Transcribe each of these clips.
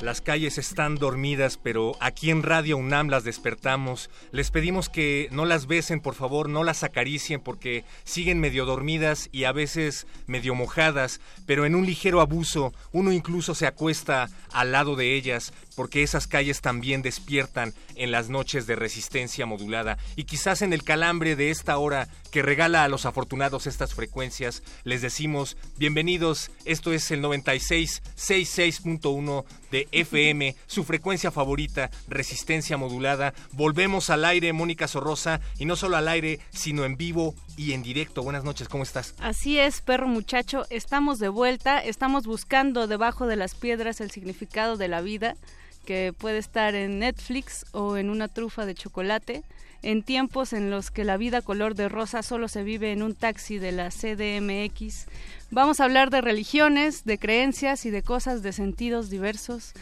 Las calles están dormidas, pero aquí en Radio UNAM las despertamos. Les pedimos que no las besen, por favor, no las acaricien porque siguen medio dormidas y a veces medio mojadas, pero en un ligero abuso uno incluso se acuesta al lado de ellas porque esas calles también despiertan en las noches de resistencia modulada y quizás en el calambre de esta hora que regala a los afortunados estas frecuencias, les decimos bienvenidos, esto es el 96.66.1 de FM, su frecuencia favorita, resistencia modulada. Volvemos al aire, Mónica Sorrosa, y no solo al aire, sino en vivo y en directo. Buenas noches, ¿cómo estás? Así es, perro muchacho, estamos de vuelta, estamos buscando debajo de las piedras el significado de la vida, que puede estar en Netflix o en una trufa de chocolate en tiempos en los que la vida color de rosa solo se vive en un taxi de la CDMX. Vamos a hablar de religiones, de creencias y de cosas de sentidos diversos.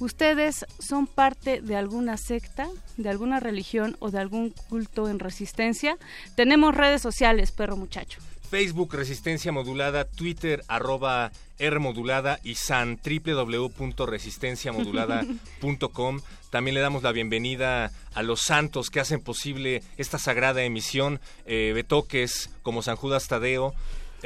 ¿Ustedes son parte de alguna secta, de alguna religión o de algún culto en resistencia? Tenemos redes sociales, perro muchacho. Facebook Resistencia Modulada, Twitter arroba R Modulada y san www.resistenciamodulada.com. También le damos la bienvenida a los santos que hacen posible esta sagrada emisión, eh, Betoques como San Judas Tadeo,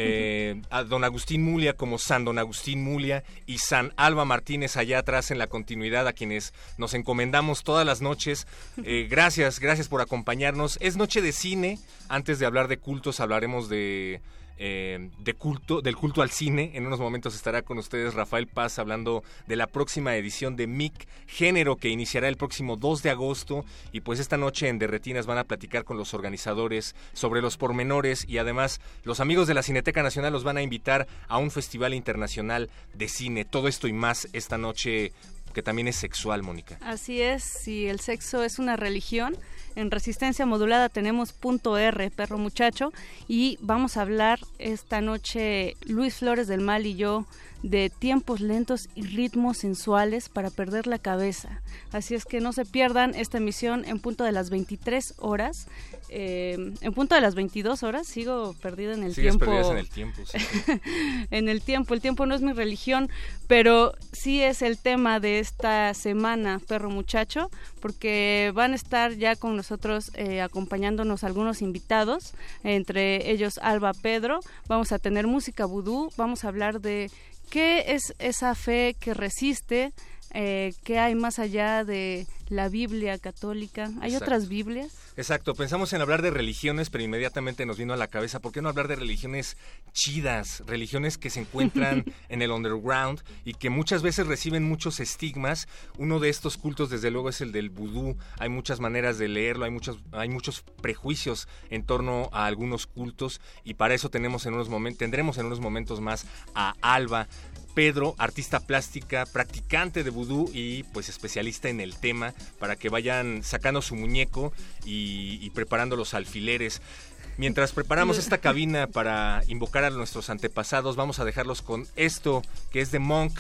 eh, a don Agustín Mulia como San Don Agustín Mulia y San Alba Martínez allá atrás en la continuidad a quienes nos encomendamos todas las noches. Eh, gracias, gracias por acompañarnos. Es noche de cine. Antes de hablar de cultos hablaremos de eh, de culto, del culto al cine. En unos momentos estará con ustedes Rafael Paz hablando de la próxima edición de MIC Género que iniciará el próximo 2 de agosto. Y pues esta noche en Derretinas van a platicar con los organizadores sobre los pormenores y además los amigos de la Cineteca Nacional los van a invitar a un festival internacional de cine. Todo esto y más esta noche que también es sexual, Mónica. Así es, si el sexo es una religión, en resistencia modulada tenemos punto R, perro muchacho, y vamos a hablar esta noche Luis Flores del Mal y yo de tiempos lentos y ritmos sensuales para perder la cabeza. Así es que no se pierdan esta emisión en punto de las 23 horas. Eh, en punto de las 22 horas sigo perdida en el Sigues tiempo. perdidas en el tiempo. sí. en el tiempo. El tiempo no es mi religión, pero sí es el tema de esta semana, perro muchacho, porque van a estar ya con nosotros eh, acompañándonos algunos invitados, entre ellos Alba Pedro. Vamos a tener música vudú, vamos a hablar de qué es esa fe que resiste. Eh, ¿Qué hay más allá de la Biblia católica? ¿Hay Exacto. otras Biblias? Exacto, pensamos en hablar de religiones, pero inmediatamente nos vino a la cabeza, ¿por qué no hablar de religiones chidas? Religiones que se encuentran en el underground y que muchas veces reciben muchos estigmas. Uno de estos cultos, desde luego, es el del vudú. Hay muchas maneras de leerlo, hay muchos, hay muchos prejuicios en torno a algunos cultos y para eso tenemos en unos momentos, tendremos en unos momentos más a Alba. Pedro, artista plástica, practicante de vudú y pues especialista en el tema para que vayan sacando su muñeco y, y preparando los alfileres. Mientras preparamos esta cabina para invocar a nuestros antepasados, vamos a dejarlos con esto que es de Monk,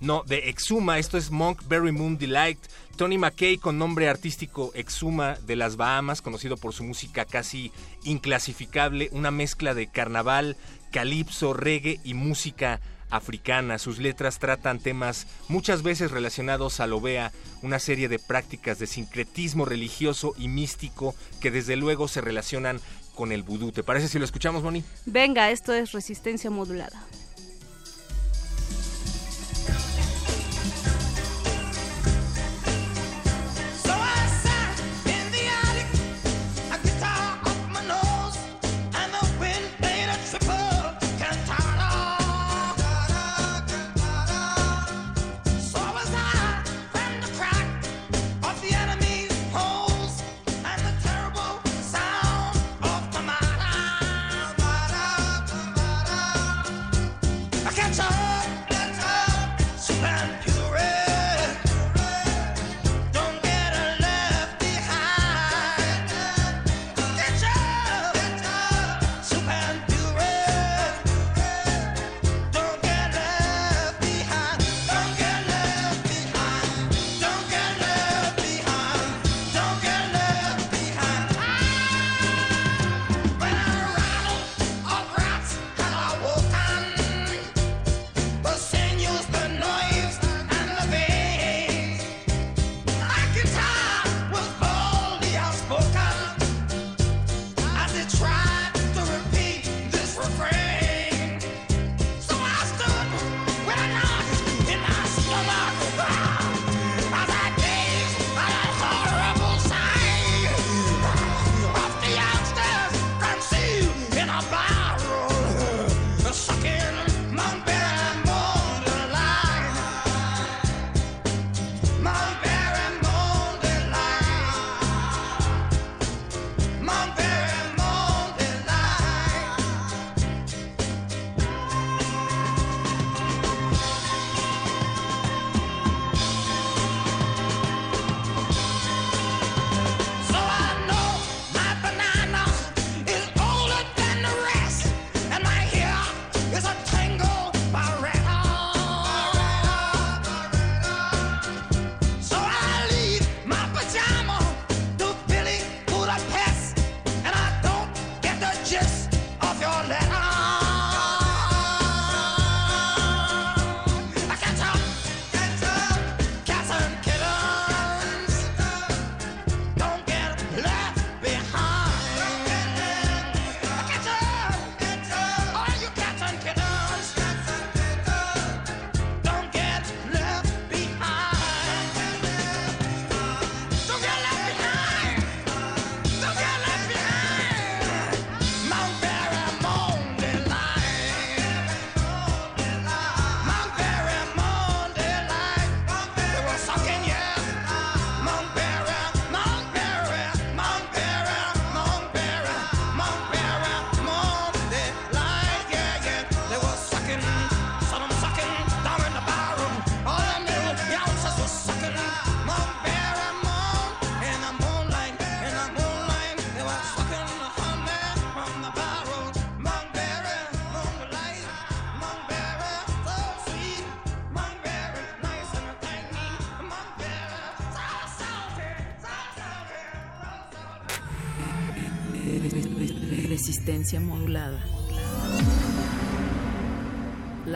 no, de Exuma. Esto es Monk Berry Moon Delight. Tony McKay con nombre artístico Exuma de las Bahamas, conocido por su música casi inclasificable, una mezcla de carnaval, calipso, reggae y música africana. Sus letras tratan temas muchas veces relacionados a lo vea, una serie de prácticas de sincretismo religioso y místico que desde luego se relacionan con el vudú. ¿Te parece si lo escuchamos, Moni? Venga, esto es resistencia modulada.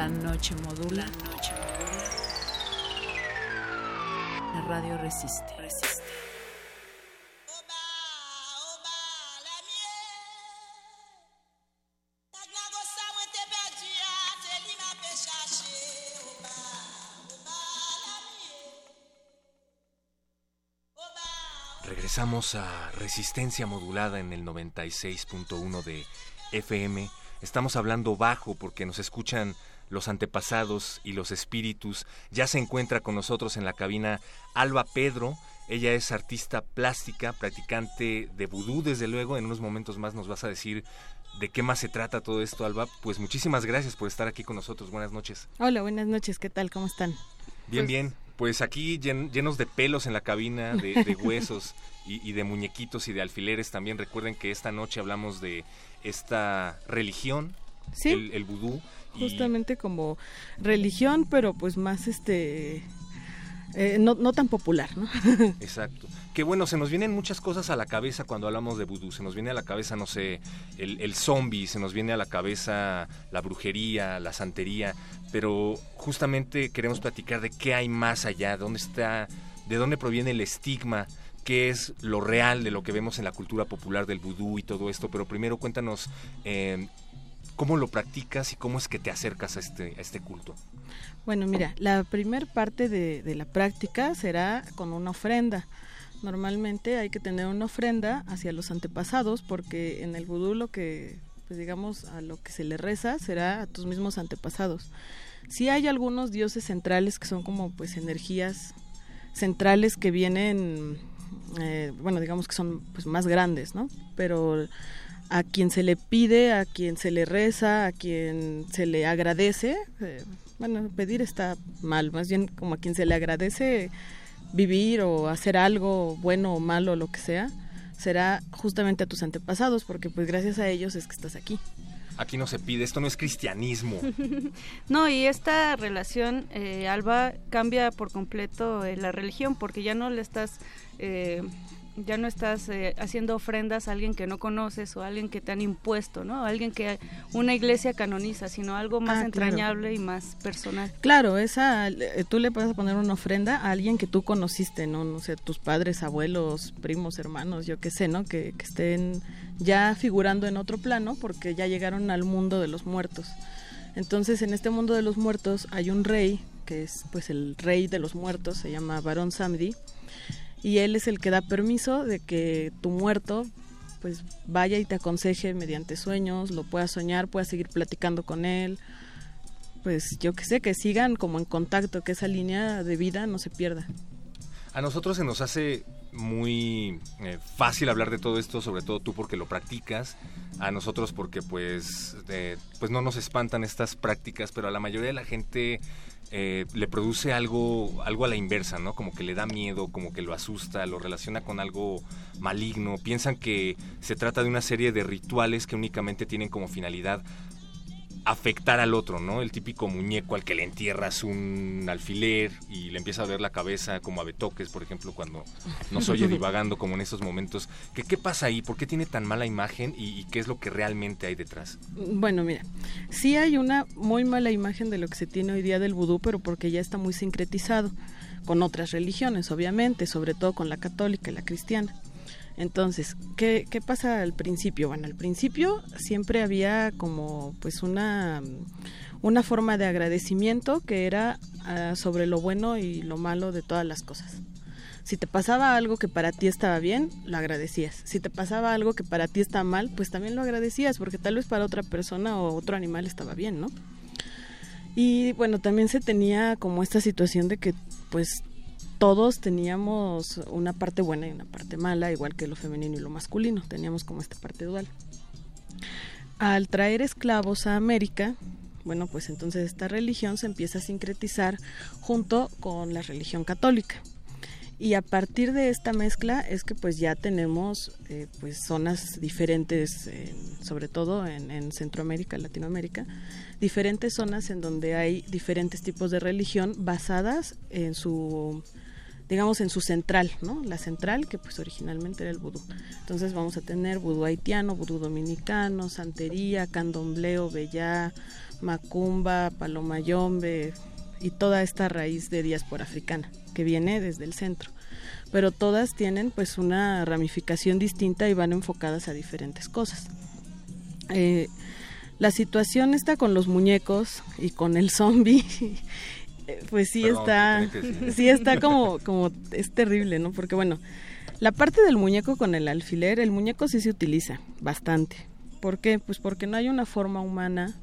La noche modula. La radio resiste. Regresamos a Resistencia Modulada en el 96.1 de FM. Estamos hablando bajo porque nos escuchan los antepasados y los espíritus. Ya se encuentra con nosotros en la cabina Alba Pedro. Ella es artista plástica, practicante de vudú, desde luego. En unos momentos más nos vas a decir de qué más se trata todo esto, Alba. Pues muchísimas gracias por estar aquí con nosotros. Buenas noches. Hola, buenas noches. ¿Qué tal? ¿Cómo están? Bien, bien. Pues aquí llenos de pelos en la cabina, de, huesos y, de muñequitos y de alfileres también. Recuerden que esta noche hablamos de esta religión, el, el vudú. Justamente como religión, pero pues más este eh, no, no, tan popular, ¿no? Exacto. Que bueno, se nos vienen muchas cosas a la cabeza cuando hablamos de vudú. Se nos viene a la cabeza, no sé, el, el zombie, se nos viene a la cabeza la brujería, la santería, pero justamente queremos platicar de qué hay más allá, dónde está, de dónde proviene el estigma, qué es lo real de lo que vemos en la cultura popular del vudú y todo esto. Pero primero cuéntanos eh, cómo lo practicas y cómo es que te acercas a este, este culto. Bueno, mira, la primer parte de, la práctica será con una ofrenda. Normalmente hay que tener una ofrenda hacia los antepasados porque en el vudú lo que, pues digamos, a lo que se le reza será a tus mismos antepasados. Sí hay algunos dioses centrales que son como pues energías centrales que vienen, eh, bueno, digamos que son pues más grandes, ¿no? Pero a quien se le pide, a quien se le reza, a quien se le agradece, eh, bueno, pedir está mal, más bien como a quien se le agradece vivir o hacer algo bueno o malo, lo que sea, será justamente a tus antepasados, porque pues gracias a ellos es que estás aquí. Aquí no se pide, esto no es cristianismo. no, y esta relación, eh, Alba, cambia por completo eh, la religión, porque ya no le estás eh, ya no estás eh, haciendo ofrendas a alguien que no conoces o a alguien que te han impuesto, ¿no? alguien que una iglesia canoniza, sino algo más ah, entrañable y más personal. Claro, esa eh, tú le puedes poner una ofrenda a alguien que tú conociste, no, no sé, tus padres, abuelos, primos, hermanos, yo qué sé, ¿no? Que, que estén ya figurando en otro plano porque ya llegaron al mundo de los muertos. Entonces, en este mundo de los muertos hay un rey que es pues el rey de los muertos, se llama Barón Samdi y él es el que da permiso de que tu muerto pues vaya y te aconseje mediante sueños, lo puedas soñar, puedas seguir platicando con él, pues yo que sé, que sigan como en contacto, que esa línea de vida no se pierda. A nosotros se nos hace muy eh, fácil hablar de todo esto, sobre todo tú porque lo practicas, a nosotros porque pues, eh, pues no nos espantan estas prácticas, pero a la mayoría de la gente eh, le produce algo, algo a la inversa, ¿no? Como que le da miedo, como que lo asusta, lo relaciona con algo maligno. Piensan que se trata de una serie de rituales que únicamente tienen como finalidad afectar al otro, ¿no? El típico muñeco al que le entierras un alfiler y le empieza a ver la cabeza como a betoques, por ejemplo, cuando nos oye divagando como en estos momentos. ¿Qué, qué pasa ahí? ¿Por qué tiene tan mala imagen y, qué es lo que realmente hay detrás? Bueno, mira, sí hay una muy mala imagen de lo que se tiene hoy día del vudú, pero porque ya está muy sincretizado con otras religiones, obviamente, sobre todo con la católica y la cristiana. Entonces, ¿qué, ¿qué, pasa al principio? Bueno, al principio siempre había como pues una, una forma de agradecimiento que era ah, sobre lo bueno y lo malo de todas las cosas. Si te pasaba algo que para ti estaba bien, lo agradecías. Si te pasaba algo que para ti está mal, pues también lo agradecías, porque tal vez para otra persona o otro animal estaba bien, ¿no? Y bueno, también se tenía como esta situación de que pues todos teníamos una parte buena y una parte mala, igual que lo femenino y lo masculino, teníamos como esta parte dual. Al traer esclavos a América, bueno, pues entonces esta religión se empieza a sincretizar junto con la religión católica. Y a partir de esta mezcla es que pues ya tenemos eh, pues zonas diferentes, sobre todo en, en Centroamérica, Latinoamérica, diferentes zonas en donde hay diferentes tipos de religión basadas en su digamos en su central, ¿no? La central que pues originalmente era el vudú. Entonces vamos a tener vudú haitiano, vudú dominicano, santería, candombleo, bellá, macumba, palomayombe y toda esta raíz de diáspora africana que viene desde el centro. Pero todas tienen pues una ramificación distinta y van enfocadas a diferentes cosas. Eh, la situación está con los muñecos y con el zombie pues sí está sí está como como es terrible no porque bueno la parte del muñeco con el alfiler el muñeco sí se utiliza bastante. ¿por qué? pues porque no hay una forma humana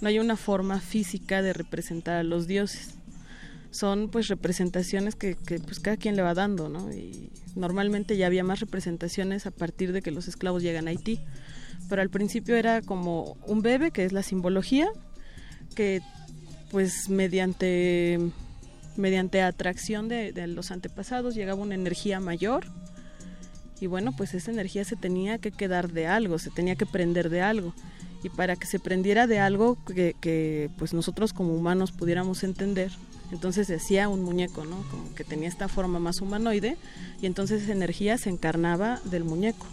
no hay una forma física de representar a los dioses. Son pues representaciones que, que pues cada quien le va dando no y normalmente ya había más representaciones a partir de que los esclavos llegan a Haití. Pero al principio era como un bebé que es la simbología que pues mediante mediante atracción de, los antepasados llegaba una energía mayor y bueno pues esa energía se tenía que quedar de algo se tenía que prender de algo. Y para que se prendiera de algo que, pues nosotros como humanos pudiéramos entender entonces se hacía un muñeco no como que tenía esta forma más humanoide y entonces esa energía se encarnaba del muñeco.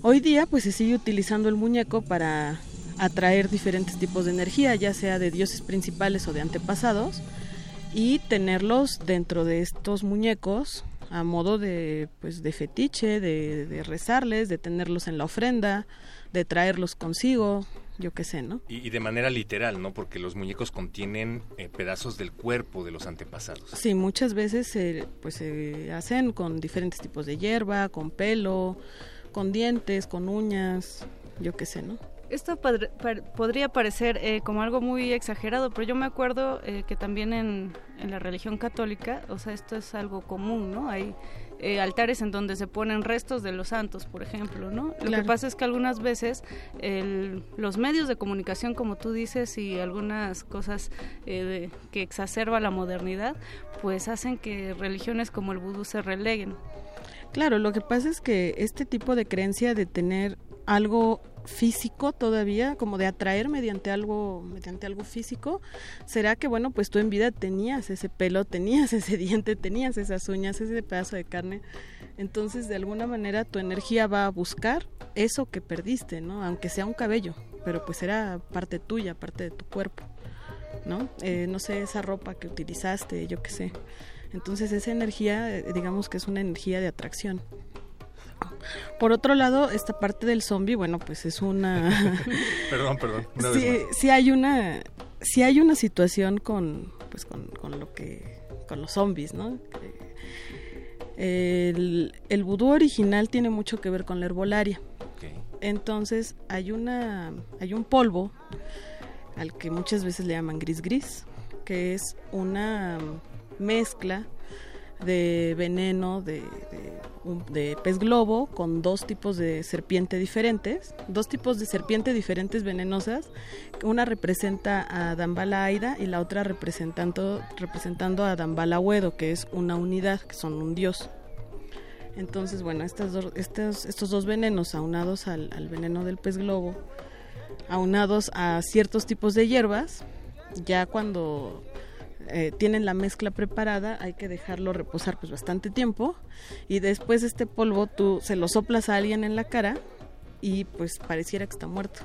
Hoy día pues se sigue utilizando el muñeco para atraer diferentes tipos de energía, ya sea de dioses principales o de antepasados, y tenerlos dentro de estos muñecos a modo de, pues, de fetiche, de, rezarles, de tenerlos en la ofrenda, de traerlos consigo, yo qué sé, ¿no? Y, de manera literal, ¿no? Porque los muñecos contienen eh, pedazos del cuerpo de los antepasados. Sí, muchas veces se, pues, se hacen con diferentes tipos de hierba, con pelo, con dientes, con uñas, yo qué sé, ¿no? Esto podría parecer eh, como algo muy exagerado, pero yo me acuerdo eh, que también en, la religión católica, o sea, esto es algo común, ¿no? Hay eh, altares en donde se ponen restos de los santos, por ejemplo, ¿no? Lo que pasa es que algunas veces los medios de comunicación, como tú dices, y algunas cosas que exacerba la modernidad, pues hacen que religiones como el vudú se releguen. Claro, lo que pasa es que este tipo de creencia de tener algo físico todavía, como de atraer mediante algo, mediante algo físico, será que bueno, pues tú en vida tenías ese pelo, tenías ese diente, tenías esas uñas, ese pedazo de carne, entonces de alguna manera tu energía va a buscar eso que perdiste, ¿no? Aunque sea un cabello, pero pues era parte tuya, parte de tu cuerpo, ¿no? Eh, no sé, esa ropa que utilizaste, yo qué sé. Entonces esa energía, eh, digamos que es una energía de atracción. Por otro lado, esta parte del zombie, bueno, pues es una... perdón, perdón. sí, hay una, sí hay una situación con, pues con, con lo que, con los zombies, ¿no? El, el vudú original tiene mucho que ver con la herbolaria. Entonces hay una, hay un polvo al que muchas veces le llaman gris gris, que es una mezcla de veneno de, de, pez globo con dos tipos de serpiente diferentes, dos tipos de serpiente diferentes venenosas. Una representa a Dambala Aida y la otra representando, representando a Dambala Huedo, que es una unidad, que son un dios. Entonces, bueno, estas estos, estos dos venenos aunados al veneno del pez globo, aunados a ciertos tipos de hierbas, ya cuando eh, tienen la mezcla preparada, hay que dejarlo reposar pues bastante tiempo y después este polvo tú se lo soplas a alguien en la cara y pues pareciera que está muerto.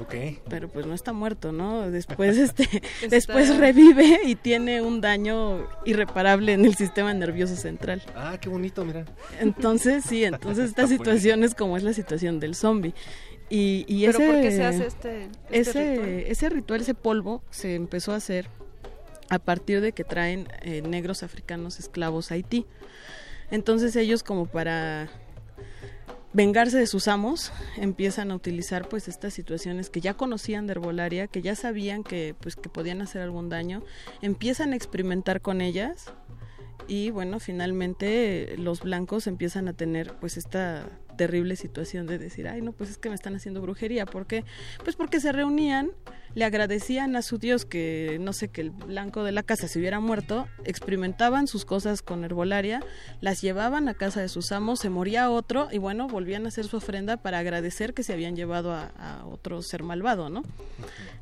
Okay. Pero pues no está muerto, ¿no? Después este después revive y tiene un daño irreparable en el sistema nervioso central. Ah, qué bonito, mira. Entonces, sí, entonces esta situación es como es la situación del zombie. Y, y ese, por qué se hace este, este ese, ese ritual, ese polvo, se empezó a hacer a partir de que traen eh, negros africanos esclavos a Haití. Entonces ellos como para vengarse de sus amos empiezan a utilizar pues estas situaciones que ya conocían de herbolaria, que ya sabían que pues que podían hacer algún daño, empiezan a experimentar con ellas y bueno, finalmente los blancos empiezan a tener pues esta terrible situación de decir, ay, no, pues es que me están haciendo brujería. ¿Por qué? Pues porque se reunían, le agradecían a su Dios que, no sé, que el blanco de la casa se hubiera muerto, experimentaban sus cosas con herbolaria, las llevaban a casa de sus amos, se moría otro y bueno, volvían a hacer su ofrenda para agradecer que se habían llevado a, a otro ser malvado, ¿no?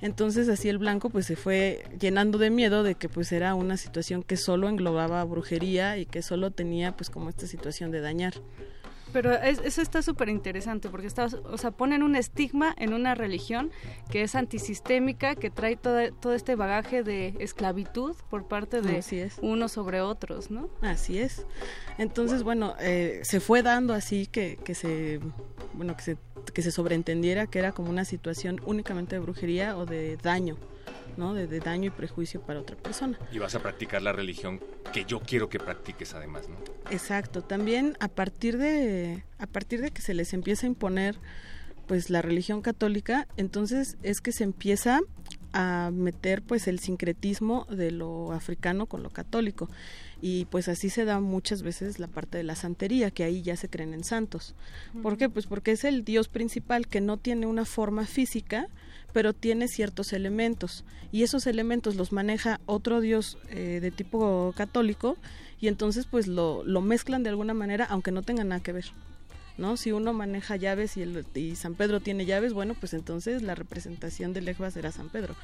Entonces así el blanco pues se fue llenando de miedo de que pues era una situación que solo englobaba brujería y que solo tenía pues como esta situación de dañar. Pero es- eso está súper interesante porque está, o sea, ponen un estigma en una religión que es antisistémica, que trae todo, todo este bagaje de esclavitud por parte de Así es. unos sobre otros, ¿no? Así es. Entonces, bueno, eh, se fue dando así que, que se, bueno, que se, que se sobreentendiera que era como una situación únicamente de brujería o de daño, ¿no? De, de daño y prejuicio para otra persona. Y vas a practicar la religión que yo quiero que practiques además, ¿no? Exacto. También a partir de, a partir de que se les empieza a imponer, pues la religión católica, entonces es que se empieza a meter pues el sincretismo de lo africano con lo católico y pues así se da muchas veces la parte de la santería que ahí ya se creen en santos ¿por qué? pues porque es el dios principal que no tiene una forma física pero tiene ciertos elementos y esos elementos los maneja otro dios eh, de tipo católico y entonces pues lo, lo mezclan de alguna manera aunque no tengan nada que ver ¿no? Si uno maneja llaves y, el, y San Pedro tiene llaves, bueno, pues entonces la representación del Ejba será San Pedro.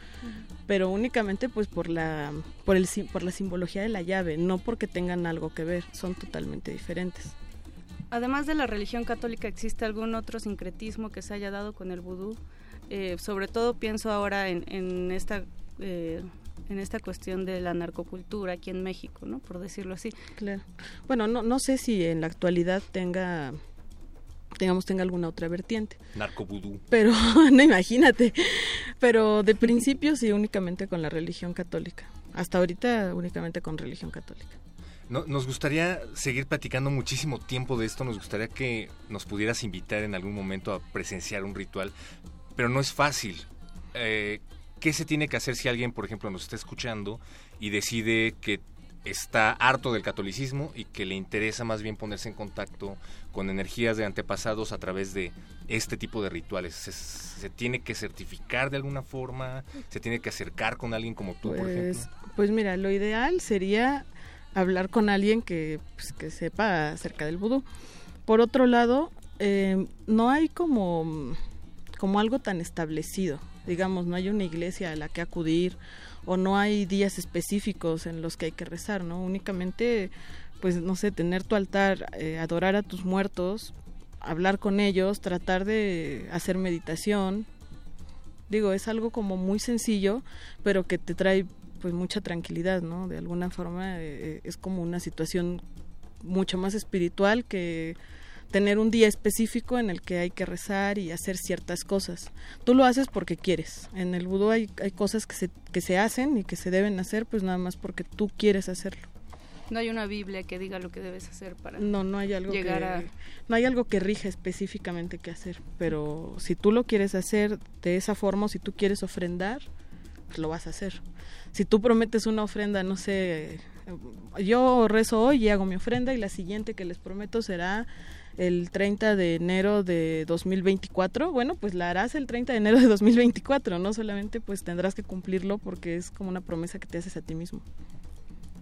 Pero únicamente pues por la, por, el, por la simbología de la llave, no porque tengan algo que ver, son totalmente diferentes. Además de la religión católica, ¿existe algún otro sincretismo que se haya dado con el vudú? Eh, sobre todo pienso ahora en, en esta eh, en esta cuestión de la narcocultura aquí en México, ¿no? Por decirlo así. Claro. Bueno, no, no sé si en la actualidad tenga digamos tenga alguna otra vertiente Narcovudú. pero no imagínate pero de principio sí únicamente con la religión católica hasta ahorita únicamente con religión católica No, nos gustaría seguir platicando muchísimo tiempo de esto, nos gustaría que nos pudieras invitar en algún momento a presenciar un ritual, pero no es fácil. Eh, ¿Qué se tiene que hacer si alguien, por ejemplo, nos está escuchando y decide que está harto del catolicismo y que le interesa más bien ponerse en contacto con energías de antepasados a través de este tipo de rituales? ¿Se, se tiene que certificar de alguna forma? ¿Se tiene que acercar con alguien como tú, por Pues, ejemplo? pues mira, lo ideal sería hablar con alguien que, pues, que sepa acerca del vudú. Por otro lado, eh, no hay como, como algo tan establecido. Digamos, no hay una iglesia a la que acudir o no hay días específicos en los que hay que rezar, ¿no? Únicamente, pues, no sé, tener tu altar, eh, adorar a tus muertos, hablar con ellos, tratar de hacer meditación. Digo, es algo como muy sencillo, pero que te trae pues mucha tranquilidad, ¿no? De alguna forma eh, es como una situación mucho más espiritual que tener un día específico en el que hay que rezar y hacer ciertas cosas. Tú lo haces porque quieres. En el vudú hay, hay cosas que se, que se hacen y que se deben hacer pues nada más porque tú quieres hacerlo. No hay una Biblia que diga lo que debes hacer para No, no hay algo llegar que a... no hay algo que rija específicamente qué hacer, pero si tú lo quieres hacer de esa forma o si tú quieres ofrendar, pues lo vas a hacer. Si tú prometes una ofrenda, no sé, yo rezo hoy y hago mi ofrenda y la siguiente que les prometo será el 30 de enero de 2024, bueno, pues la harás el 30 de enero de 2024, no solamente pues tendrás que cumplirlo porque es como una promesa que te haces a ti mismo.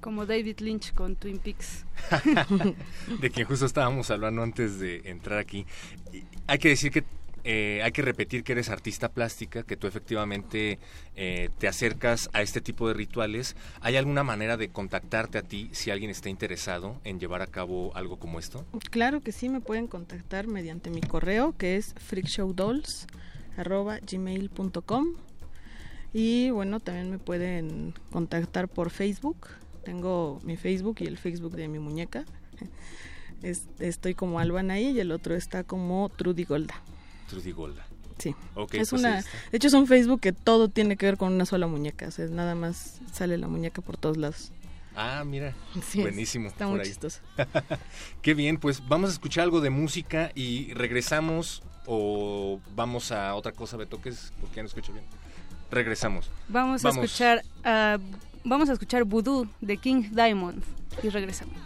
Como David Lynch con Twin Peaks. de quien justo estábamos hablando antes de entrar aquí. Y hay que decir que eh, hay que repetir que eres artista plástica, que tú efectivamente eh, te acercas a este tipo de rituales. ¿Hay alguna manera de contactarte a ti si alguien está interesado en llevar a cabo algo como esto? Claro que sí, me pueden contactar mediante mi correo que es freakshowdolls@gmail.com y bueno, también me pueden contactar por Facebook. Tengo mi Facebook y el Facebook de mi muñeca. Es- estoy como Alban ahí y el otro está como Trudy Golda. Trudy Golda. Sí. Ok, es pues una, de hecho es un Facebook que todo tiene que ver con una sola muñeca, o sea, nada más sale la muñeca por todos lados. Ah, mira, Sí, es- buenísimo. Está muy ahí. chistoso. Qué bien, pues vamos a escuchar algo de música y regresamos o vamos a otra cosa, Beto, que es porque ya no escucho bien. Regresamos. Vamos, Vamos. a escuchar a vamos a escuchar Voodoo de King Diamond y regresamos.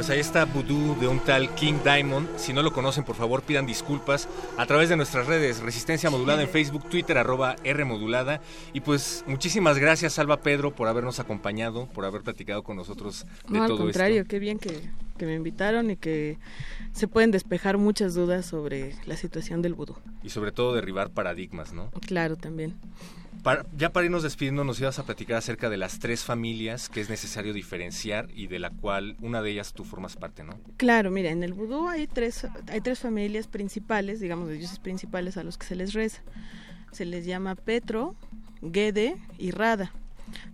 Pues ahí está Voodoo de un tal King Diamond. Si no lo conocen, por favor, pidan disculpas a través de nuestras redes, Resistencia Modulada en Facebook, Twitter, arroba R Modulada. Y pues muchísimas gracias, Salva Pedro, por habernos acompañado, por haber platicado con nosotros de no, todo al contrario, esto. qué bien que, que me invitaron y que se pueden despejar muchas dudas sobre la situación del vudú. Y sobre todo derribar paradigmas, ¿no? Claro, también. Ya para irnos despidiendo, nos ibas a platicar acerca de las tres familias que es necesario diferenciar y de la cual una de ellas tú formas parte, ¿no? Claro, mira, en el vudú hay tres, hay tres familias principales, digamos, de dioses principales a los que se les reza. Se les llama Petro, Gede y Rada.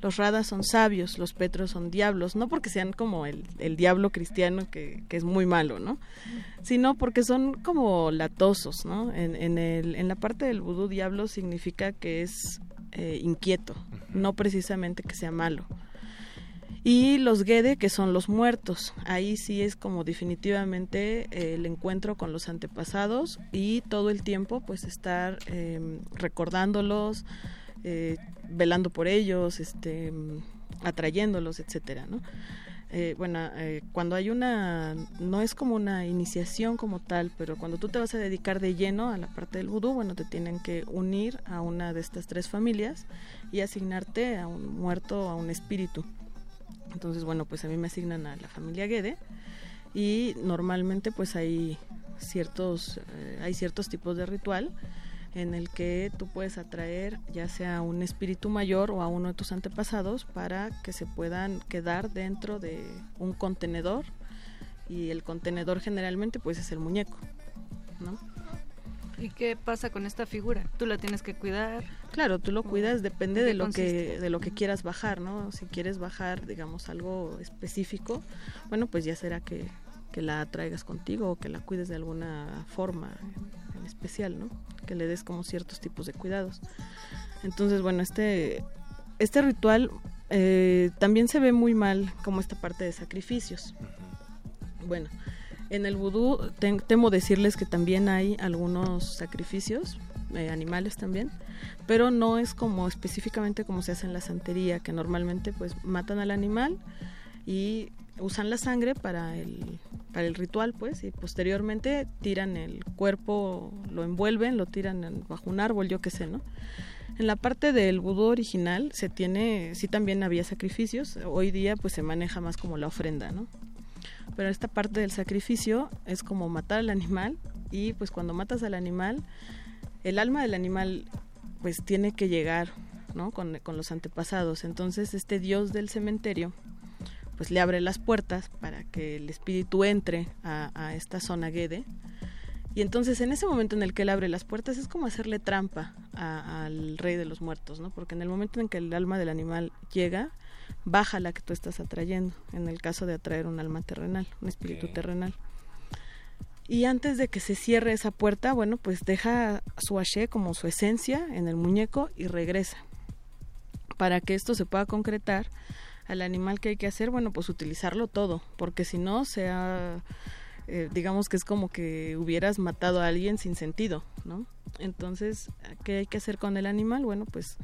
Los Radas son sabios, los Petros son diablos, no porque sean como el, el diablo cristiano que, que es muy malo, ¿no? Sino porque son como latosos, ¿no? En, en, el, en la parte del vudú diablo significa que es eh, inquieto, no precisamente que sea malo. Y los Gede, que son los muertos. Ahí sí es como definitivamente eh, el encuentro con los antepasados y todo el tiempo pues estar eh, recordándolos, eh, velando por ellos, este, atrayéndolos, etcétera, ¿no? Eh, bueno, eh, cuando hay una, no es como una iniciación como tal, pero cuando tú te vas a dedicar de lleno a la parte del vudú, bueno, te tienen que unir a una de estas tres familias y asignarte a un muerto, a un espíritu. Entonces, bueno, pues a mí me asignan a la familia Guede y normalmente pues hay ciertos, eh, hay ciertos tipos de ritual en el que tú puedes atraer ya sea a un espíritu mayor o a uno de tus antepasados para que se puedan quedar dentro de un contenedor y el contenedor generalmente pues es el muñeco, ¿no? ¿Y qué pasa con esta figura? Tú la tienes que cuidar. Claro, tú lo cuidas, depende ¿En qué de lo que de lo que quieras bajar, ¿no? Si quieres bajar, digamos, algo específico, bueno, pues ya será que, que la traigas contigo o que la cuides de alguna forma en, especial, ¿no? Que le des como ciertos tipos de cuidados. Entonces, bueno, este este ritual eh, también se ve muy mal como esta parte de sacrificios. Bueno, en el vudú tem- temo decirles que también hay algunos sacrificios, eh, animales también, pero no es como específicamente como se hace en la santería, que normalmente pues matan al animal y usan la sangre para el, para el ritual, pues, y posteriormente tiran el cuerpo, lo envuelven, lo tiran bajo un árbol, yo qué sé, ¿no? En la parte del vudú original se tiene, sí también había sacrificios, hoy día pues se maneja más como la ofrenda, ¿no? Pero esta parte del sacrificio es como matar al animal y pues cuando matas al animal, el alma del animal pues tiene que llegar, ¿no? Con, con los antepasados. Entonces este dios del cementerio pues le abre las puertas para que el espíritu entre a, a esta zona Gede. Y entonces en ese momento en el que él abre las puertas es como hacerle trampa a- al rey de los muertos, ¿no? Porque en el momento en que el alma del animal llega, baja la que tú estás atrayendo, en el caso de atraer un alma terrenal, un espíritu terrenal. Y antes de que se cierre esa puerta, bueno, pues deja su ashe como su esencia en el muñeco y regresa. para que esto se pueda concretar al animal que hay que hacer, bueno, pues utilizarlo todo, porque si no, sea, eh, digamos que es como que hubieras matado a alguien sin sentido, ¿no? Entonces, ¿qué hay que hacer con el animal? Bueno, pues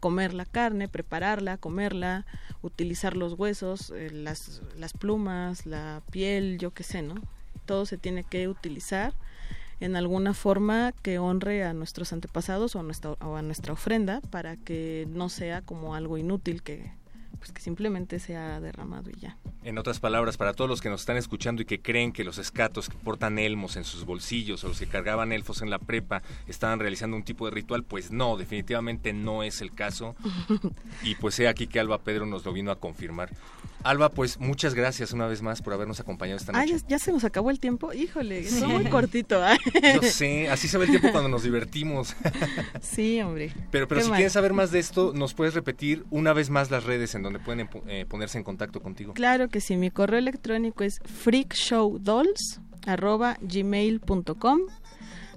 comer la carne, prepararla, comerla, utilizar los huesos, eh, las, las plumas, la piel, yo qué sé, ¿no? Todo se tiene que utilizar en alguna forma que honre a nuestros antepasados o a nuestra, o a nuestra ofrenda para que no sea como algo inútil que, pues que simplemente se ha derramado y ya. En otras palabras, para todos los que nos están escuchando y que creen que los escatos que portan elmos en sus bolsillos o los que cargaban elfos en la prepa estaban realizando un tipo de ritual, pues no, definitivamente no es el caso. y pues he aquí que Alba Pedro nos lo vino a confirmar. Alba, pues muchas gracias una vez más por habernos acompañado esta noche. Ah, ya, se nos acabó el tiempo. Híjole, es muy cortito. Yo sé, así se ve el tiempo cuando nos divertimos. sí, hombre. Pero, pero si quieres saber más de esto, ¿nos puedes repetir una vez más las redes en donde pueden eh, ponerse en contacto contigo? Claro que sí, mi correo electrónico es freakshowdolls.gmail.com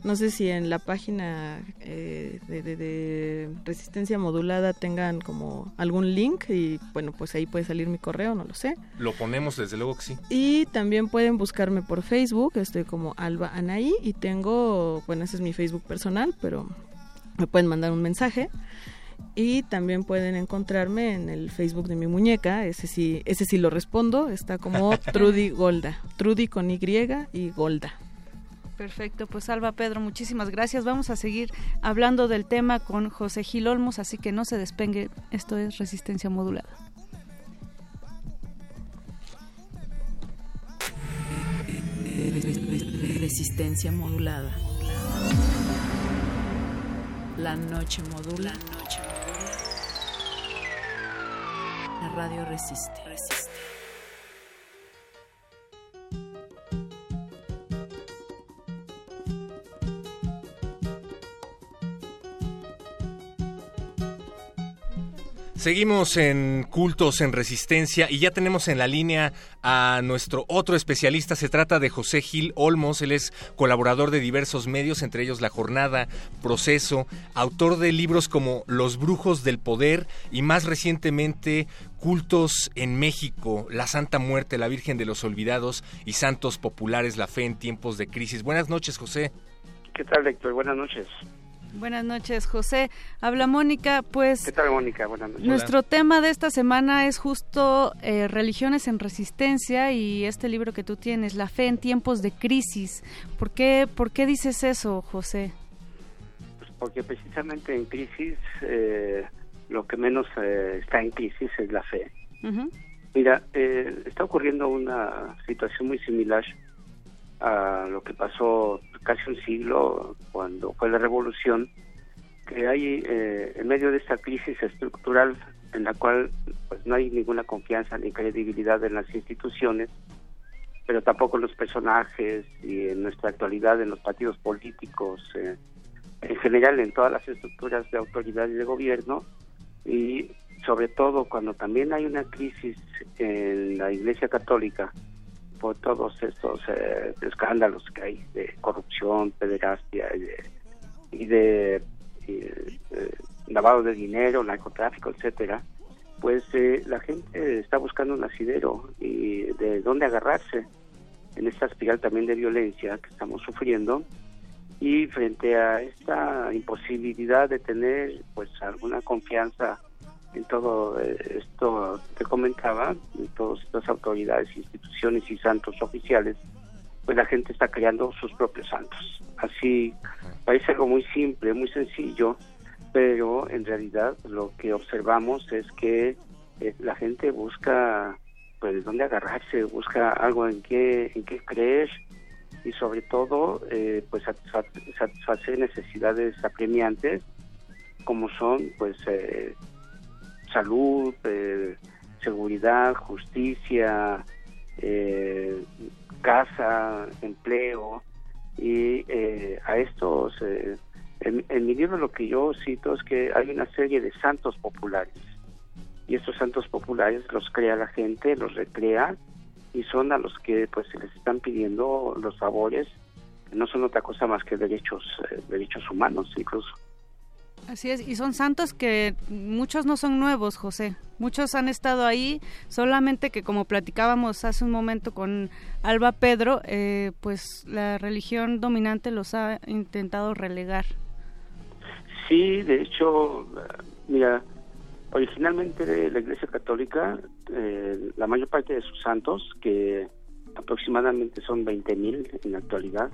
no sé si en la página eh, de, resistencia modulada tengan como algún link y bueno, pues ahí puede salir mi correo, no lo sé. Lo ponemos desde luego que sí. Y también pueden buscarme por Facebook, estoy como Alba Anaí y tengo, bueno, ese es mi Facebook personal, pero me pueden mandar un mensaje. Y también pueden encontrarme en el Facebook de mi muñeca, ese sí, ese sí lo respondo, está como Trudy Golda, Trudy con Y y Golda. Perfecto, pues Salva Pedro, muchísimas gracias. Vamos a seguir hablando del tema con José Gil Olmos, así que no se despengue. Esto es resistencia modulada. Resistencia modulada. La noche modula. La noche modula. La radio resiste. Seguimos en Cultos en Resistencia y ya tenemos en la línea a nuestro otro especialista. Se trata de José Gil Olmos. Él es colaborador de diversos medios, entre ellos La Jornada, Proceso, autor de libros como Los Brujos del Poder y más recientemente Cultos en México, La Santa Muerte, La Virgen de los Olvidados y Santos Populares, la fe en tiempos de crisis. Buenas noches, José. ¿Qué tal, Héctor? Buenas noches. Buenas noches, José. Habla Mónica, pues... ¿Qué tal, Mónica? Buenas noches. Nuestro tema de esta semana es justo eh, religiones en resistencia y este libro que tú tienes, La fe en tiempos de crisis. ¿Por qué, por qué dices eso, José? Pues porque precisamente en crisis eh, lo que menos eh, está en crisis es la fe. Mira, está ocurriendo una situación muy similar a lo que pasó casi un siglo cuando fue la revolución, que hay eh, en medio de esta crisis estructural en la cual pues no hay ninguna confianza ni credibilidad en las instituciones, pero tampoco en los personajes y en nuestra actualidad en los partidos políticos, eh, en general en todas las estructuras de autoridad y de gobierno. Y sobre todo cuando también hay una crisis en la Iglesia Católica por todos estos eh, escándalos que hay de corrupción, pederastia y de, eh, lavado de dinero, narcotráfico, etcétera, pues eh, la gente está buscando un asidero y de dónde agarrarse en esta espiral también de violencia que estamos sufriendo. Y frente a esta imposibilidad de tener pues alguna confianza en todo eh, esto que comentaba, en todas estas autoridades, instituciones y santos oficiales, pues la gente está creando sus propios santos. Así parece algo muy simple, muy sencillo, pero en realidad lo que observamos es que eh, la gente busca pues dónde agarrarse, busca algo en qué en qué creer y sobre todo eh, pues satisfacer necesidades apremiantes como son pues eh, salud, eh, seguridad, justicia, eh, casa, empleo. Y eh, a estos, en, en, mi libro lo que yo cito es que hay una serie de santos populares. Y estos santos populares los crea la gente, los recrea y son a los que pues se les están pidiendo los favores, no son otra cosa más que derechos, derechos humanos incluso. Así es, y son santos que muchos no son nuevos, José. Muchos han estado ahí, solamente que como platicábamos hace un momento con Alba Pedro, eh, pues la religión dominante los ha intentado relegar. Sí, de hecho, mira, originalmente la Iglesia Católica, eh, la mayor parte de sus santos, que aproximadamente son 20.000 en la actualidad,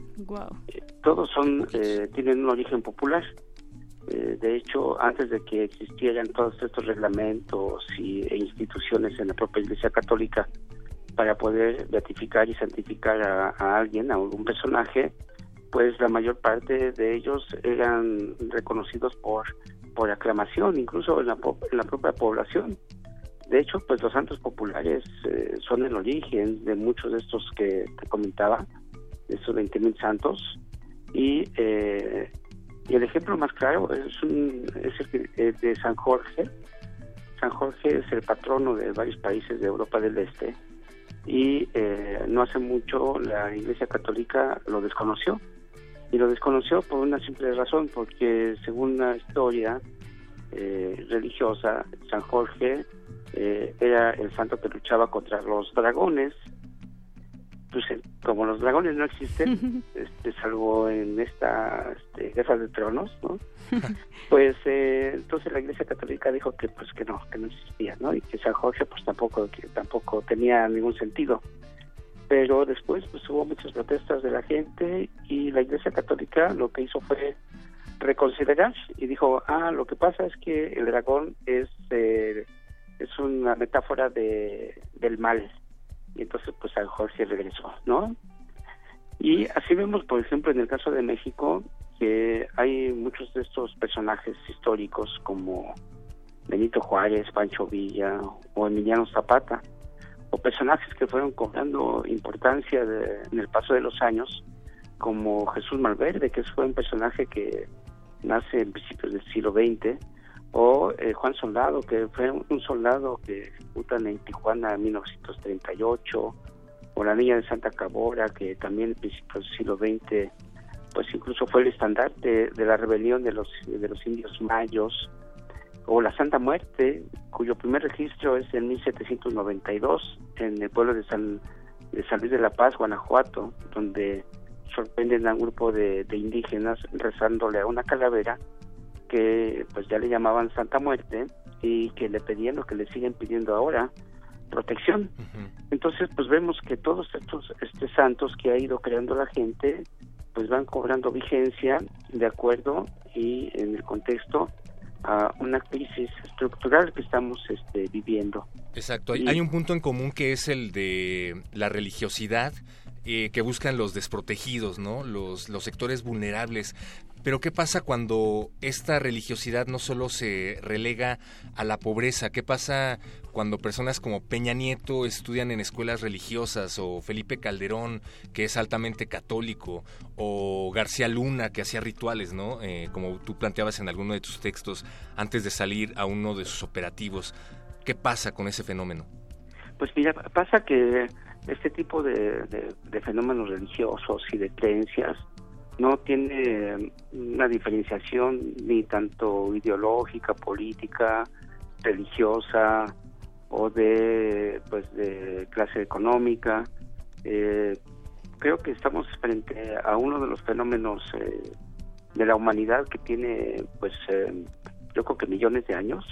eh, todos son eh, tienen un origen popular. De hecho, antes de que existieran todos estos reglamentos y, e instituciones en la propia Iglesia Católica para poder beatificar y santificar a, alguien, a algún personaje, pues la mayor parte de ellos eran reconocidos por, por aclamación, incluso en la, en la propia población. De hecho, pues los santos populares eh, son el origen de muchos de estos que te comentaba, de estos 20.000 santos. Y, eh, y el ejemplo más claro es, un, es el eh, de San Jorge. San Jorge es el patrono de varios países de Europa del Este y no hace mucho la Iglesia Católica lo desconoció y lo desconoció por una simple razón, porque según la historia eh, religiosa, San Jorge eh, era el santo que luchaba contra los dragones. Pues, eh, como los dragones no existen, este, salvo en esta este, guerra de tronos, ¿no? pues entonces la Iglesia Católica dijo que pues que no, que no existía, ¿no? Y que San Jorge pues tampoco que tampoco tenía ningún sentido pero después pues hubo muchas protestas de la gente y la Iglesia Católica lo que hizo fue reconsiderar y dijo, ah, lo que pasa es que el dragón es eh, es una metáfora de, del mal y entonces pues San Jorge regresó, ¿no? Y así vemos, por ejemplo, en el caso de México, que hay muchos de estos personajes históricos como Benito Juárez, Pancho Villa o Emiliano Zapata, o personajes que fueron cobrando importancia en el paso de los años, como Jesús Malverde, que fue un personaje que nace en principios del siglo XX, o eh, Juan Soldado, que fue un, soldado que ejecutan en Tijuana en 1938, o la Niña de Santa Cabora, que también en principios del siglo XX, pues incluso fue el estandarte de la rebelión de los, de los indios mayos, o la Santa Muerte, cuyo primer registro es en 1792 en el pueblo de San, de San Luis de la Paz, Guanajuato, donde sorprenden a un grupo de, indígenas rezándole a una calavera que pues ya le llamaban Santa Muerte y que le pedían lo que le siguen pidiendo ahora, protección. Entonces pues vemos que todos estos este santos que ha ido creando la gente pues van cobrando vigencia de acuerdo y en el contexto a una crisis estructural que estamos este, viviendo. Exacto, hay, un punto en común que es el de la religiosidad eh, que buscan los desprotegidos, ¿no? Los, los sectores vulnerables. Pero ¿qué pasa cuando esta religiosidad no solo se relega a la pobreza? ¿Qué pasa cuando personas como Peña Nieto estudian en escuelas religiosas o Felipe Calderón, que es altamente católico, o García Luna, que hacía rituales, ¿no? Eh, como tú planteabas en alguno de tus textos antes de salir a uno de sus operativos. ¿Qué pasa con ese fenómeno? Pues mira, pasa que este tipo de fenómenos religiosos y de creencias no tiene una diferenciación ni tanto ideológica, política, religiosa o de pues de clase económica. Eh, creo que estamos frente a uno de los fenómenos eh, de la humanidad que tiene pues eh, yo creo que millones de años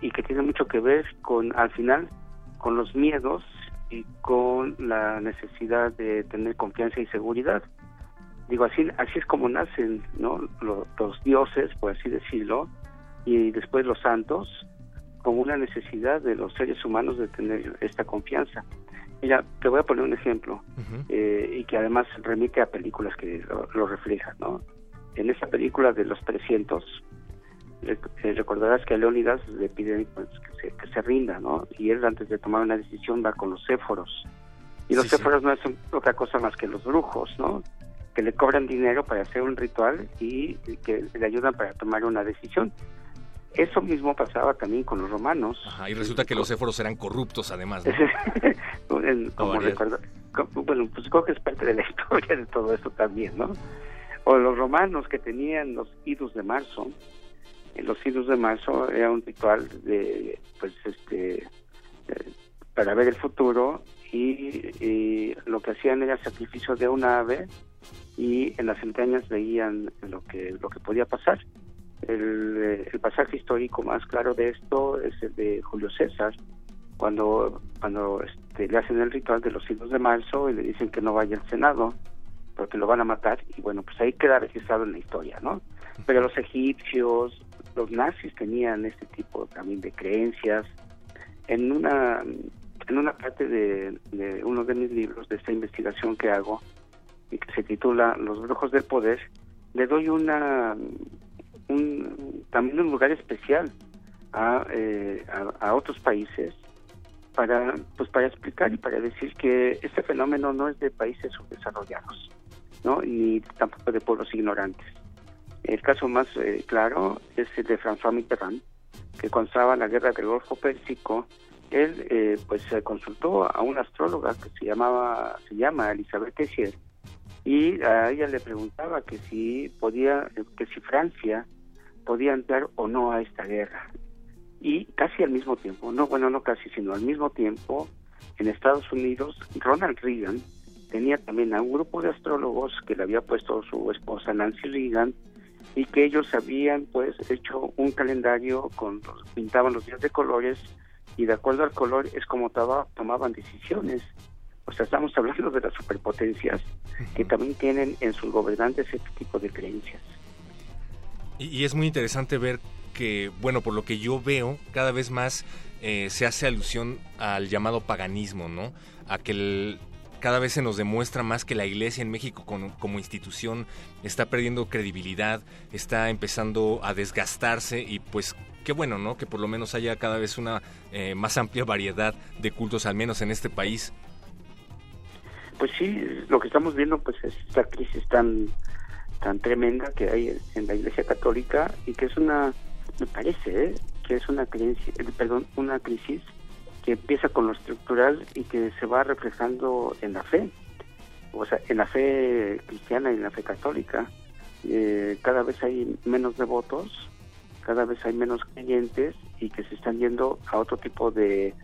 y que tiene mucho que ver con al final con los miedos y con la necesidad de tener confianza y seguridad digo así así es como nacen no los, dioses por así decirlo y después los santos como una necesidad de los seres humanos de tener esta confianza. Mira te voy a poner un ejemplo eh, y que además remite a películas que lo, reflejan no en esa película de los 300 eh, recordarás que a Leónidas le piden pues, que, se, que se rinda no y él antes de tomar una decisión va con los céforos y los sí, no hacen otra cosa más que los brujos, ¿no? Que le cobran dinero para hacer un ritual y que le ayudan para tomar una decisión. Eso mismo pasaba también con los romanos. y resulta que los éforos eran corruptos además, como recuerdo, bueno, pues creo que es parte de la historia de todo esto también, ¿no? O los romanos que tenían los idus de marzo, los siglos de marzo era un ritual de, pues, este, eh, para ver el futuro y, lo que hacían era sacrificio de una ave y en las entrañas veían lo que lo que podía pasar. El, eh, el, pasaje histórico más claro de esto es el de Julio César, cuando cuando este, le hacen el ritual de los siglos de marzo y le dicen que no vaya al Senado porque lo van a matar y bueno, pues ahí queda registrado en la historia, ¿no? Pero los egipcios, los nazis tenían este tipo también de creencias. En una en una parte de, uno de mis libros, de esta investigación que hago, y que se titula Los brujos del poder, le doy una un, también un lugar especial a, eh, a, otros países para pues para explicar y para decir que este fenómeno no es de países subdesarrollados, ¿no? ni tampoco de pueblos ignorantes. El caso más eh, claro es el de François Mitterrand, que cuando estaba la guerra del Golfo Pérsico, él eh, pues consultó a una astróloga que se llamaba se llama Elizabeth Tessier y a ella le preguntaba que si podía que si Francia podía entrar o no a esta guerra y casi al mismo tiempo no bueno no casi sino al mismo tiempo en Estados Unidos Ronald Reagan tenía también a un grupo de astrólogos que le había puesto su esposa Nancy Reagan y que ellos habían pues hecho un calendario con pintaban los días de colores y de acuerdo al color es como tomaban decisiones. O sea, estamos hablando de las superpotencias que también tienen en sus gobernantes este tipo de creencias. Y, es muy interesante ver que, bueno, por lo que yo veo, cada vez más eh, se hace alusión al llamado paganismo, ¿no? A que cada vez se nos demuestra más que la iglesia en México como institución está perdiendo credibilidad, está empezando a desgastarse y pues qué bueno, ¿no? Que por lo menos haya cada vez una eh, más amplia variedad de cultos, al menos en este país. Pues sí, lo que estamos viendo pues es esta crisis tan tan tremenda que hay en la Iglesia Católica y que es una, me parece, ¿eh? que es una creencia, eh, perdón, una crisis que empieza con lo estructural y que se va reflejando en la fe, o sea, en la fe cristiana y en la fe católica. cada vez hay menos devotos, cada vez hay menos creyentes y que se están yendo a otro tipo de,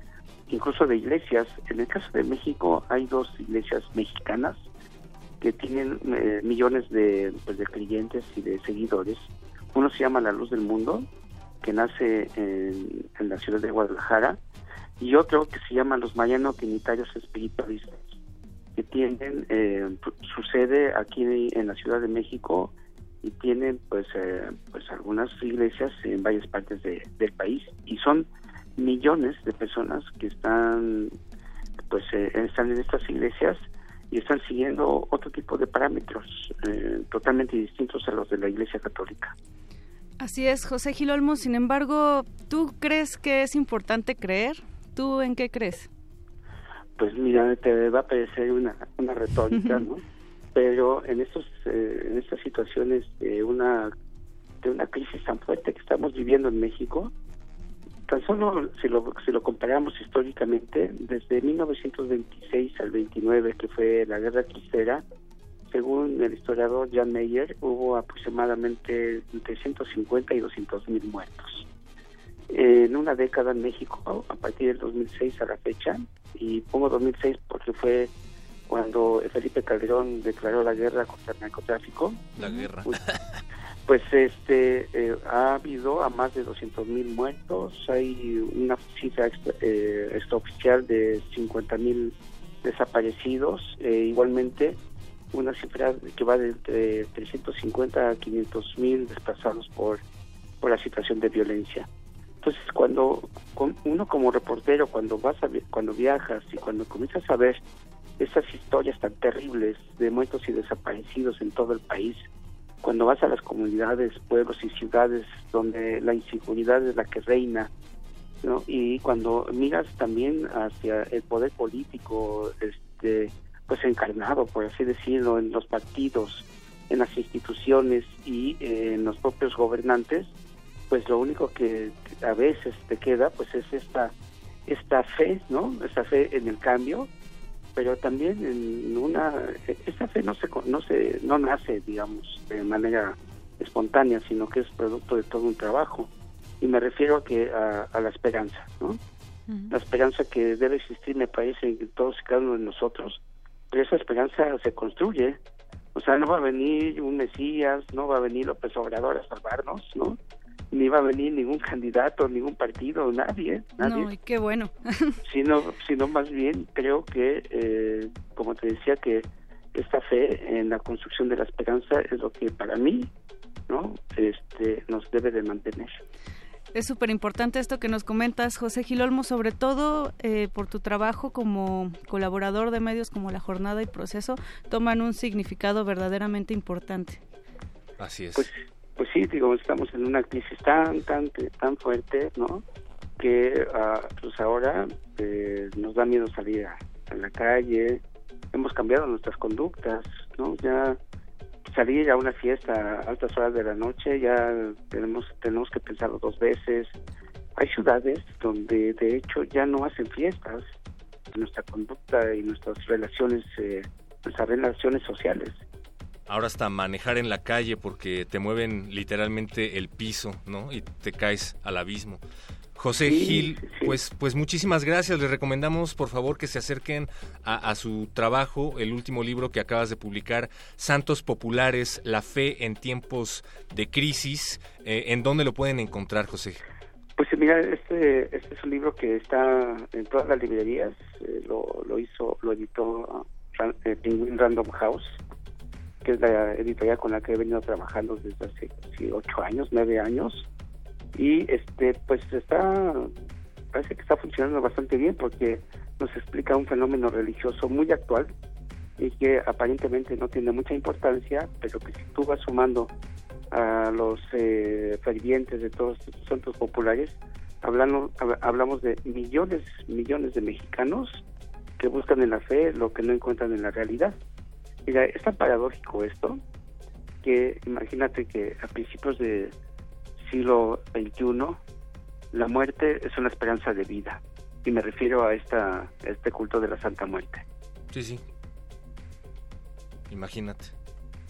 incluso de iglesias. En el caso de México hay dos iglesias mexicanas que tienen eh, millones de, pues, de creyentes y de seguidores. Uno se llama La Luz del Mundo, que nace en, la ciudad de Guadalajara, y otro que se llama Los Mariano Trinitarios Espiritualistas, que tienen eh, su sede aquí en la Ciudad de México y tienen pues eh, pues algunas iglesias en varias partes del país y son millones de personas que están pues eh, están en estas iglesias y están siguiendo otro tipo de parámetros eh, totalmente distintos a los de la iglesia católica. Así es José Gil Olmo sin embargo tú crees que es importante creer tú en qué crees pues mira te va a parecer una una retórica no pero en estos eh, en estas situaciones de una de una crisis tan fuerte que estamos viviendo en México tan solo si lo si lo comparamos históricamente desde 1926 al 29 que fue la guerra cristera según el historiador Jan Meyer hubo aproximadamente entre 150 y 200 mil muertos en una década en México a partir del 2006 a la fecha y pongo 2006 porque fue cuando Felipe Calderón declaró la guerra contra el narcotráfico. La guerra. Pues, este eh, ha habido a más de 200 mil muertos, hay una cifra eh, extraoficial de 50 mil desaparecidos, eh, igualmente una cifra que va de entre 350 a 500 mil desplazados por, por la situación de violencia. Entonces, cuando uno como reportero, cuando vas a, cuando viajas y cuando comienzas a ver esas historias tan terribles de muertos y desaparecidos en todo el país, cuando vas a las comunidades, pueblos y ciudades donde la inseguridad es la que reina, ¿no? y cuando miras también hacia el poder político, este, pues encarnado, por así decirlo, en los partidos, en las instituciones y eh, en los propios gobernantes, pues lo único que a veces te queda, pues es esta esta fe, ¿no? Esta fe en el cambio, pero también en una esta fe no se no se no nace digamos de manera espontánea, sino que es producto de todo un trabajo. Y me refiero a que a, la esperanza, ¿no? La esperanza que debe existir, me parece, en todos y cada uno de nosotros. Pero esa esperanza se construye. O sea, no va a venir un Mesías, no va a venir López Obrador a salvarnos, ¿no? Ni va a venir ningún candidato, ningún partido, nadie, nadie. No, y qué bueno. sino, sino más bien creo que, eh, como te decía, que esta fe en la construcción de la esperanza es lo que para mí no este nos debe de mantener es súper importante esto que nos comentas, José Gilolmo, sobre todo eh, por tu trabajo como colaborador de medios como La Jornada y Proceso, toman un significado verdaderamente importante. Así es. Pues, pues sí, digo, estamos en una crisis tan, tan, tan fuerte, ¿no? Que ah, pues ahora eh, nos da miedo salir a la calle, hemos cambiado nuestras conductas, ¿no? Ya salir a una fiesta a altas horas de la noche ya tenemos tenemos que pensarlo dos veces. Hay ciudades donde de hecho ya no hacen fiestas, nuestra conducta y nuestras relaciones, eh, nuestras relaciones sociales. Ahora hasta manejar en la calle porque te mueven literalmente el piso, ¿no? Y te caes al abismo. José Gil, pues, pues muchísimas gracias. Les recomendamos, por favor, que se acerquen a, su trabajo, el último libro que acabas de publicar, Santos Populares, la fe en tiempos de crisis. Eh, ¿En dónde lo pueden encontrar, José? Pues mira, este, este es un libro que está en todas las librerías. Eh, lo, lo hizo, lo editó eh, Penguin Random House, que es la editorial con la que he venido trabajando desde hace ocho años, nueve años y este pues está parece que está funcionando bastante bien porque nos explica un fenómeno religioso muy actual y que aparentemente no tiene mucha importancia, pero que si tú vas sumando a los eh, fervientes de todos estos santos populares, hablamos, hablamos de millones, millones de mexicanos que buscan en la fe lo que no encuentran en la realidad. Mira, es tan paradójico esto que imagínate que a principios de siglo XXI, la muerte es una esperanza de vida. Y me refiero a, esta, este culto de la Santa Muerte. Sí, sí. Imagínate.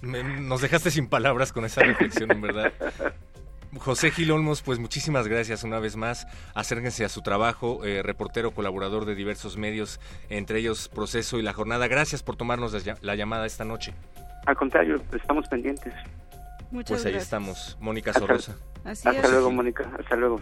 nos dejaste sin palabras con esa reflexión, en verdad. José Gil Olmos, pues muchísimas gracias una vez más. Acérquense a su trabajo, eh, reportero, colaborador de diversos medios, entre ellos Proceso y La Jornada. Gracias por tomarnos la llamada esta noche. Al contrario, estamos pendientes. Muchas pues ahí estamos, Mónica Sorosa. Hasta luego, Mónica. Hasta luego.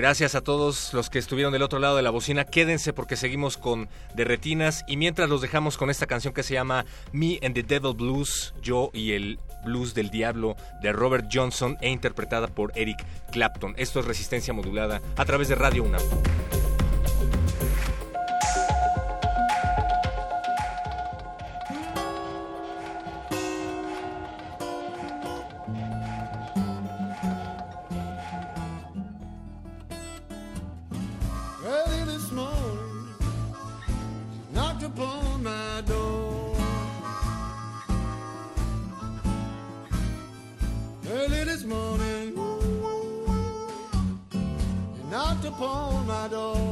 Gracias a todos los que estuvieron del otro lado de la bocina. Quédense porque seguimos con Derretinas y mientras los dejamos con esta canción que se llama Me and the Devil Blues, yo y el blues del diablo de Robert Johnson e interpretada por Eric Clapton. Esto es Resistencia Modulada a través de Radio UNAM. upon my door.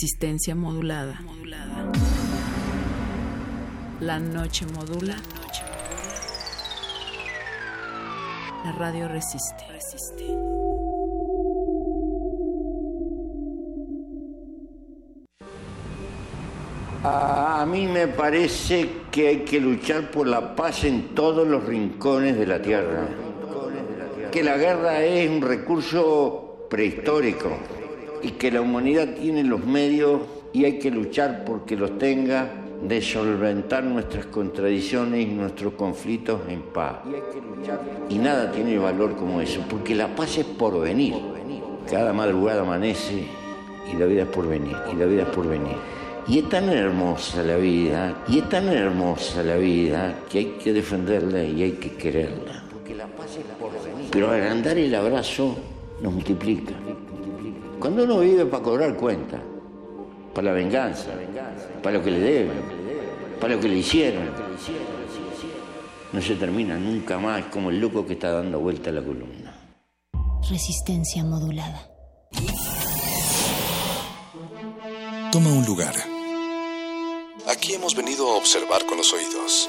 Resistencia modulada. La noche modula. La radio resiste. A mí me parece que hay que luchar por la paz en todos los rincones de la tierra. Que la guerra es un recurso prehistórico y que la humanidad tiene los medios y hay que luchar porque los tenga de solventar nuestras contradicciones y nuestros conflictos en paz. Y nada tiene valor como eso, porque la paz es por venir. Cada madrugada amanece y la vida es por venir, y la vida es por venir. Y es tan hermosa la vida, y es tan hermosa la vida que hay que defenderla y hay que quererla. Porque la paz es por venir. Pero agrandar el abrazo nos multiplica. Cuando uno vive para cobrar cuenta, para la venganza, para lo que le deben, para lo que le hicieron, no se termina nunca más como el loco que está dando vuelta a la columna. Resistencia modulada. Toma un lugar. Aquí hemos venido a observar con los oídos.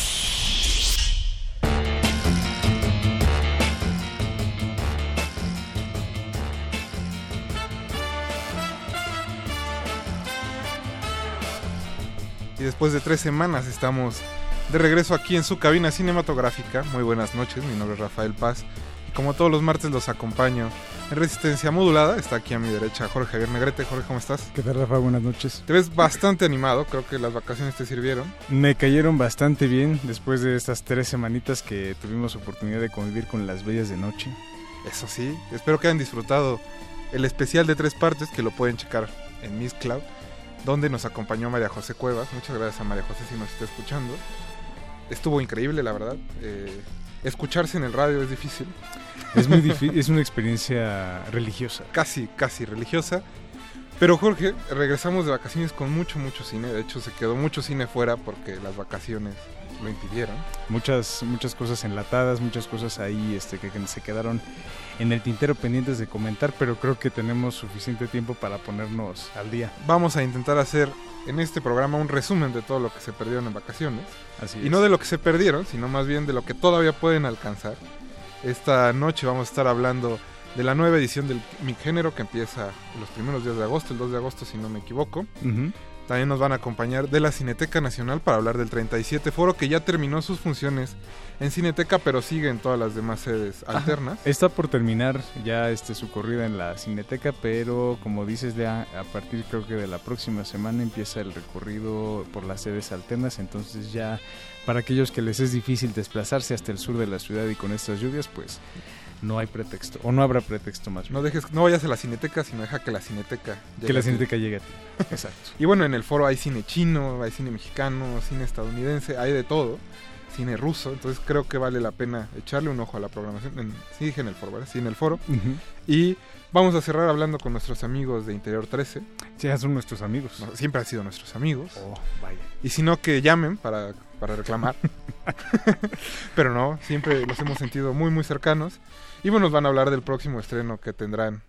Y después de tres semanas estamos de regreso aquí en su cabina cinematográfica. Muy buenas noches, mi nombre es Rafael Paz. Y como todos los martes los acompaño en Resistencia Modulada. Está aquí a mi derecha Jorge Javier Negrete. Jorge, ¿cómo estás? ¿Qué tal, Rafa? Buenas noches. Te ves bastante animado, creo que las vacaciones te sirvieron. Me cayeron bastante bien después de estas tres semanitas que tuvimos oportunidad de convivir con las bellas de noche. Eso sí, espero que hayan disfrutado el especial de tres partes que lo pueden checar en Miss Cloud, donde nos acompañó María José Cuevas. Muchas gracias a María José si nos está escuchando. Estuvo increíble, la verdad. Eh, escucharse en el radio es difícil. Es muy difícil, es una experiencia religiosa. Casi, casi religiosa. Pero Jorge, regresamos de vacaciones con mucho, mucho cine. De hecho, se quedó mucho cine fuera porque las vacaciones lo impidieron. Muchas, muchas cosas enlatadas, muchas cosas ahí este, que, que se quedaron en el tintero pendientes de comentar, pero creo que tenemos suficiente tiempo para ponernos al día. Vamos a intentar hacer en este programa un resumen de todo lo que se perdieron en vacaciones. Así y no de lo que se perdieron, sino más bien de lo que todavía pueden alcanzar. Esta noche vamos a estar hablando de la nueva edición del Mi Género que empieza los primeros días de agosto, el 2 de agosto si no me equivoco. Ujú. También nos van a acompañar de la Cineteca Nacional para hablar del 37 Foro que ya terminó sus funciones en Cineteca pero sigue en todas las demás sedes alternas. Está por terminar ya este su corrida en la Cineteca, pero como dices, ya a partir creo que de la próxima semana empieza el recorrido por las sedes alternas, entonces ya para aquellos que les es difícil desplazarse hasta el sur de la ciudad y con estas lluvias, pues no hay pretexto, o no habrá pretexto más. bien. No dejes, no vayas a la Cineteca, sino deja que la Cineteca llegue que la a ti. Cineteca llegue a ti. Exacto. Y bueno, en el foro hay cine chino, hay cine mexicano, cine estadounidense, hay de todo. Cine ruso, entonces creo que vale la pena echarle un ojo a la programación. En, sí, dije en el foro, ¿verdad? Sí, en el foro. Y vamos a cerrar hablando con nuestros amigos de Interior 13. Ya son nuestros amigos. No, siempre han sido nuestros amigos. Oh, vaya. Y si no, que llamen para, para reclamar. Pero no, siempre los hemos sentido muy, muy cercanos. Y bueno, nos van a hablar del próximo estreno que tendrán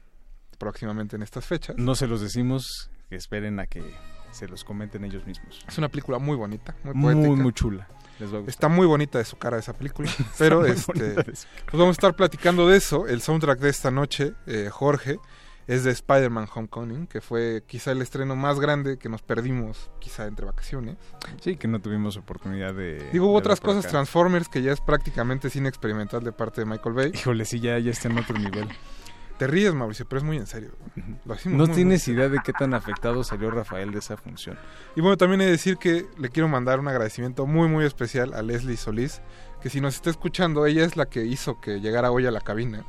próximamente en estas fechas. No se los decimos, que esperen a que se los comenten ellos mismos. Es una película muy bonita, muy Muy, poética. muy chula. Les va a gustar. Está muy bonita de su cara esa película. Pero muy este, su pues vamos a estar platicando de eso. El soundtrack de esta noche, eh, Jorge, es de Spider-Man Homecoming, que fue quizá el estreno más grande que nos perdimos, quizá entre vacaciones. Sí, que no tuvimos oportunidad de... Digo, hubo de otras cosas, acá. Transformers, que ya es prácticamente cine experimental de parte de Michael Bay. Híjole, sí, ya, ya está en otro nivel. Te ríes, Mauricio, pero es muy en serio. Lo No tienes muy- idea de qué tan afectado salió Rafael de esa función. Y bueno, también he de decir que le quiero mandar un agradecimiento muy, muy especial a Leslie Solís, que si nos está escuchando, ella es la que hizo que llegara hoy a la cabina.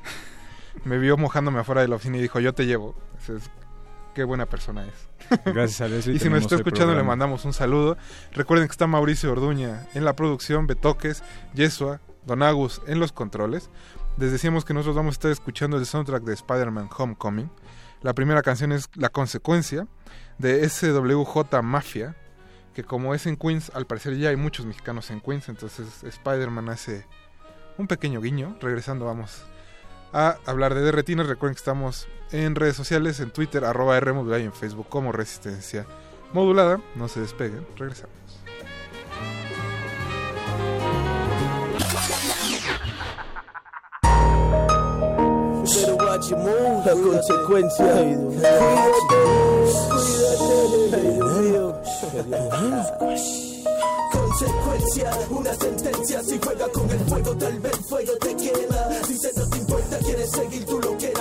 Me vio mojándome afuera de la oficina y dijo, yo te llevo. Entonces, qué buena persona es. Gracias a Leslie y si nos está escuchando, le mandamos un saludo. Recuerden que está Mauricio Orduña en la producción, Betoques, Yesua, Don Agus en los controles. Les decíamos que nosotros vamos a estar escuchando el soundtrack de Spider-Man Homecoming. La primera canción es La Consecuencia de SWJ Mafia, que como es en Queens, al parecer ya hay muchos mexicanos en Queens, entonces Spider-Man hace un pequeño guiño. Regresando vamos a hablar de Derretinas. Recuerden que estamos en redes sociales, en Twitter, arroba R modulada y en Facebook como Resistencia Modulada. No se despeguen, regresamos. Better watch your move, la consecuencia. Consecuencia, una sentencia. Si juega con el fuego, tal vez fuego te quema. Dice no te importa, quieres seguir tu loquera como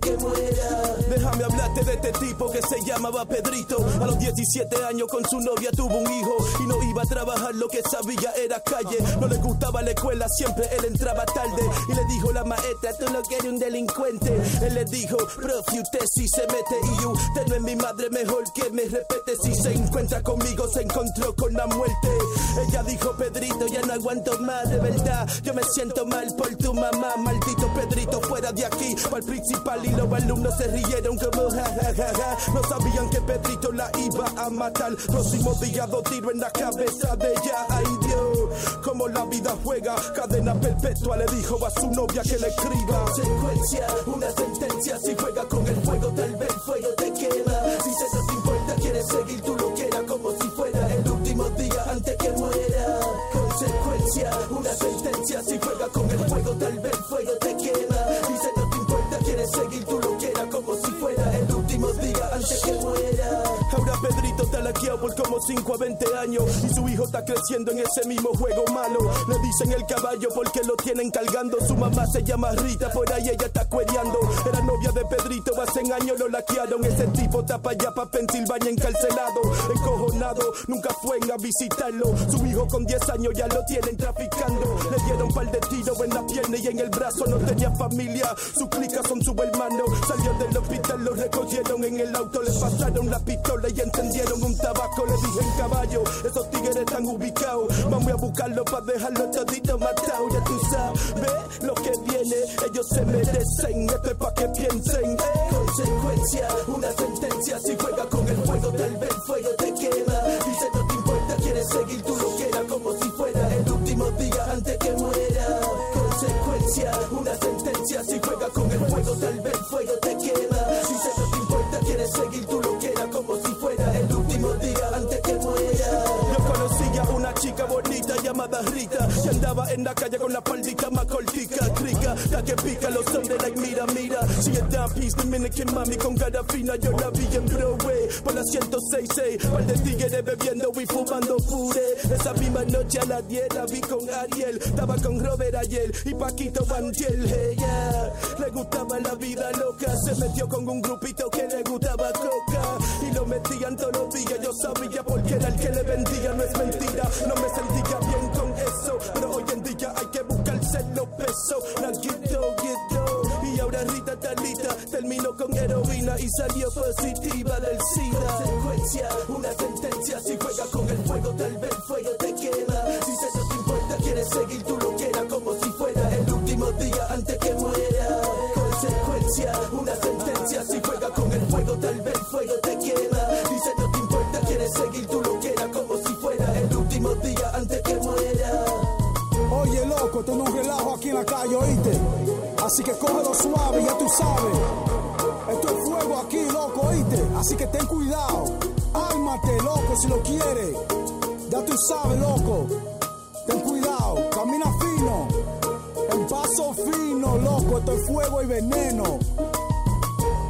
que muera. Déjame hablarte de este tipo que se llamaba Pedrito. A los 17 años con su novia tuvo un hijo y no iba a trabajar, lo que sabía era calle. No le gustaba la escuela, siempre él entraba tarde. Y le dijo la maestra, tú lo que eres un delincuente. Él le dijo, profe, usted sí se mete y usted no es mi madre, mejor que me respete. Si se encuentra conmigo, se encontró con la muerte. Ella dijo, Pedrito, ya no aguanto más, de verdad. Yo me siento mal por tu mamá, maldito Pedrito, fuera de aquí. Para el principal y los alumnos se rieron como ja, ja, ja, ja. No sabían que Pedrito la iba a matar. Próximo día, dos tiros en la cabeza de ella. Ay Dios, como la vida juega. Cadena perpetua le dijo a su novia que le escriba. Secuencia, una sentencia. Si juega con el fuego, tal vez el fuego te quema. Si se te importa, quieres seguir tu loquera como si fuera el último día antes que muera. Consecuencia, una sentencia. Si juega con el fuego, tal vez el fuego te quema. Seguir tu loquera como si fuera el último día antes que muera. Ahora Pedrito está laqueado por como 5 a 20 años y su hijo está creciendo en ese mismo juego malo. Le dicen el caballo porque lo tienen cargando. Su mamá se llama Rita, por ahí ella está cuereando. Era novia de Pedrito, hace años lo laquearon. Ese tipo para allá, para Pensilvania encarcelado. Encojonado, nunca fue a visitarlo. Su hijo con 10 años ya lo tienen traficando. Le dieron par de tiros en la pierna y en el brazo. No tenía familia, sus clicas son su hermano. Salió del hospital, lo recogieron en el auto. Le pasaron la pistola y encendieron un tabaco. Le dije en caballo, esos tigres están ubicados. Vamos a buscarlo para dejarlo todito matado. Ya tú sabes lo que viene, ellos se merecen. Esto es pa' que piensen. Consecuencia, una sentencia. Si juega con el fuego, tal vez el fuego te quema. Dice no te importa, quieres seguir tu loquera como si fuera el último día antes que muera. Consecuencia, una sentencia. Si juega con el fuego, tal vez el fuego te quema. Dice no te importa, quieres seguir tu loquera como si chica bonita llamada Rita que andaba en la calle con la paldita más cortica, crica, la que pica los hombres like mira, mira. Si es down peace, Dominican mami con cara fina, yo la vi en Broadway por la 106 par de tigres bebiendo y fumando pure. Esa misma noche a las 10 la vi con Ariel, estaba con Robert ayer y Paquito Bandiel. Ella le gustaba la vida loca, se metió con un grupito que le gustaba coca y lo metían todos los días. Yo sabía porque era el que le vendía, no es mentira. No me sentía bien con eso, pero hoy en día hay que buscarse los pesos. Naguito, guito, y ahora Rita Talita terminó con heroína y salió positiva del SIDA. Consecuencia, una sentencia. Si juega con el fuego, tal vez el fuego te quema. Si se no te importa, quieres seguir tu loquera como si fuera el último día antes que muera. Consecuencia, una sentencia. Si juega con el fuego, tal vez el fuego te quema. Dice no te importa, quieres seguir tu loquera loco, esto no es relajo aquí en la calle, ¿oíste? Así que cógelo suave, ya tú sabes. Esto es fuego aquí, loco, ¿oíste? Así que ten cuidado. Ármate, loco, si lo quieres. Ya tú sabes, loco. Ten cuidado, camina fino. En paso fino, loco, esto es fuego y veneno.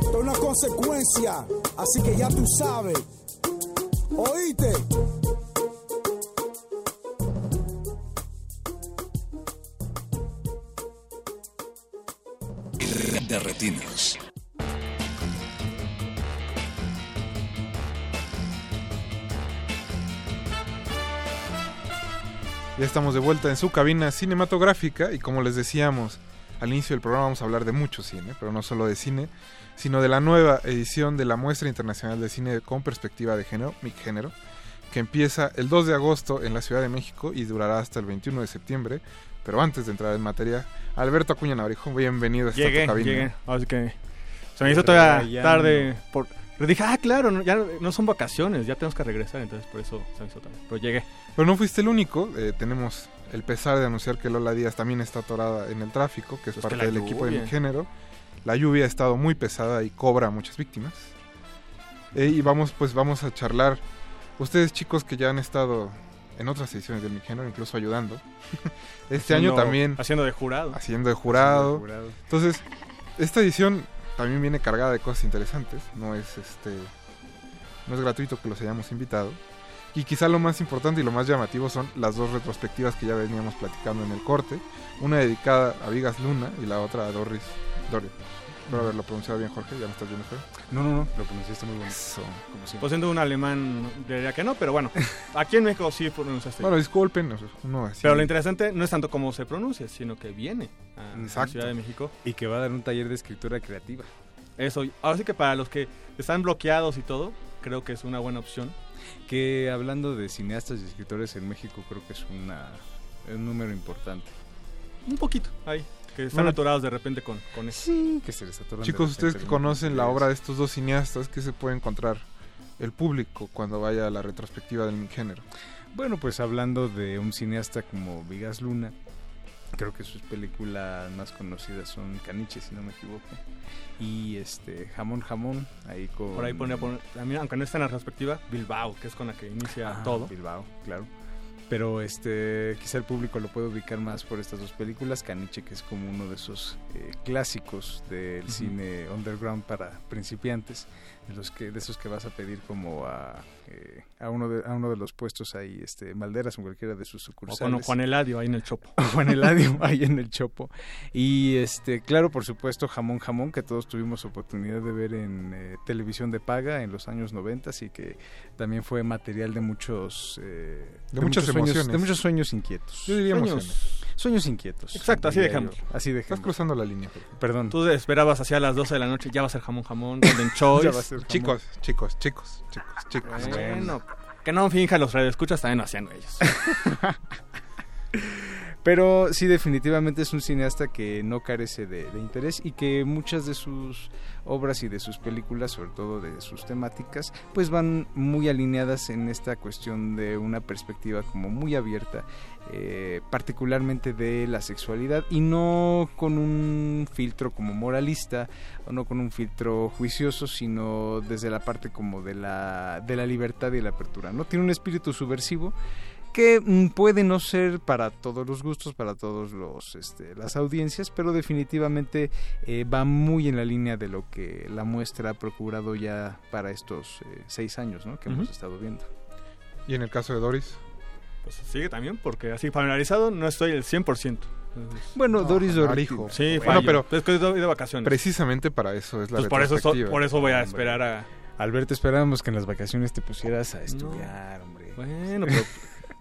Esto es una consecuencia. Así que ya tú sabes. ¿Oíste? Ya estamos de vuelta en su cabina cinematográfica y como les decíamos al inicio del programa vamos a hablar de mucho cine, pero no solo de cine, sino de la nueva edición de la Muestra Internacional de Cine con Perspectiva de Género, Mi Género, que empieza el 2 de agosto en la Ciudad de México y durará hasta el 21 de septiembre. Pero antes de entrar en materia, Alberto Acuña Navarijo, bienvenido a esta Llegué, cabina. llegué. Así que se me hizo todavía Ya tarde. Por... Pero dije, ah, claro, no, ya no son vacaciones, ya tenemos que regresar, entonces por eso se me hizo tarde. Pero llegué. Pero no fuiste el único, eh, tenemos el pesar de anunciar que Lola Díaz también está atorada en el tráfico, que es Pues parte que del equipo de mi género. La lluvia ha estado muy pesada y cobra a muchas víctimas. Eh, y vamos, pues vamos a charlar. Ustedes chicos que ya han estado en otras ediciones de mi género, incluso ayudando. este Haciendo- año también. Haciendo de jurado. Haciendo de jurado. Haciendo de jurado. Entonces, esta edición también viene cargada de cosas interesantes. No es este. No es gratuito que los hayamos invitado. Y quizá lo más importante y lo más llamativo son las dos retrospectivas que ya veníamos platicando en el corte. Una dedicada a Vigas Luna y la otra a Doris Doria. Espero haberlo pronunciado bien, Jorge. ¿Ya me estás viendo feo? No, no, no, lo pronunciaste muy bonito. Como siempre. Pues siendo un alemán, diría que no, pero bueno. Aquí en México sí pronunciaste. Bueno, disculpen. Uno así. Pero lo interesante no es tanto cómo se pronuncia, sino que viene a la. Ciudad de México. Y que va a dar un taller de escritura creativa. Eso, ahora sí que para los que están bloqueados y todo, creo que es una buena opción. Que hablando de cineastas y escritores en México, creo que es una, un número importante. Un poquito, ahí. Que están Bueno. atorados de repente con, con eso. Sí, que se les atoran de Chicos, ustedes que conocen la obra de estos dos cineastas, ¿qué se puede encontrar el público cuando vaya a la retrospectiva del género? Bueno, pues hablando de un cineasta como Vigas Luna, creo que sus películas más conocidas son Caniche, si no me equivoco. Y este Jamón Jamón, ahí con... Por ahí pone, pone- también, aunque no está en la perspectiva, Bilbao, que es con la que inicia Ah, todo. Bilbao, claro. Pero este, quizá el público lo puede ubicar más por estas dos películas. Caniche, que es como uno de esos eh, clásicos del cine underground para principiantes, de los que de esos que vas a pedir como a, eh, a uno de a uno de los puestos ahí, este Malderas o cualquiera de sus O sucursales. con Juan Eladio ahí en el Chopo. Juan Eladio ahí en el Chopo. Y este, claro, por supuesto, Jamón Jamón, que todos tuvimos oportunidad de ver en eh, televisión de paga en los años 90 y que también fue material de muchos eh, De muchos sueños- emociones. de muchos sueños inquietos. Yo diría sueños, emociones. sueños inquietos. Exacto, así dejamos. yo. Así Estás dejamos. cruzando la línea. Perdón. Tú esperabas hacia las 12 de la noche, ya va a ser jamón jamón, Golden Choice. Ya va a ser jamón. Chicos, chicos, chicos, chicos, chicos. Que no finja los radioescuchas, también lo hacían ellos. Pero sí, definitivamente es un cineasta que no carece de, de interés y que muchas de sus obras y de sus películas, sobre todo de sus temáticas, pues van muy alineadas en esta cuestión de una perspectiva como muy abierta, eh, particularmente de la sexualidad y no con un filtro como moralista o no con un filtro juicioso, sino desde la parte como de la, de la libertad y la apertura. No tiene un espíritu subversivo que puede no ser para todos los gustos, para todos los este, las audiencias, pero definitivamente eh, va muy en la línea de lo que la muestra ha procurado ya para estos eh, seis años, ¿no? Que hemos estado viendo. Y en el caso de Doris, Pues sigue también, porque así familiarizado no estoy el 100%. Entonces, Bueno, No, Doris. Narijo. sí, Bueno, pero- Es que de vacaciones. precisamente para eso es la Pues por eso, retrospectiva. por eso voy a esperar a... Alberto, esperábamos que en las vacaciones te pusieras a estudiar, hombre. Bueno, pero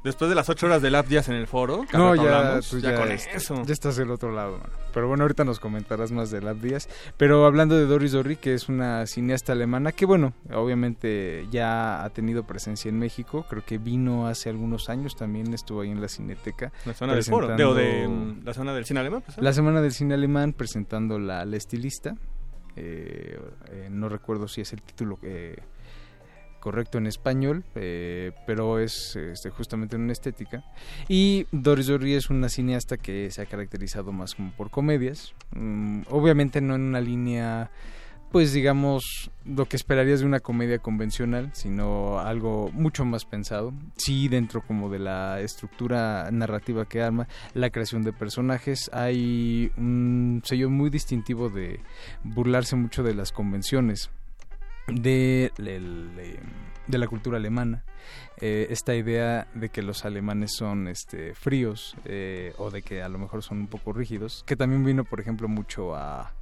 después de las 8 horas de lap días en el foro, No, ya, hablamos, tú ya ya, con este, eso. ya estás del otro lado, mano. Pero bueno, ahorita nos comentarás más de Lab Díaz. Pero hablando de Doris Dorry, que es una cineasta alemana que, bueno, obviamente ya ha tenido presencia en México. Creo que vino hace algunos años, también estuvo ahí en la Cineteca. La zona del foro, de, o de presentando- la zona del cine alemán. pues, ¿eh? La Semana del Cine Alemán presentando la, la estilista. Eh, eh, no recuerdo si es el título eh, correcto en español, eh, pero es este, justamente en una estética. Y Doris Dorry es una cineasta que se ha caracterizado más como por comedias. Mm, obviamente no en una línea pues digamos lo que esperarías de una comedia convencional, sino algo mucho más pensado. Sí, dentro como de la estructura narrativa que arma, la creación de personajes, hay un sello muy distintivo de burlarse mucho de las convenciones de, la cultura alemana. Eh, esta idea de que los alemanes son este, fríos eh, o de que a lo mejor son un poco rígidos, que también vino, por ejemplo, mucho a,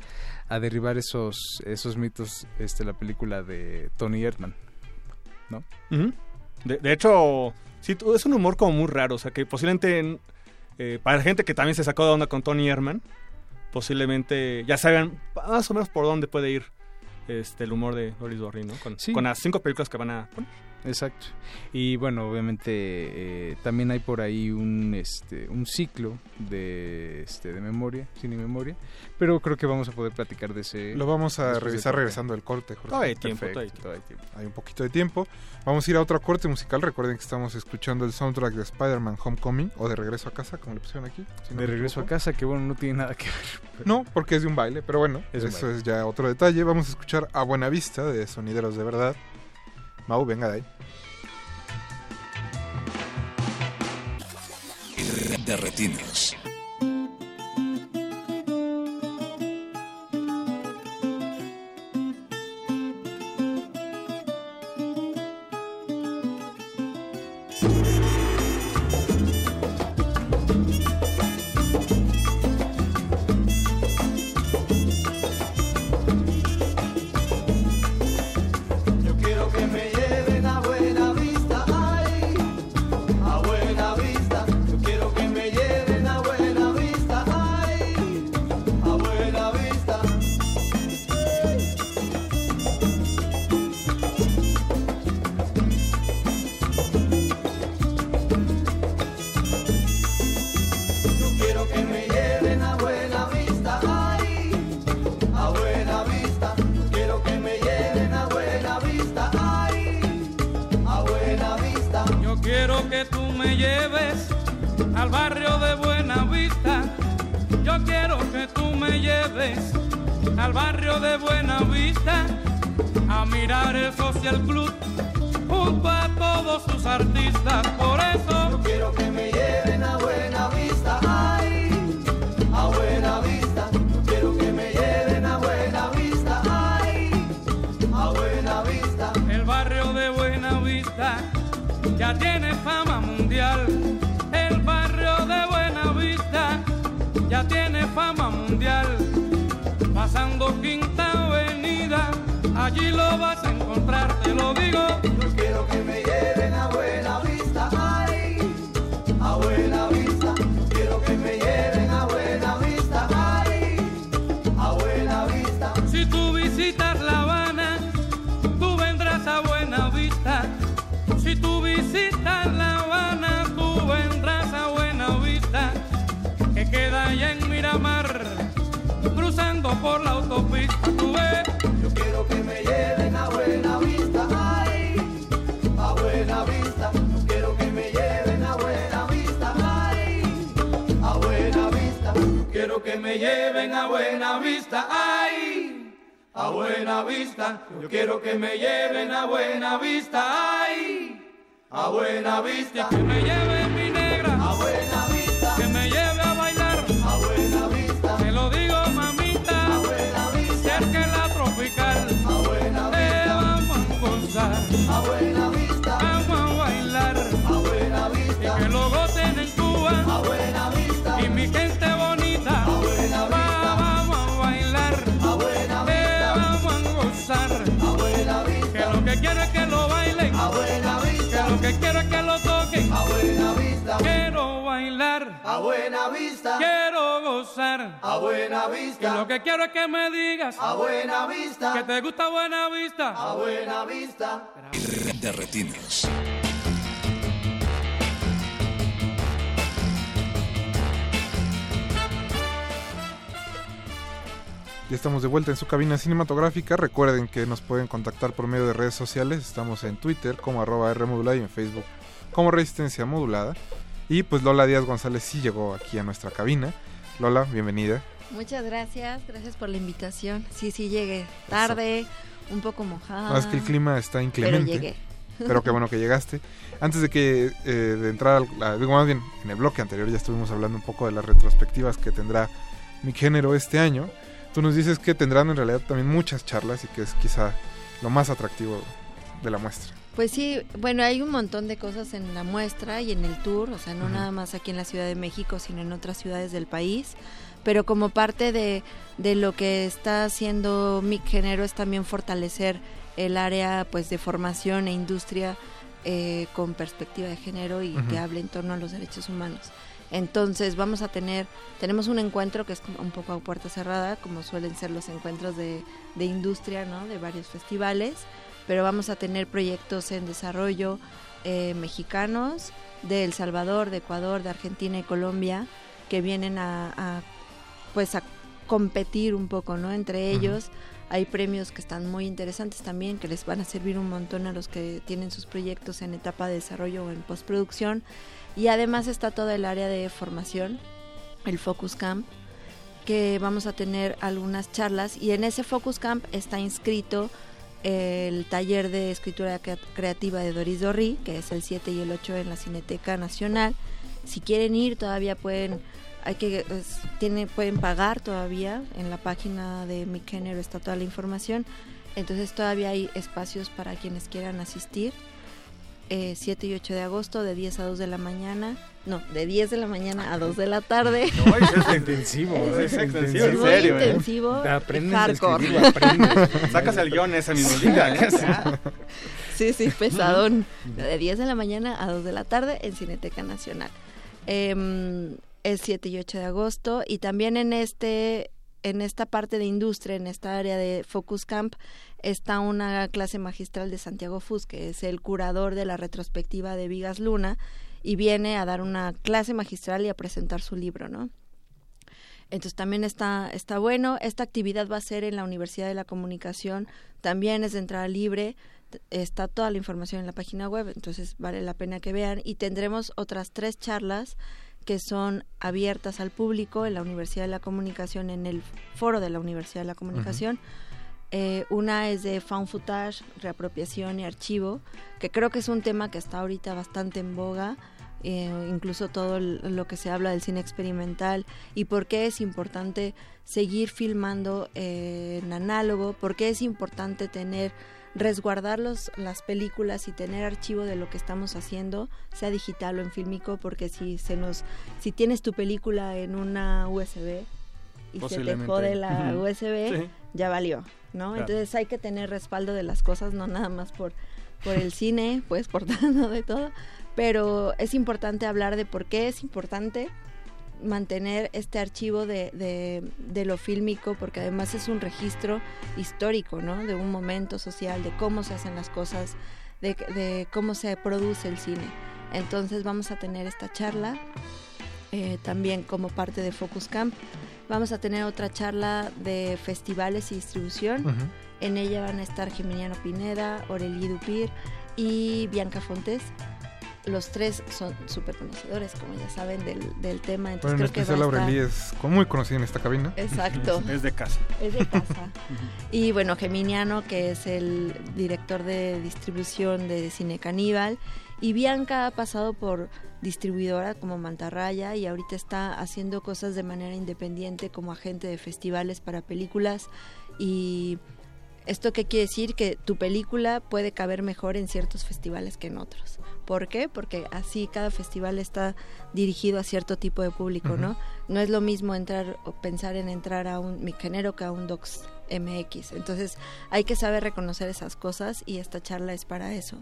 derribar esos, esos mitos este, la película de Tony Erdman. ¿no? De, de hecho, sí, es un humor como muy raro. O sea, que posiblemente eh, para gente que también se sacó de onda con Tony Herman, posiblemente ya saben más o menos por dónde puede ir este el humor de Doris Dorry, ¿no? Con, Sí. con las cinco películas que van a poner. Exacto. Y bueno, obviamente eh, también hay por ahí un este un ciclo de este de memoria, cine y memoria, pero creo que vamos a poder platicar de ese Lo vamos a revisar regresando del corte, Jorge. Todavía hay tiempo, todavía hay hay tiempo. Hay un poquito de tiempo. Vamos a ir a otro corte musical. Recuerden que estamos escuchando el soundtrack de Spider-Man Homecoming o de Regreso a casa, como le pusieron aquí. si no de regreso a casa, que bueno, no tiene nada que ver. No, porque es de un baile, pero bueno, Es eso baile. es ya otro detalle. Vamos a escuchar a Buena Vista de Sonideros de Verdad. Mau, venga de ahí. De retinos. Estamos de vuelta en su cabina cinematográfica. Recuerden que nos pueden contactar por medio de redes sociales. Estamos en Twitter como arroba Rmodulada y en Facebook como Resistencia Modulada. Y pues Lola Díaz González sí llegó aquí a nuestra cabina. Lola, bienvenida. Muchas gracias, gracias por la invitación. Sí, sí, llegué tarde, un poco mojada. No, es que el clima está inclemente. Pero llegué. Pero qué bueno que llegaste. Antes de que eh, de entrar, al- digo más bien, en el bloque anterior ya estuvimos hablando un poco de las retrospectivas que tendrá mi género este año. Tú nos dices que tendrán en realidad también muchas charlas y que es quizá lo más atractivo de la muestra. Pues sí, bueno, hay un montón de cosas en la muestra y en el tour, o sea, no nada más aquí en la Ciudad de México, sino en otras ciudades del país. Pero como parte de, de lo que está haciendo mi género es también fortalecer el área pues de formación e industria eh, con perspectiva de género y que hable en torno a los derechos humanos. Entonces vamos a tener, tenemos un encuentro que es un poco a puerta cerrada, como suelen ser los encuentros de, de industria, ¿no? De varios festivales, pero vamos a tener proyectos en desarrollo eh, mexicanos, de El Salvador, de Ecuador, de Argentina y Colombia, que vienen a, a, pues a competir un poco, ¿no? Entre ellos. Hay premios que están muy interesantes también, que les van a servir un montón a los que tienen sus proyectos en etapa de desarrollo o en postproducción. Y además está todo el área de formación, el Focus Camp, que vamos a tener algunas charlas. Y en ese Focus Camp está inscrito el taller de escritura creativa de Doris Dorri, que es el 7 y el 8 en la Cineteca Nacional. Si quieren ir, todavía pueden hay que es, tiene, pueden pagar todavía en la página de mi género está toda la información entonces todavía hay espacios para quienes quieran asistir eh, 7 y 8 de agosto de 10 a 2 de la mañana no, de 10 de la mañana a 2 de la tarde. No, eso es intensivo. es, es intensivo, en serio. Muy intensivo. ¿eh? Aprendes hardcore. A aprendes. Sacas el guion ese mismo día. sí, sí, pesadón. De 10 de la mañana a 2 de la tarde en Cineteca Nacional. Eh, el 7 y 8 de agosto y también en este en esta parte de industria, en esta área de Focus Camp, está una clase magistral de Santiago Fus, que es el curador de la retrospectiva de Vigas Luna, y viene a dar una clase magistral y a presentar su libro, ¿no? Entonces también está, está bueno. Esta actividad va a ser en la Universidad de la Comunicación, también es de entrada libre, está toda la información en la página web, entonces vale la pena que vean. Y tendremos otras tres charlas que son abiertas al público en la Universidad de la Comunicación, en el foro de la Universidad de la Comunicación. Eh, una es de found footage, reapropiación y archivo, que creo que es un tema que está ahorita bastante en boga, eh, incluso todo lo que se habla del cine experimental y por qué es importante seguir filmando eh, en análogo, por qué es importante tener resguardar los, las películas y tener archivo de lo que estamos haciendo, sea digital o en fílmico, porque si se nos, si tienes tu película en una USB y se te jode la USB, sí. ya valió, ¿no? Claro. Entonces hay que tener respaldo de las cosas, no nada más por, por el cine, pues por todo de todo, pero es importante hablar de por qué es importante mantener este archivo de, de, de, lo fílmico porque además es un registro histórico, ¿no? De un momento social, de cómo se hacen las cosas, de, de cómo se produce el cine. Entonces vamos a tener esta charla eh, también como parte de Focus Camp. Vamos a tener otra charla de festivales y distribución. Uh -huh. En ella van a estar Geminiano Pineda, Orelí Dupir y Bianca Fontes los tres son súper conocedores, como ya saben, del, del tema. Entonces bueno, creo en que Aureli es muy conocida en esta cabina. Exacto. es de casa. Es de casa. y bueno, Geminiano, que es el director de distribución de Cine Caníbal. Y Bianca ha pasado por distribuidora como Mantarraya y ahorita está haciendo cosas de manera independiente como agente de festivales para películas y ¿Esto qué quiere decir? Que tu película puede caber mejor en ciertos festivales que en otros. ¿Por qué? Porque así cada festival está dirigido a cierto tipo de público, uh -huh. ¿no? No es lo mismo entrar o pensar en entrar a un mi género que a un Docs MX. Entonces hay que saber reconocer esas cosas y esta charla es para eso.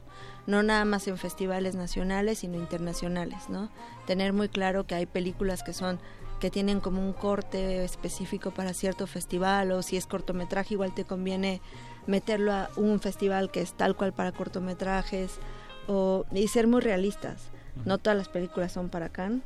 No nada más en festivales nacionales, sino internacionales, ¿no? Tener muy claro que hay películas que son que tienen como un corte específico para cierto festival o si es cortometraje igual te conviene meterlo a un festival que es tal cual para cortometrajes o, y ser muy realistas. No todas las películas son para Cannes,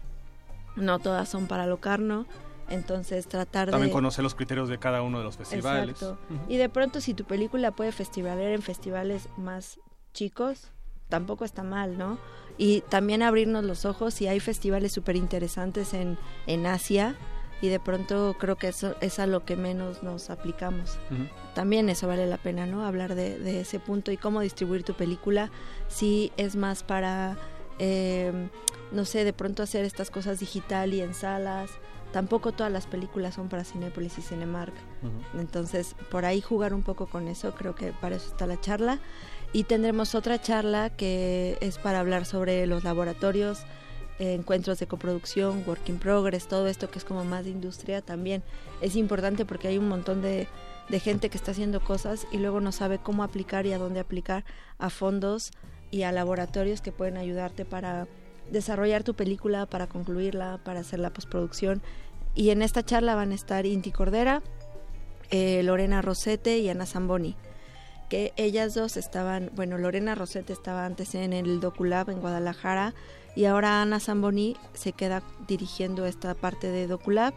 no todas son para Locarno, entonces tratar También de... conocer los criterios de cada uno de los festivales. Exacto. Uh -huh. Y de pronto si tu película puede festivaler en festivales más chicos, tampoco está mal, ¿no? y también abrirnos los ojos si hay festivales súper interesantes en, en Asia y de pronto creo que eso es a lo que menos nos aplicamos. Uh -huh. También eso vale la pena, ¿no? Hablar de, de, ese punto y cómo distribuir tu película, si es más para, eh, no sé, de pronto hacer estas cosas digital y en salas. Tampoco todas las películas son para Cinépolis y Cinemark. Uh -huh. Entonces, por ahí jugar un poco con eso, creo que para eso está la charla y tendremos otra charla que es para hablar sobre los laboratorios, eh, encuentros de coproducción, work in progress, todo esto que es como más de industria también es importante porque hay un montón de, de gente que está haciendo cosas y luego no sabe cómo aplicar y a dónde aplicar a fondos y a laboratorios que pueden ayudarte para desarrollar tu película, para concluirla, para hacer la postproducción. Y en esta charla van a estar Inti Cordera, eh, Lorena Rosete y Ana Zamboni que ellas dos estaban, bueno, Lorena Rosete estaba antes en el Doculab en Guadalajara y ahora Ana Zamboni se queda dirigiendo esta parte de Doculab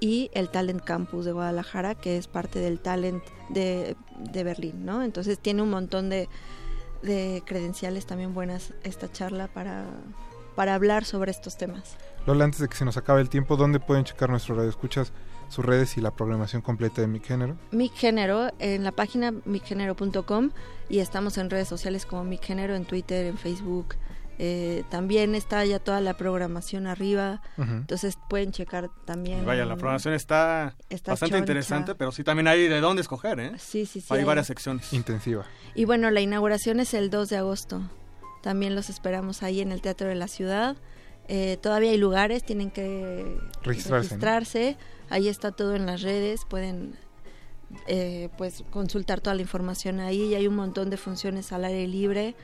y el Talent Campus de Guadalajara, que es parte del Talent de, de Berlín, ¿no? Entonces tiene un montón de, de credenciales también buenas esta charla para, para hablar sobre estos temas. Lola, antes de que se nos acabe el tiempo, ¿dónde pueden checar nuestro radio escuchas? Sus redes y la programación completa de Mi Género. Mi Género en la página micgénero.com y estamos en redes sociales como Mi Género, en Twitter, en Facebook. Eh, también está ya toda la programación arriba, entonces pueden checar también. Vaya, la programación está, bastante interesante, pero sí también hay de dónde escoger, ¿eh? Sí, sí, sí. Hay, varias secciones. Intensiva. Y bueno, la inauguración es el 2 de agosto. También los esperamos ahí en el Teatro de la Ciudad. Eh, todavía hay lugares, tienen que registrarse. Ahí está todo en las redes, pueden eh, pues consultar toda la información ahí. Y hay un montón de funciones al aire libre.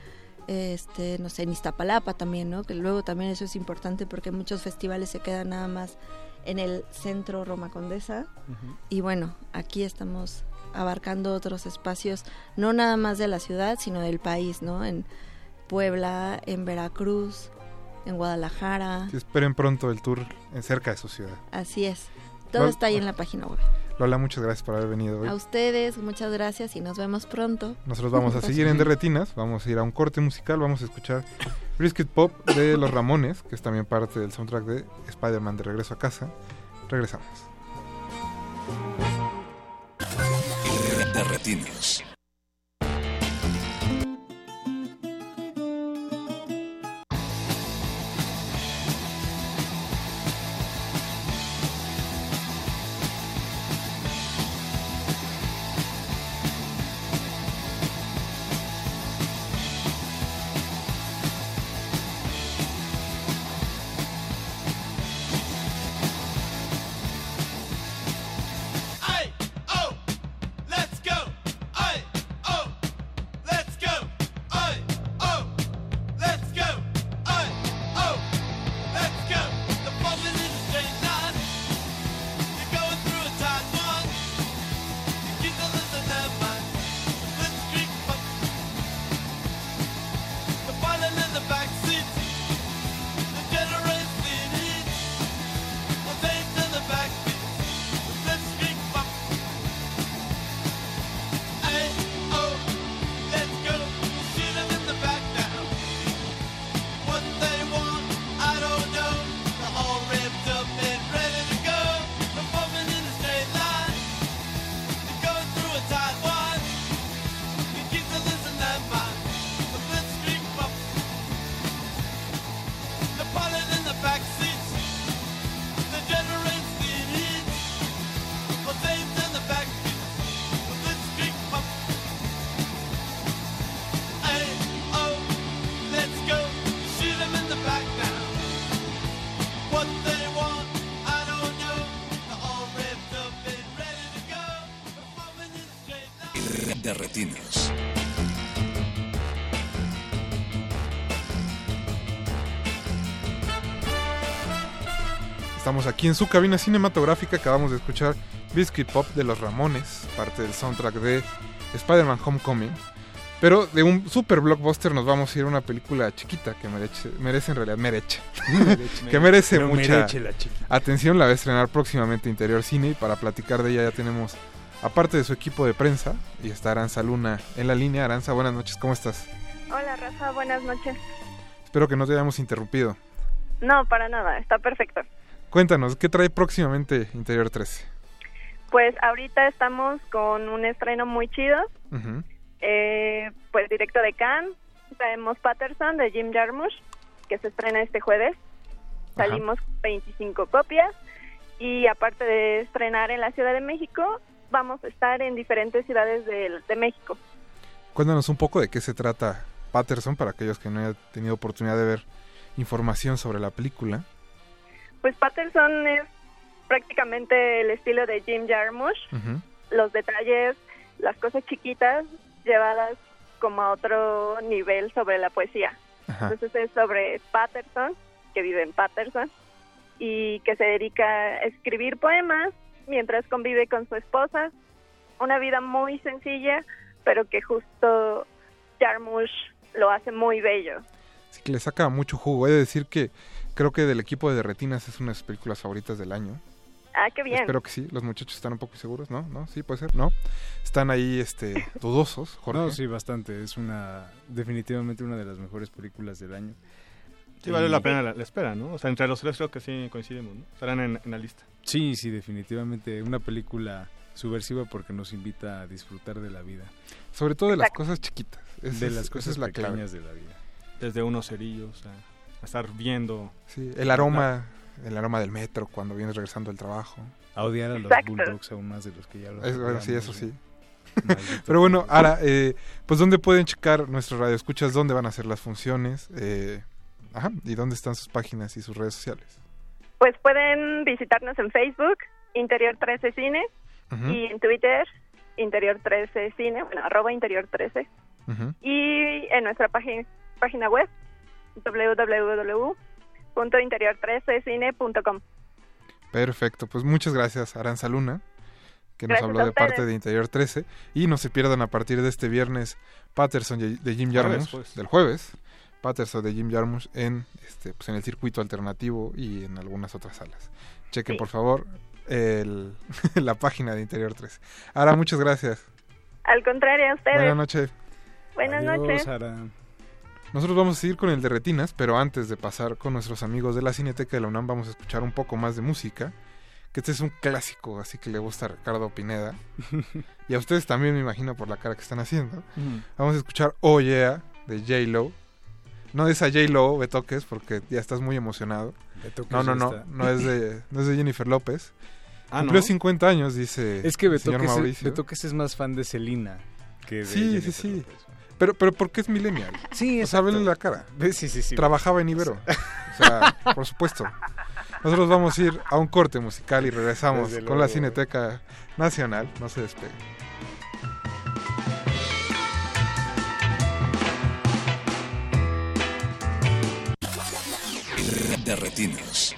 Este, no sé, en Iztapalapa también, ¿no? Que luego también eso es importante porque muchos festivales se quedan nada más en el centro Roma Condesa. Y bueno, aquí estamos abarcando otros espacios, no nada más de la ciudad, sino del país, ¿no? En Puebla, en Veracruz, en Guadalajara. esperen pronto el tour en cerca de su ciudad. Así es. Todo está ahí en la página web. Lola, muchas gracias por haber venido hoy. A ustedes, muchas gracias y nos vemos pronto. Nosotros vamos a seguir en Derretinas, vamos a ir a un corte musical, vamos a escuchar Brisket Pop de Los Ramones, que es también parte del soundtrack de Spider-Man de Regreso a Casa. Regresamos. Derretinas. Estamos aquí en su cabina cinematográfica. Acabamos de escuchar Biscuit Pop de los Ramones, parte del soundtrack de Spider-Man Homecoming. Pero de un super blockbuster nos vamos a ir a una película chiquita que merece, merece en realidad, merece, que merece mucha atención. La va a estrenar próximamente Interior Cine y para platicar de ella ya tenemos, aparte de su equipo de prensa, y está Aranza Luna en la línea. Aranza, buenas noches, ¿cómo estás? Hola Rafa, buenas noches. Espero que no te hayamos interrumpido. No, para nada, está perfecto. Cuéntanos, ¿qué trae próximamente Interior 13? Pues ahorita estamos con un estreno muy chido. eh, pues directo de Cannes. Traemos Patterson de Jim Jarmusch, que se estrena este jueves. Salimos 25 copias. Y aparte de estrenar en la Ciudad de México, vamos a estar en diferentes ciudades de, de México. Cuéntanos un poco de qué se trata Patterson para aquellos que no hayan tenido oportunidad de ver información sobre la película. Pues Patterson es prácticamente el estilo de Jim Jarmusch. Los detalles, las cosas chiquitas llevadas como a otro nivel sobre la poesía. Entonces es sobre Patterson, que vive en Patterson y que se dedica a escribir poemas mientras convive con su esposa. Una vida muy sencilla, pero que justo Jarmusch lo hace muy bello. Sí, que le saca mucho jugo. He de decir que creo que del equipo de Retinas es una de sus películas favoritas del año. Ah, qué bien. Espero que sí. Los muchachos están un poco seguros, ¿no? ¿No? Sí, puede ser, ¿no? Están ahí, este, dudosos, Jorge. No, sí, bastante. Es una, definitivamente una de las mejores películas del año. Sí, vale la pena la, la espera, ¿no? O sea, entre los tres creo que sí coincidimos, ¿no? Estarán en, en la lista. Sí, sí, definitivamente una película subversiva porque nos invita a disfrutar de la vida. Sobre todo de las cosas chiquitas. De las cosas es la clave. pequeñas de la vida. Desde unos cerillos a, a estar viendo. Sí, el aroma, el aroma del metro cuando vienes regresando del trabajo. A odiar a los Exacto. bulldogs aún más de los que ya lo Es- bueno, sí, eso sí. Pero bueno, ahora, eh, pues ¿dónde pueden checar nuestros radioescuchas? ¿Dónde van a hacer las funciones? Eh, ajá, ¿y dónde están sus páginas y sus redes sociales? Pues pueden visitarnos en Facebook, Interior 13 Cine, y en Twitter, Interior 13 Cine, bueno, arroba Interior 13. ujú. Y en nuestra página, página web, www.interior13cine.com. Perfecto, pues muchas gracias Aranza Luna, que nos habló de parte de Interior 13. Y no se pierdan a partir de este viernes Patterson de Jim Jueves, Jarmusch, pues. del jueves, Patterson de Jim Jarmusch en, este, pues en el circuito alternativo y en algunas otras salas. Chequen Sí. por favor el, la página de Interior 13. Ahora, muchas gracias. Al contrario, a ustedes. Buenas noches. Buenas Adiós, noches. Sara. Nosotros vamos a seguir con el de retinas, pero antes de pasar con nuestros amigos de la Cineteca de la UNAM vamos a escuchar un poco más de música, que este es un clásico, así que le gusta a Ricardo Pineda. y a ustedes también me imagino por la cara que están haciendo. Vamos a escuchar Oh Yeah de J-Lo. No de esa J-Lo, Betoques, porque ya estás muy emocionado. Betoques No, no, no, no es de, no es de Jennifer López. Ah, Cumplió ¿no? 50 años, dice Es que el señor Betoques, es, Mauricio. Betoques es más fan de Selena que de Sí, sí, sí. López. Pero, pero ¿por qué es millennial? Sí, O sea, vele la cara. Sí, sí, sí. Trabajaba en Ibero. O sea, por supuesto. Nosotros vamos a ir a un corte musical y regresamos Desde con la. Cineteca Nacional. No se despeguen. De retinas.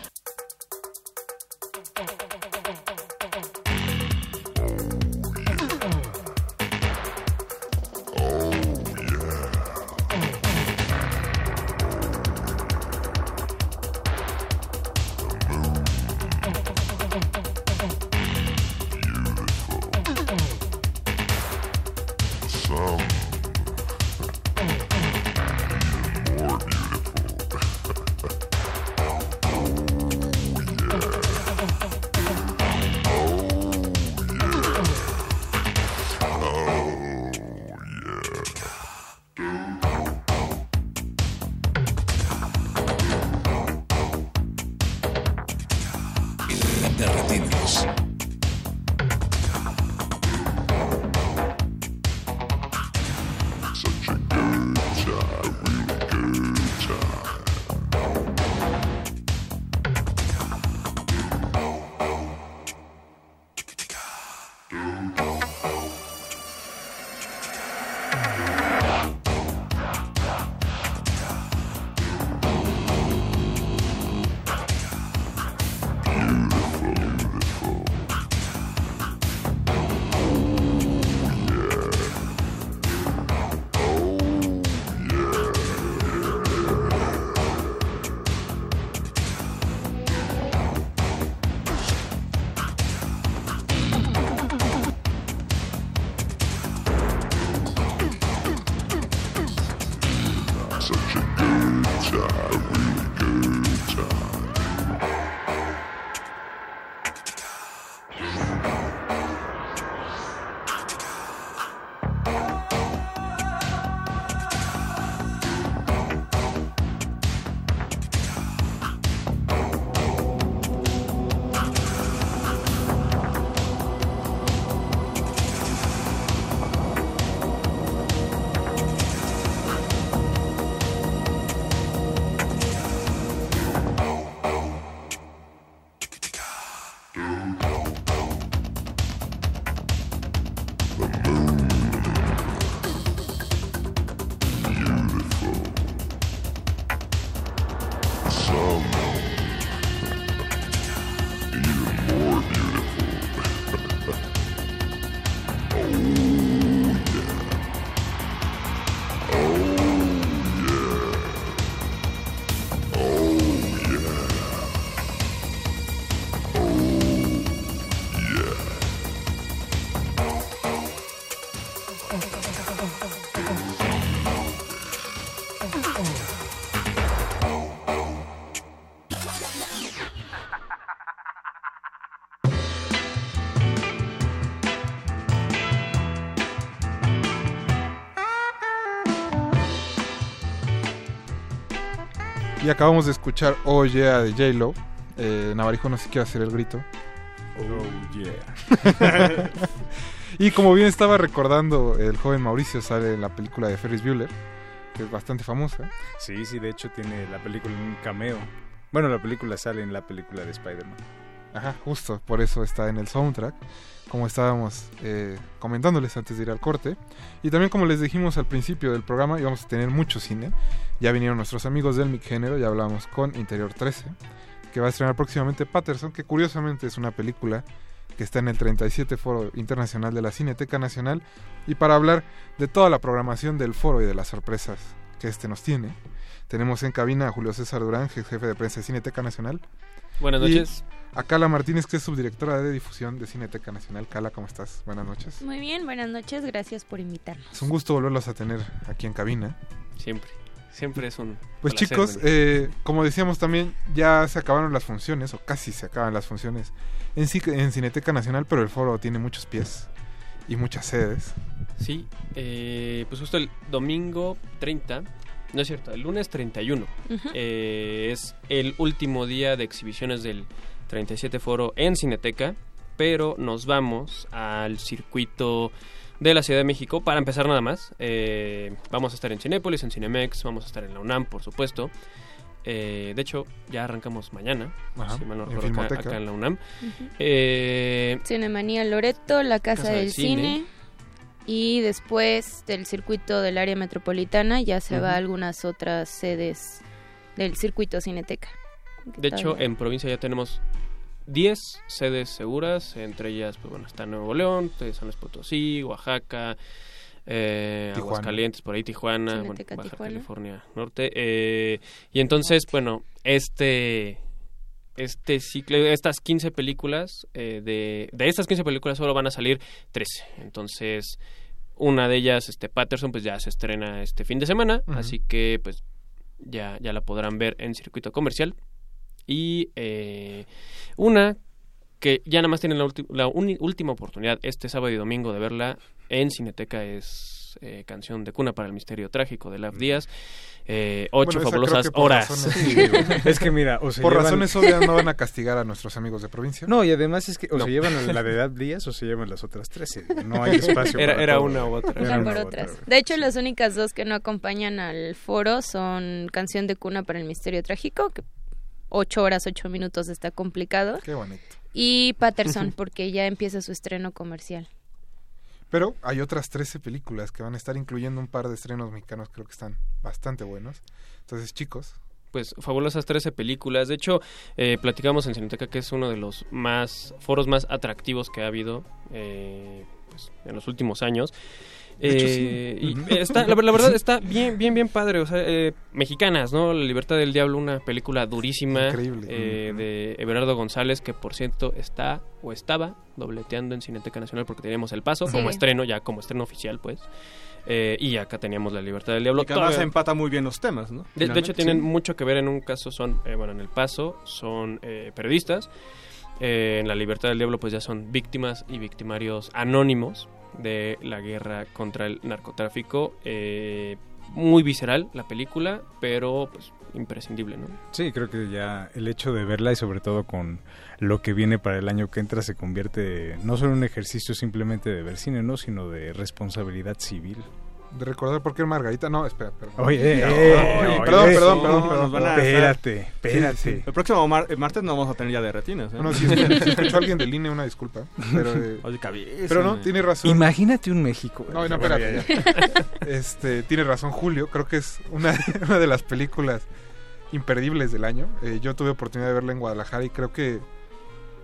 Y acabamos de escuchar Oh Yeah de J-Lo. Eh, Navarijo no sé si quiere hacer el grito. Oh yeah. y como bien estaba recordando, el joven Mauricio sale en la película de Ferris Bueller, que es bastante famosa. Sí, sí, de hecho tiene la película en un cameo. Bueno, la película sale en la película de Spider-Man. Ajá, justo, por eso está en el soundtrack, como estábamos eh, comentándoles antes de ir al corte. Y también como les dijimos al principio del programa, íbamos a tener mucho cine. Ya vinieron nuestros amigos del Mic Género, ya hablamos con Interior 13, que va a estrenar próximamente Patterson, que curiosamente es una película que está en el 37 Foro Internacional de la Cineteca Nacional. Y para hablar de toda la programación del foro y de las sorpresas que este nos tiene, tenemos en cabina a Julio César Durán, jefe de prensa de Cineteca Nacional. Buenas Y noches. a Cala Martínez, que es subdirectora de difusión de Cineteca Nacional. Cala, ¿cómo estás? Buenas noches. Muy bien, buenas noches, gracias por invitarnos. Es un gusto volverlos a tener aquí en cabina. Siempre. Siempre es un. Pues placer chicos, eh, como decíamos también, ya se acabaron las funciones, o casi se acaban las funciones en, en Cineteca Nacional, pero el foro tiene muchos pies y muchas sedes. Sí, eh, pues justo el domingo 30, no es cierto, el lunes 31 Ujú. eh, es el último día de exhibiciones del 37 Foro en Cineteca, pero nos vamos al circuito de la Ciudad de México para empezar nada más. Eh, vamos a estar en Cinépolis, en Cinemex, vamos a estar en la UNAM, por supuesto. Eh, de hecho, ya arrancamos mañana, Ajá, si mal no en recuerdo, acá, en la UNAM. Eh, Cinemanía Loreto, la Casa, Casa del del Cine. Cine. Y después del circuito del área metropolitana ya se va a algunas otras sedes del circuito Cineteca. De hecho, en provincia ya tenemos 10 sedes seguras, entre ellas, pues bueno, está Nuevo León, eh, San Luis Potosí, Oaxaca, eh. Aguascalientes, por ahí Tijuana, bueno, Baja Tijuana. California Norte. eh, y entonces, bueno, este este ciclo, estas 15 películas, eh, de, de estas 15 películas solo van a salir 13. Entonces, una de ellas, este Patterson, pues ya se estrena este fin de semana, así que pues ya, ya la podrán ver en circuito comercial. Y eh, una que ya nada más tienen la, la última oportunidad este sábado y domingo de verla en Cineteca es eh, Canción de Cuna para el Misterio Trágico de Lav Díaz. Eh, ocho Bueno, fabulosas horas. razones- Sí, es que mira, o se Por llevan- razones obvias no van a castigar a nuestros amigos de provincia. No, y además es que o No. se llevan la de edad Díaz o se llevan las otras 13. No hay espacio Era- para era todo. una u otra. Era Una por u otra. otras. De hecho, las únicas dos que no acompañan al foro son Canción de Cuna para el Misterio Trágico, que ocho horas, ocho minutos está complicado. Qué bonito. Y Patterson, porque ya empieza su estreno comercial. Pero hay otras 13 películas que van a estar incluyendo un par de estrenos mexicanos, creo que están bastante buenos. Entonces, chicos, pues fabulosas 13 películas. De hecho, eh, platicamos en Cineteca que es uno de los más foros más atractivos que ha habido eh, pues, en los últimos años. Hecho, Eh, sí. y está, la, la verdad está bien, bien, bien padre. O sea, eh, mexicanas, ¿no? La Libertad del Diablo, una película durísima Increíble. eh, de Everardo González, que por cierto está o estaba dobleteando en Cineteca Nacional porque teníamos el paso Sí. como estreno, ya como estreno oficial, pues. Eh, y acá teníamos La Libertad del Diablo. Y que además Todavía- empata muy bien los temas, ¿no? de, hecho, tienen Sí. mucho que ver en un caso, son, eh, bueno, en el paso, son eh, periodistas. Eh, en la libertad del diablo, pues ya son víctimas y victimarios anónimos de la guerra contra el narcotráfico. Eh, muy visceral la película, pero pues imprescindible, ¿no? Sí, creo que ya el hecho de verla y sobre todo con lo que viene para el año que entra se convierte no solo en un ejercicio simplemente de ver cine, ¿no? sino de responsabilidad civil. De recordar por qué Margarita. No, espera, perdón. Oye, No, eh, oye, oye, perdón, perdón, no, perdón, perdón. Espérate, Sí, espérate. sí. El próximo mar- martes no vamos a tener ya de retinas, ¿eh? Bueno, si, escuchó- si escuchó alguien de línea, una disculpa. Pero, eh, Oye, cabeza, pero no, tiene razón. Imagínate un México. No, no, espérate. Este, tiene razón Julio, creo que es una, una de las películas imperdibles del año. Eh, yo tuve oportunidad de verla en Guadalajara y creo que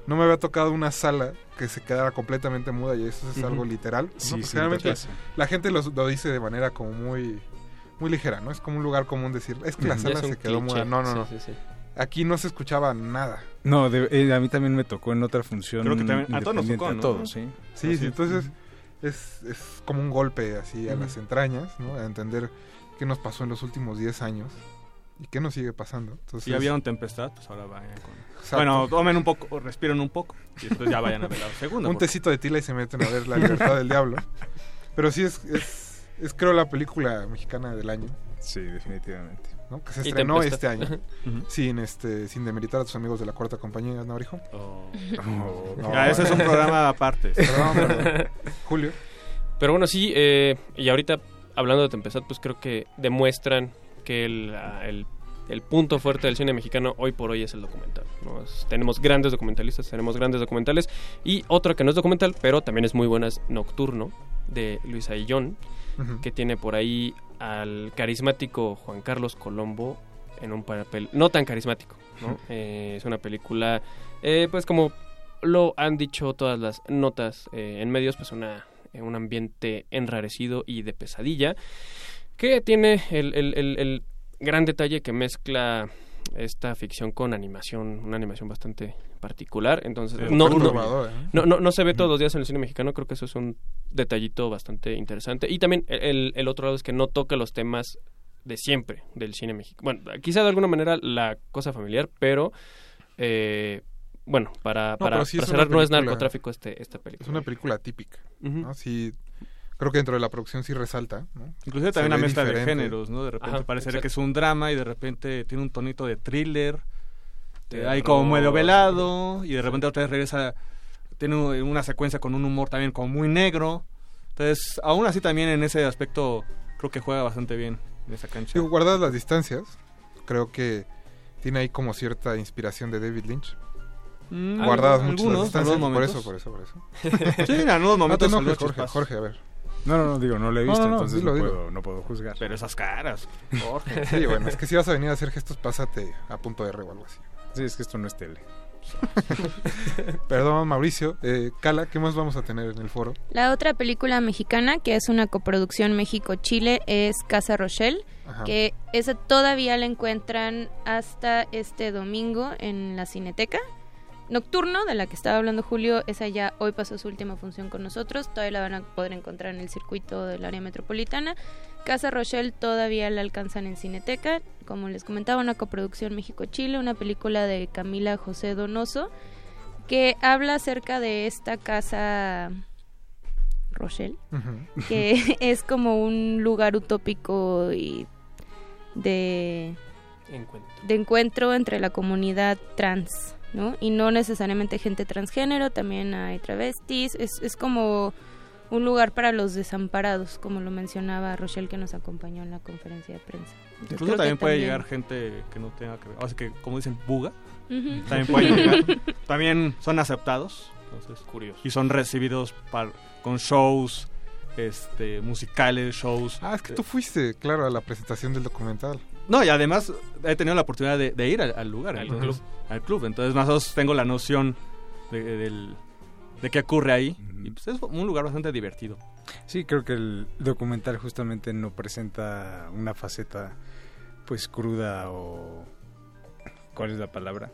no me había tocado una sala que se quedara completamente muda y eso es algo literal. ¿no? Sí, Porque sí, generalmente la gente lo, lo dice de manera como muy muy ligera, ¿no? Es como un lugar común decir, es que la sala se quedó cliché. muda. No, no, Sí, no. sí, sí. Aquí no se escuchaba nada. No, de- eh, a mí también me tocó en otra función. Creo que también- a todos nos tocó, a ¿no? todos, sí. Sí, sí, entonces es, es como un golpe así a las entrañas, ¿no? A entender qué nos pasó en los últimos 10 años y qué nos sigue pasando. Entonces, Si ya vieron Tempestad, pues ahora vayan con... Exacto. Bueno, tomen un poco, respiren un poco y después ya vayan a ver la segunda. un porque- tecito de tila y se meten a ver La Libertad del Diablo. Pero sí es, es, es creo la película mexicana del año. Sí, definitivamente. ¿no? que se estrenó este año, sin este sin demeritar a tus amigos de la cuarta compañía, ¿no, Arijo? Ya, ese es un programa aparte. Programa aparte. Julio. Pero bueno, sí, eh, y ahorita hablando de Tempestad, pues creo que demuestran que el, ah, el- el punto fuerte del cine mexicano hoy por hoy es el documental. ¿no? Es- tenemos grandes documentalistas, tenemos grandes documentales. Y otro que no es documental, pero también es muy buena, es Nocturno, de Luis Aillón, Ujú. que tiene por ahí al carismático Juan Carlos Colombo en un papel no tan carismático. ¿no? Eh, es una película, eh, pues como lo han dicho todas las notas eh, en medios, pues una, eh, un ambiente enrarecido y de pesadilla, que tiene el, el- el- el gran detalle que mezcla esta ficción con animación, una animación bastante particular, entonces Sí, no, muy no, innovador, ¿eh? no, no, no se ve todos los días en el cine mexicano, creo que eso es un detallito bastante interesante. Y también el, el otro lado es que no toca los temas de siempre del cine mexicano. Bueno, quizá de alguna manera la cosa familiar, pero eh, bueno, para, para, sí cerrar, no es narcotráfico este, esta película. Es una película típica. ¿no? Sí, creo que dentro de la producción sí resalta, ¿no? Inclusive también la ve mezcla de géneros, ¿no? De repente Ajá, parecería exacto. que es un drama y de repente tiene un tonito de thriller. Hay como medio velado y de repente otra vez regresa, tiene un- una secuencia con un humor también como muy negro. Entonces, aún así también en ese aspecto creo que juega bastante bien en esa cancha. Digo, guardadas las distancias, creo que tiene ahí como cierta inspiración de David Lynch. Mm, guardadas algunos, mucho las distancias, por eso, por eso, por eso. Sí, en algunos No te momentos enojes, saludos Jorge. Jorge, a ver. No, no, no, digo, no lo he visto, no, no, entonces dilo, no. Puedo, no puedo juzgar. Pero esas caras, Jorge. Sí, bueno, es que si vas a venir a hacer gestos, pásate a punto R o algo así. Sí, es que esto no es tele. Perdón, Mauricio. Eh, Cala, ¿qué más vamos a tener en el foro? La otra película mexicana, que es una coproducción México-Chile, es Casa Rochelle, Ajá. que esa todavía la encuentran hasta este domingo en la Cineteca. Nocturno, de la que estaba hablando Julio, esa ya hoy pasó su última función con nosotros, todavía la van a poder encontrar en el circuito del área metropolitana. Casa Rochelle todavía la alcanzan en Cineteca, como les comentaba, una coproducción México-Chile, una película de Camila José Donoso, que habla acerca de esta casa Rochelle, que es como un lugar utópico y de, Encuentro. de encuentro entre la comunidad trans, ¿no? Y no necesariamente gente transgénero, también hay travestis, es, es como un lugar para los desamparados, como lo mencionaba Rochelle que nos acompañó en la conferencia de prensa. Entonces, Incluso también puede llegar gente que no tenga que ver. O sea, que como dicen, buga. También puede llegar. también son aceptados. Entonces, Curioso. Y son recibidos par- con shows este musicales, shows. Ah, es que tú fuiste, claro, a la presentación del documental. No, y además he tenido la oportunidad de, de ir al, al lugar, Al entonces, club. al club. Entonces, más o menos tengo la noción de, del- de qué ocurre ahí. Y pues es un lugar bastante divertido. Sí, creo que el documental justamente no presenta una faceta pues cruda o ¿cuál es la palabra?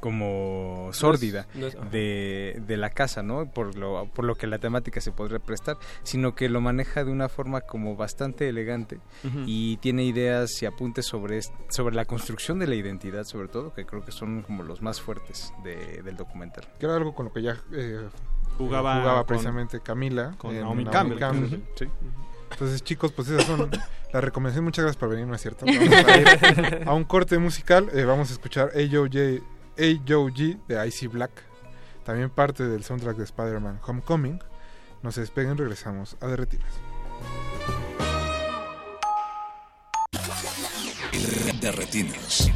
Como sórdida no es- ajá. de, de la casa, ¿no? Por lo, por lo que la temática se podría prestar, sino que lo maneja de una forma como bastante elegante y tiene ideas y apuntes sobre, sobre la construcción de la identidad, sobre todo, que creo que son como los más fuertes de- del documental. Que era algo con lo que ya eh, Jugaba jugaba con- precisamente Camila. con Naomi Campbell. Ujú. Sí. Entonces, chicos, pues esas son las recomendaciones. Muchas gracias por venir, ¿no es cierto? Vamos a ir a un corte musical. eh, vamos a escuchar A.J. A.J.G. de Icy Black. También parte del soundtrack de Spider-Man Homecoming. No se despeguen, regresamos a Derretinas. De retinas.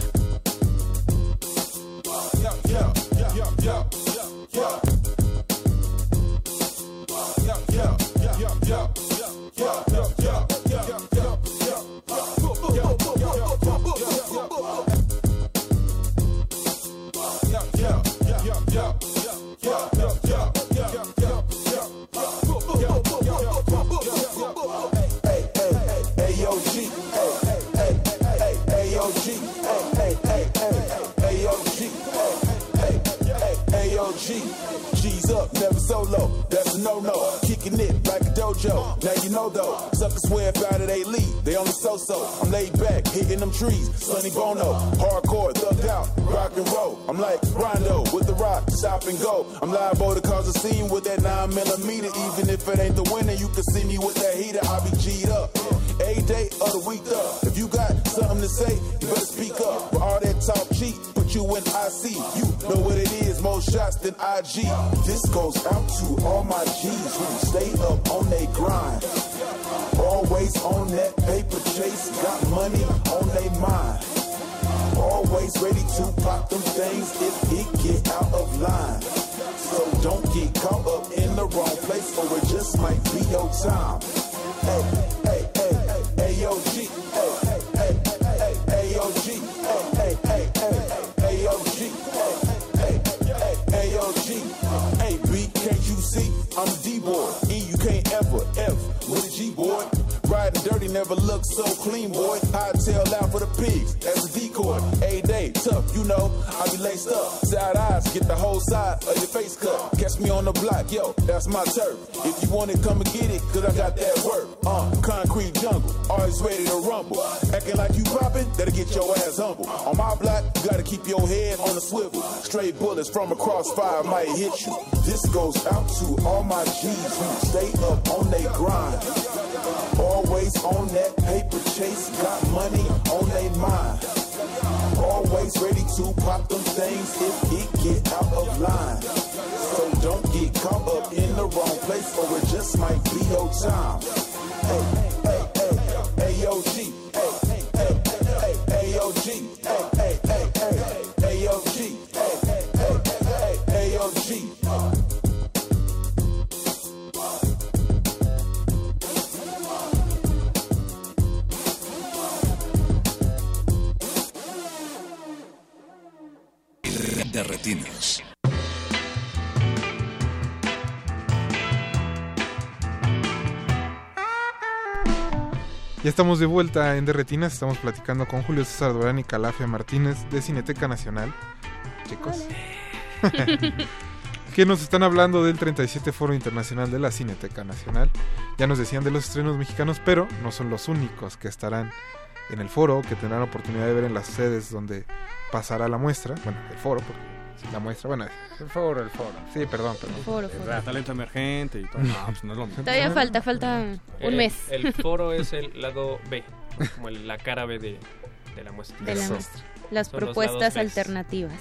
Solo. That's a no no. Kicking it like a dojo. Now you know though. Suckers swear about it, they lead. They only so so. I'm laid back, hitting them trees. Sonny Bono. Hardcore, thugged out. Rock and roll. I'm like Rondo with the rock. Stop and go. I'm liable to cause a scene with that 9 millimeter. Even if it ain't the winner, you can see me with that heater. I be G'd up. AD day of the week up. If you got something to say, you better speak up. For all that talk cheap, put you in IC. You know what it is, more shots than IG. This goes out to all my G's who stay up on they grind. Always on that paper chase, got money on they mind. Always ready to pop them things if it get out of line. So don't get caught up in the wrong place or it just might be your time. Hey, hey, hey, hey, hey, yo, G. I'm D-boy. E, you can't ever, F with a G-boy. Riding dirty never looked so clean, boy. I tail out for the pigs as a decoy. A tough, you know. I be laced up. Side eyes, get the whole side of your face cut. Catch me on the block, yo, that's my turf. If you want it, come and get it, cause I got that work. Uh, concrete jungle, always ready to rumble. Acting like you poppin', that'll get your ass humble. On my block, you gotta keep your head on the swivel. Straight bullets from a crossfire might hit you. This goes out to all my G's who stay up on they grind. Always on that paper chase, got money on they mind. Always ready to pop them things if it get out of line. So don't get caught up in the wrong place or it just might be your time. Hey, hey, hey, hey, yo, G. Hey, hey, hey, hey, hey, yo, G. Hey, hey, hey, Ya estamos de vuelta en Derretinas, estamos platicando con Julio César Durán y Calafia Martínez de Cineteca Nacional. Chicos. que nos están hablando del 37 Foro Internacional de la Cineteca Nacional. Ya nos decían de los estrenos mexicanos, pero no son los únicos que estarán en el foro, que tendrán oportunidad de ver en las sedes donde pasará la muestra. Bueno, el foro, porque la muestra, bueno, El foro, el foro. Sí, perdón, perdón. Foro, foro. Ah, talento emergente y todo. No, pues no es lo mismo. Todavía falta, falta un El- mes. El foro es el lado B, como el- la cara B de, de la muestra. De la Eso. muestra. Las Son propuestas alternativas.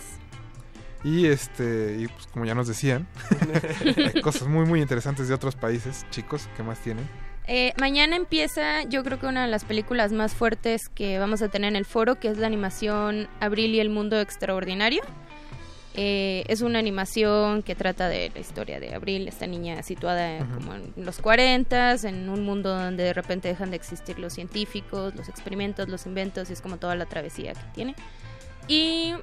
Y este, y pues como ya nos decían, hay cosas muy muy interesantes de otros países, chicos, ¿qué más tienen? Eh, mañana empieza, yo creo que una de las películas más fuertes que vamos a tener en el foro, que es la animación Abril y el Mundo Extraordinario. Eh, es una animación que trata de la historia de Abril, esta niña situada como en los 40, en un mundo donde de repente dejan de existir los científicos, los experimentos, los inventos, y es como toda la travesía que tiene. Y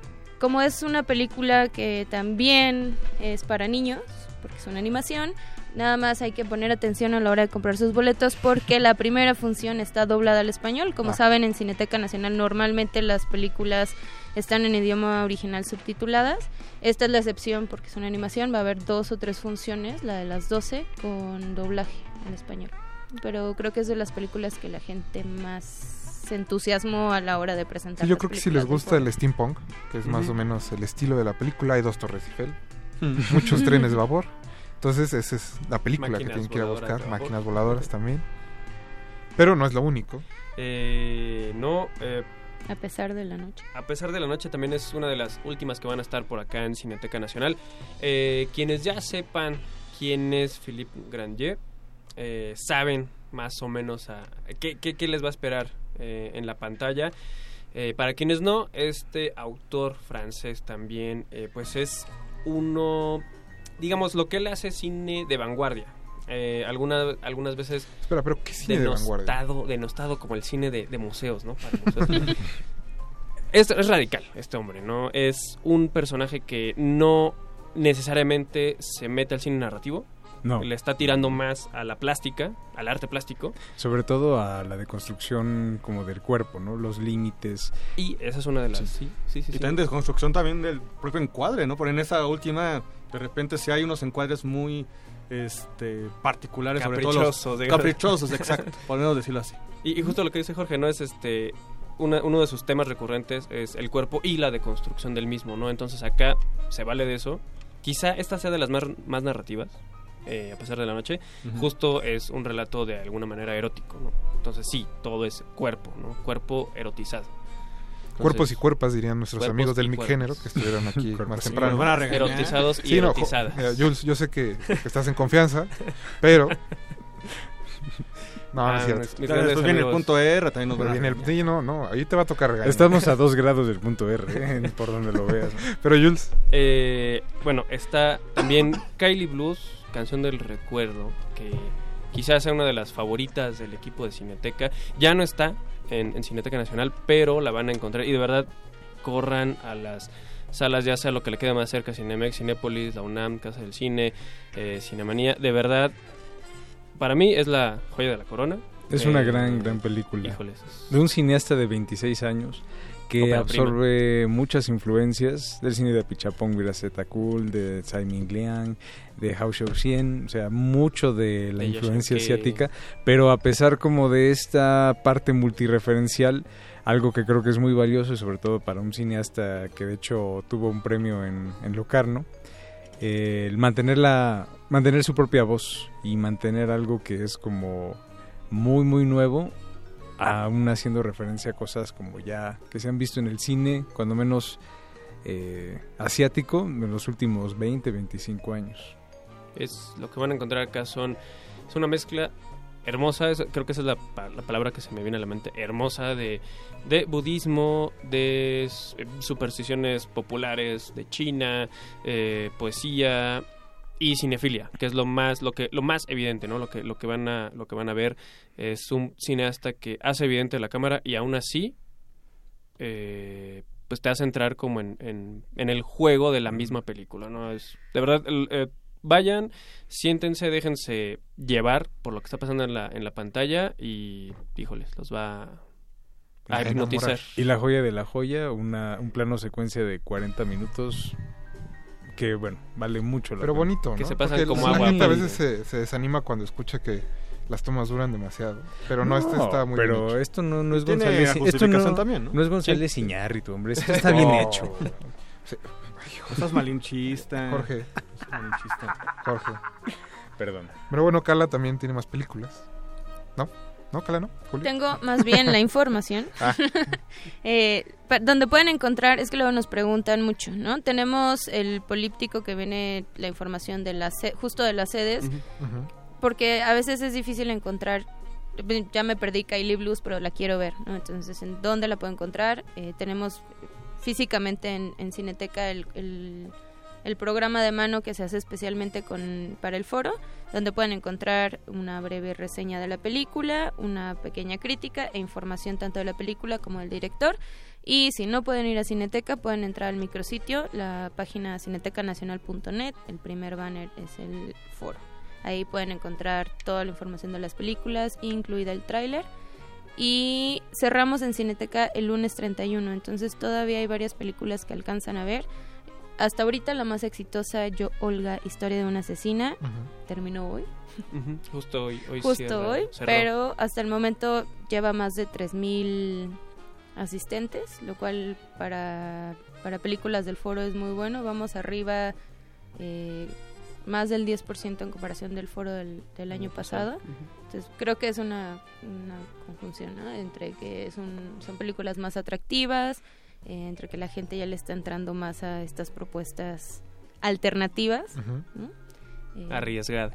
como es una película que también es para niños, porque es una animación, nada más hay que poner atención a la hora de comprar sus boletos porque la primera función está doblada al español. Como Ah. saben, en Cineteca Nacional normalmente las películas están en idioma original subtituladas. Esta es la excepción porque es una animación, va a haber dos o tres funciones, la de las 12 con doblaje en español. Pero creo que es de las películas que la gente más se entusiasmó a la hora de presentar. Sí, yo creo que si les gusta el steampunk, que es más o menos el estilo de la película, hay dos torres Eiffel, Mm. muchos trenes de vapor. Entonces esa es la película que tienen que ir a buscar, máquinas voladoras también. Pero no es lo único. Eh, no, eh, A pesar de la noche. A pesar de la noche también es una de las últimas que van a estar por acá en Cineteca Nacional. Eh, quienes ya sepan quién es Philippe Grandier, eh, saben más o menos qué, les va a esperar eh, en la pantalla. Eh, para quienes no, este autor francés también, eh, pues es uno, digamos, lo que él hace cine de vanguardia. Eh, alguna- algunas veces Espera, pero ¿qué cine de vanguardia? denostado, denostado como el cine de, de museos, ¿no? Para museos. es, es radical este hombre, ¿no? Es un personaje que no necesariamente se mete al cine narrativo. No. Le está tirando más a la plástica, al arte plástico. Sobre todo a la deconstrucción como del cuerpo, ¿no? Los límites. Y esa es una de las... Sí, sí, sí. Y también desconstrucción también del propio encuadre, ¿no? Porque en esa última, de repente sí hay unos encuadres muy este particulares, sobre todo los- Caprichosos, caprichosos, exacto, podemos decirlo así. Y, y justo lo que dice Jorge, ¿no? Es este... una- uno de sus temas recurrentes es el cuerpo y la deconstrucción del mismo, ¿no? Entonces acá se vale de eso. Quizá esta sea de las más, más narrativas. eh, a pesar de la noche, justo es un relato de alguna manera erótico, ¿no? Entonces sí, todo es cuerpo, ¿no? Cuerpo erotizado. Cuerpos y cuerpas, dirían nuestros amigos del Mic. Género que estuvieron aquí más temprano. Van a. Erotizados y Sí, no, erotizadas. mira, Jules, yo sé que, que estás en confianza, pero... No, no Ah, es cierto. mis- mis Claro, después viene el punto R, también nos Viene el- sí, no, no, ahí te va a tocar regañar. Estamos a dos grados del punto R, ¿eh? por donde lo veas. Pero Jules, Eh, bueno, está también Kylie Blues, Canción del Recuerdo, que quizás sea una de las favoritas del equipo de Cineteca. Ya no está en, en Cineteca Nacional, pero la van a encontrar y de verdad corran a las salas, ya sea lo que le quede más cerca, Cinemex, Cinépolis, la UNAM, Casa del Cine, eh, Cinemanía. De verdad, para mí es la joya de la corona. Es una Eh, gran, gran película. híjoles, De un cineasta de 26 años que prima. absorbe muchas influencias del cine de Pichapong, Viraceta Cool, de Tsai Ming Liang, de Hao Xiaoxian, o sea, mucho de la De influencia asiática, pero a pesar como de esta parte multireferencial, algo que creo que es muy valioso y sobre todo para un cineasta que de hecho tuvo un premio en, en Locarno, eh, el mantener, la, mantener su propia voz y mantener algo que es como muy muy nuevo aún haciendo referencia a cosas como ya que se han visto en el cine cuando menos eh, asiático en los últimos 20 25 años. Es lo que van a encontrar acá son es una mezcla hermosa creo que esa es la, la palabra que se me viene a la mente hermosa de, de budismo de eh, supersticiones populares de China eh, poesía y cinefilia que es lo más lo que lo más evidente no lo que lo que van a lo que van a ver es un cineasta que hace evidente la cámara y aún así eh, pues te hace entrar como en, en, en el juego de la misma película, ¿no? Es, de verdad, el- eh, vayan, siéntense, déjense llevar por lo que está pasando en la, en la pantalla y, híjoles, los va a hipnotizar. y la joya de la joya una, un plano secuencia de 40 minutos que bueno vale mucho la pero pena. bonito, ¿no? Que se pasan Porque como la agua gente a veces se, se desanima cuando escucha que las tomas duran demasiado. Pero no, este está muy pero bien hecho. esto no, no es Tiene González esto no, también, ¿no? no es González Sí. Iñárritu hombre esto está bien Oh. hecho Sí. Estás malinchista. Jorge. Estás malinchista. Jorge. Perdón. Pero bueno, Carla también tiene más películas. ¿No? ¿No, Carla, no? Julio? Tengo más bien la información. Ah. Eh, donde pueden encontrar, es que luego nos preguntan mucho, ¿no? Tenemos el políptico que viene la información de las se- justo de las sedes, porque a veces es difícil encontrar. Ya me perdí Kylie Blues, pero la quiero ver, ¿no? Entonces, ¿en dónde la puedo encontrar? Eh, tenemos físicamente en, en Cineteca el, el- el programa de mano que se hace especialmente para el foro, donde pueden encontrar una breve reseña de la película, una pequeña crítica e información tanto de la película como del director. Y si no pueden ir a Cineteca, pueden entrar al micrositio, la página cinetecanacional.net, el primer banner es el foro. Ahí pueden encontrar toda la información de las películas, incluida el tráiler. Y cerramos en Cineteca el lunes 31, entonces todavía hay varias películas que alcanzan a ver. Hasta ahorita la más exitosa, Yo Olga, Historia de una asesina, terminó hoy. Justo hoy. hoy Justo cierra- hoy, cerró. pero hasta el momento lleva más de 3.000 asistentes, lo cual para, para películas del foro es muy bueno. Vamos arriba eh, más del 10% en comparación del foro del, del año pasado. Entonces creo que es una, una conjunción ¿no? entre que es un- son películas más atractivas, eh, entre que la gente ya le está entrando más a estas propuestas alternativas. ¿no? Eh, Arriesgada.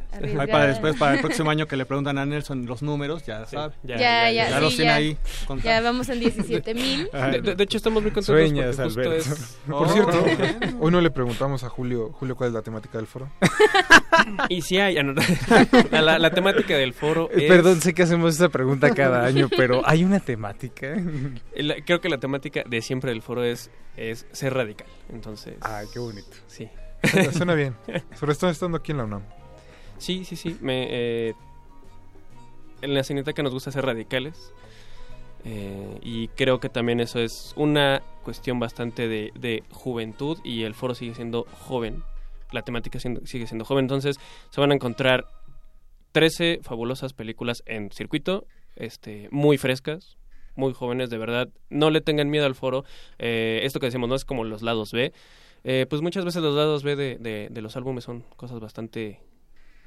Para después, para el próximo año que le preguntan a Nelson los números, ya sabe. ya, Ya, ya, sí, los tiene ya. ahí. contados. Ya vamos en 17 mil. De, hecho, estamos muy contentos Sueñas, porque justo Alberto. es... Por cierto, hoy no le preguntamos a Julio, Julio, ¿cuál es la temática del foro? Y si hay... ah, no, la, la- la temática del foro Eh, es... Perdón, sé que hacemos esta pregunta cada año, pero ¿hay una temática? La- creo que la temática de siempre del foro es, es ser radical. Entonces. Ay, qué bonito. Sí. Suena- bien. Sobre todo estando aquí en la UNAM. Sí, sí, sí. Me, eh, en la Cineteca nos gusta ser radicales. eh, y creo que también eso es una cuestión bastante de, de juventud y el foro sigue siendo joven. La temática sigue siendo joven. Entonces se van a encontrar 13 fabulosas películas en circuito, este, muy frescas, muy jóvenes, de verdad. No le tengan miedo al foro. Eh, esto que decimos no es como los lados B. Eh, pues muchas veces los lados B de, de- de los álbumes son cosas bastante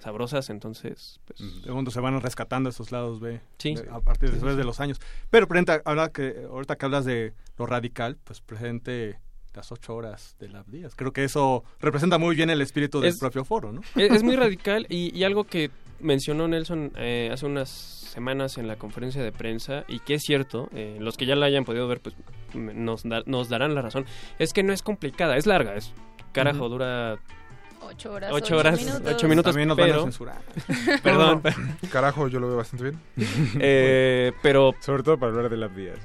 sabrosas, entonces, pues... De cuando se van rescatando esos lados B Sí. de- a partir Sí, después sí, de los años. Pero presenta, ahora que, ahorita que hablas de lo radical, pues presente las ocho horas de Lab Díaz. Creo que eso representa muy bien el espíritu del Es- propio foro, ¿no? Es, es muy radical y, y algo que mencionó Nelson eh, hace unas semanas en la conferencia de prensa y que es cierto, eh, los que ya la hayan podido ver pues nos, da- nos darán la razón, es que no es complicada, es larga, es carajo, dura Ocho horas, ocho ocho horas, minutos. ocho minutos, También nos van a pero... censurar. Perdón. Carajo, yo lo veo bastante bien. Eh, pero... Sobre todo para hablar de las días.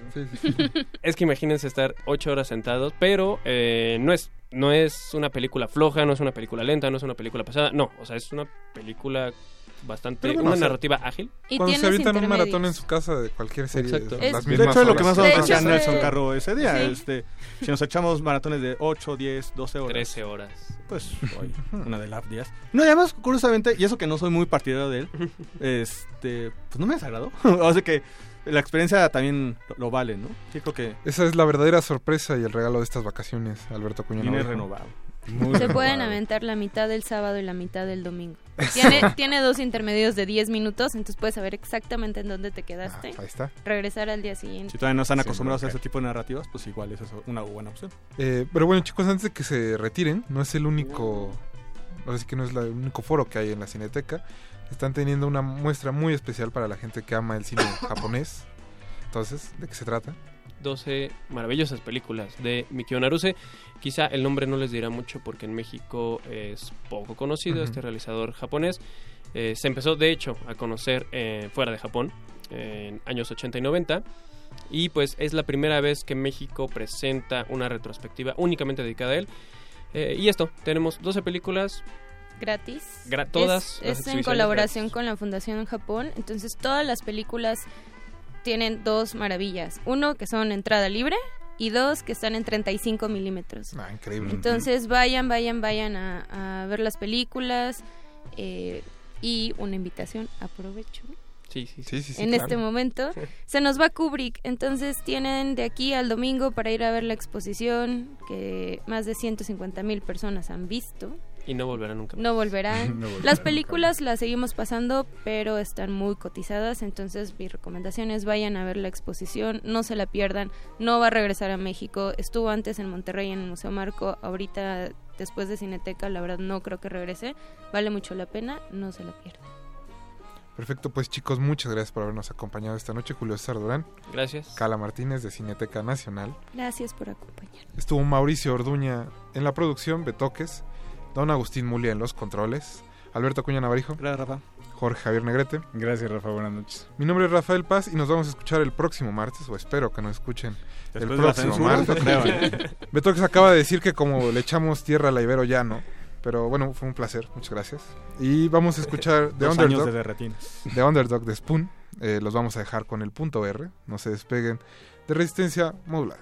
es que imagínense estar ocho horas sentados, pero eh, no es no es una película floja, no es una película lenta, no es una película pesada, no, o sea, es una película bastante, bueno, una o sea, narrativa ágil. Y Cuando se avientan un maratón en su casa de cualquier serie, Exacto. las Es- mismas De hecho, es lo que horas. más decía hecho, Nelson Carro ese día. Sí. Este, si nos echamos maratones de 8, 10, 12 horas. 13 horas. Pues hoy, una de Lab Díaz. No, y además, curiosamente, y eso que no soy muy partidario de él, este, pues no me desagradó. o sea que la experiencia también lo, lo vale, ¿no? Sí, creo que Esa es la verdadera sorpresa y el regalo de estas vacaciones, Alberto Cuña. viene Navarro. Se pueden aventar la mitad del sábado y la mitad del domingo. Tiene, tiene dos intermedios de 10 minutos, entonces puedes saber exactamente en dónde te quedaste. Ahí está. Regresar al día siguiente. Si todavía no están acostumbrados a ese tipo de narrativas, pues igual es eso una buena opción. Eh, pero bueno, chicos, antes de que se retiren, no es el único, ahora sí que no es la- el único foro que hay en la Cineteca. Están teniendo una muestra muy especial para la gente que ama el cine japonés. Entonces, ¿de qué se trata? 12 maravillosas películas de Mikio Naruse. Quizá el nombre no les dirá mucho porque en México es poco conocido este realizador japonés. Eh, se empezó de hecho a conocer eh, fuera de Japón eh, en años 80 y 90 y pues es la primera vez que México presenta una retrospectiva únicamente dedicada a él. Eh, y esto, tenemos 12 películas Gratis. Gra- todas Es, es en colaboración gratis. con la Fundación en Japón. Entonces todas las películas tienen dos maravillas. Uno, que son entrada libre. Y dos, que están en 35 milímetros. Ah, increíble. Entonces vayan, vayan, vayan a, a ver las películas. eh, y una invitación, aprovecho. Sí, sí, sí. Sí, en claro. este momento. Se nos va Kubrick, entonces tienen de aquí al domingo para ir a ver la exposición que más de 150 mil personas han visto. Y no volverá nunca. No volverán. No Las películas las seguimos pasando, pero están muy cotizadas, entonces mi recomendación es vayan a ver la exposición, no se la pierdan, no va a regresar a México, estuvo antes en Monterrey en el Museo Marco, ahorita después de Cineteca, la verdad no creo que regrese, vale mucho la pena, no se la pierdan. Perfecto, pues chicos, muchas gracias por habernos acompañado esta noche. Julio César Durán, Gracias. Cala Martínez de Cineteca Nacional. Gracias por acompañarnos. Estuvo Mauricio Orduña en la producción, Betoques, Don Agustín Mulia en los controles, Alberto Cuña Navarijo, Gracias, Rafa. Jorge Javier Negrete. Gracias, Rafa. Buenas noches. Mi nombre es Rafael Paz y nos vamos a escuchar el próximo martes, o espero que nos escuchen Después el próximo martes. ¿eh? Betoques acaba de decir que como le echamos tierra a la Ibero ya no, pero bueno, fue un placer, muchas gracias. Y vamos a escuchar The Dos años Underdog. de. The Underdog de Spoon. Eh, los vamos a dejar con el punto R. No se despeguen de resistencia modulada.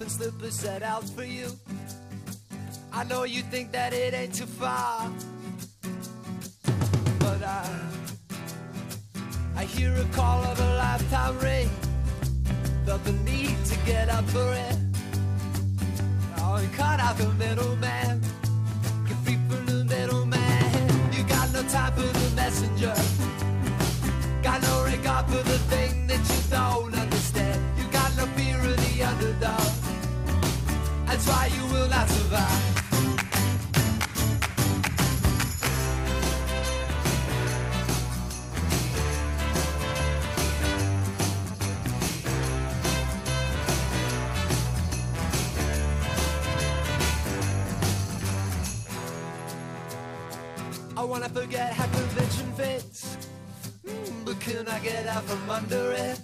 And slippers set out for you. I know you think that it ain't too far. But I I hear a call of a lifetime ring. Felt the need to get up for it. Oh, and cut out the middleman. Get free from the middleman. You got no time for the messenger. Got no regard for the thing that you don't That's why you will not survive. I wanna forget how convention fits hmm, But can I get out from under it?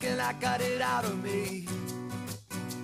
Can I cut it out of me?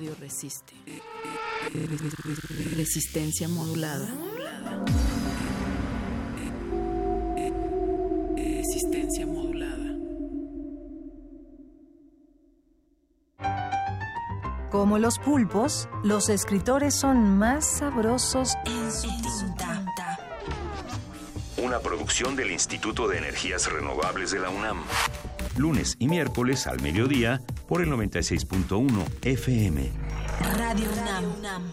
radio resiste. Resistencia modulada. Resistencia modulada. Como los pulpos, los escritores son más sabrosos en su tinta. Una producción del Instituto de Energías Renovables de la UNAM. Lunes y miércoles al mediodía por el 96.1 FM. Radio UNAM.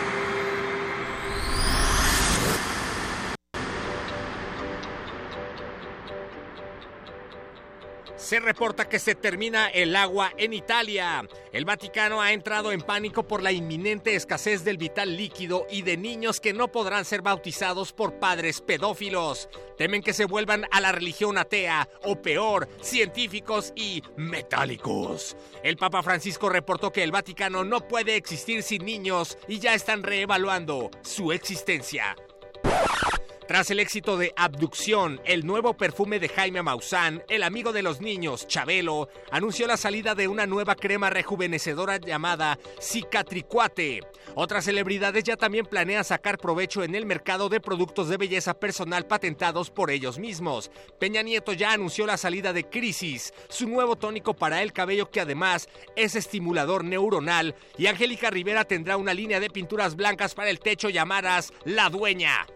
Se reporta que se termina el agua en Italia. El Vaticano ha entrado en pánico por la inminente escasez del vital líquido y de niños que no podrán ser bautizados por padres pedófilos. Temen que se vuelvan a la religión atea o peor, científicos y metálicos. El Papa Francisco reportó que el Vaticano no puede existir sin niños y ya están reevaluando su existencia. Tras el éxito de Abducción, el nuevo perfume de Jaime Maussan, el amigo de los niños, Chabelo, anunció la salida de una nueva crema rejuvenecedora llamada Cicatricuate. Otras celebridades ya también planean sacar provecho en el mercado de productos de belleza personal patentados por ellos mismos. Peña Nieto ya anunció la salida de Crisis, su nuevo tónico para el cabello que además es estimulador neuronal, y Angélica Rivera tendrá una línea de pinturas blancas para el techo llamadas La Dueña.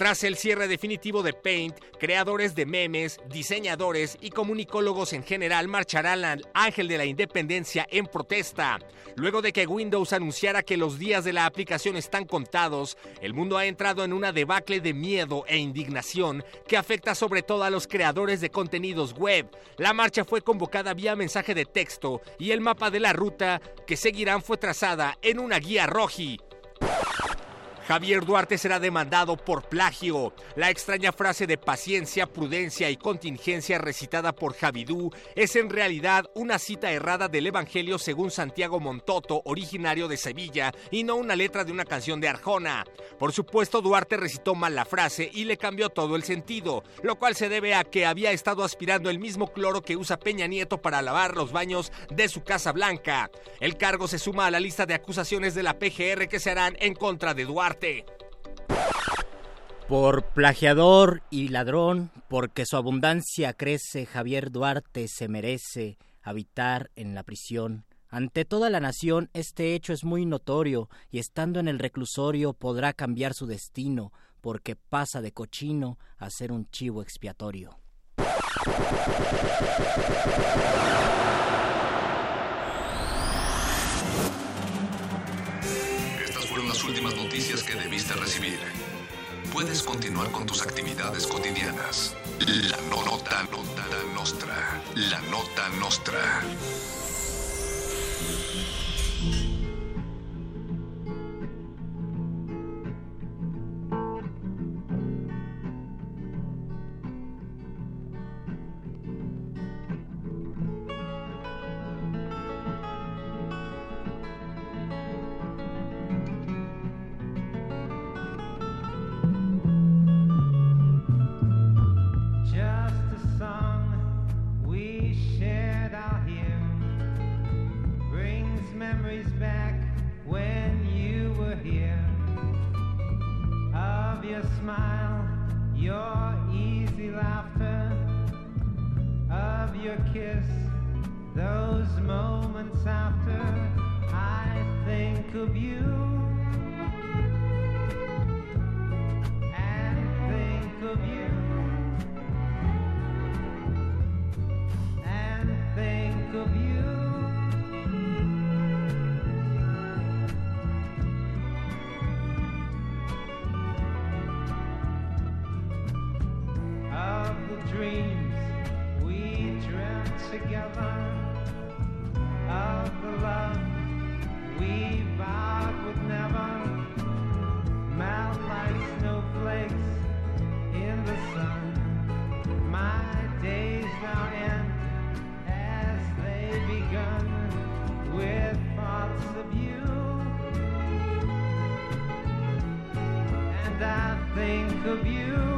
Tras el cierre definitivo de Paint, creadores de memes, diseñadores y comunicólogos en general marcharán al Ángel de la Independencia en protesta. Luego de que Windows anunciara que los días de la aplicación están contados, el mundo ha entrado en una debacle de miedo e indignación que afecta sobre todo a los creadores de contenidos web. La marcha fue convocada vía mensaje de texto y el mapa de la ruta que seguirán fue trazada en una guía roji. Javier Duarte será demandado por plagio. La extraña frase de paciencia, prudencia y contingencia recitada por Javidú es en realidad una cita errada del Evangelio según Santiago Montoto, originario de Sevilla, y no una letra de una canción de Arjona. Por supuesto, Duarte recitó mal la frase y le cambió todo el sentido, lo cual se debe a que había estado aspirando el mismo cloro que usa Peña Nieto para lavar los baños de su Casa Blanca. El cargo se suma a la lista de acusaciones de la PGR que se harán en contra de Duarte. Por plagiador y ladrón, porque su abundancia crece, Javier Duarte se merece habitar en la prisión. Ante toda la nación este hecho es muy notorio, y estando en el reclusorio podrá cambiar su destino, porque pasa de cochino a ser un chivo expiatorio. Las últimas noticias que debiste recibir. Puedes continuar con tus actividades cotidianas. La nota, nota nostra. La nota nostra. You. Of you.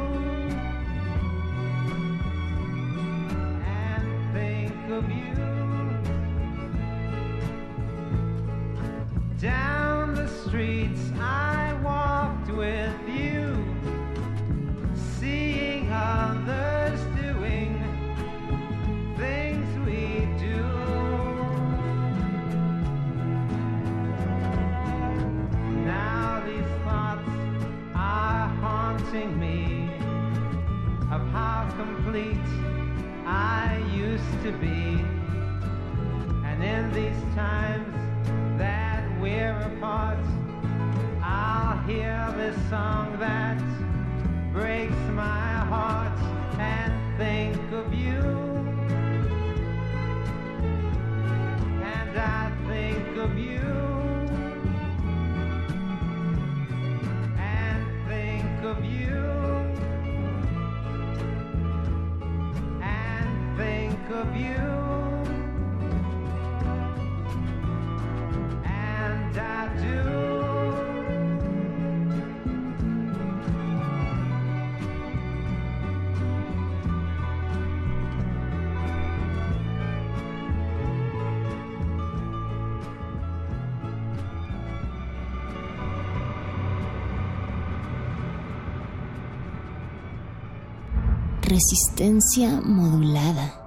Resistencia modulada.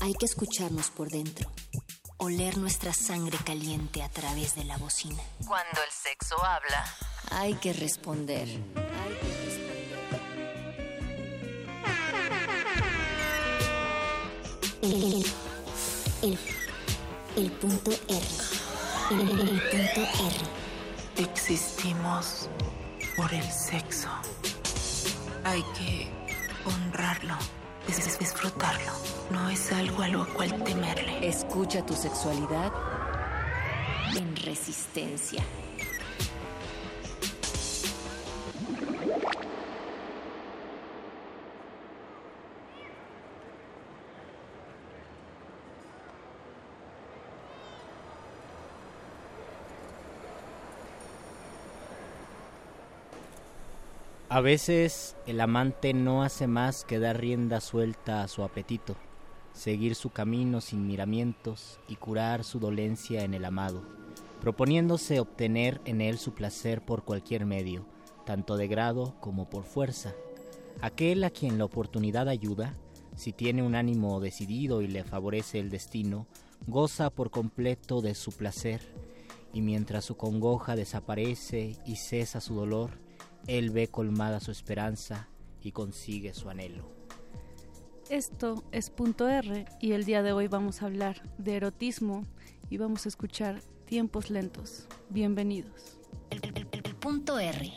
Hay que escucharnos por dentro, oler nuestra sangre caliente a través de la bocina. Cuando el sexo habla. Hay que responder. El, el, el punto R. El punto R. Existimos por el sexo. Hay que honrarlo. es disfrutarlo. No es algo a lo cual temerle. Escucha tu sexualidad en resistencia. A veces el amante no hace más que dar rienda suelta a su apetito, seguir su camino sin miramientos y curar su dolencia en el amado, proponiéndose obtener en él su placer por cualquier medio, tanto de grado como por fuerza. Aquel a quien la oportunidad ayuda, si tiene un ánimo decidido y le favorece el destino, goza por completo de su placer, y mientras su congoja desaparece y cesa su dolor, él ve colmada su esperanza y consigue su anhelo. Esto es punto R y el día de hoy vamos a hablar de erotismo y vamos a escuchar tiempos lentos. Bienvenidos. El, punto R.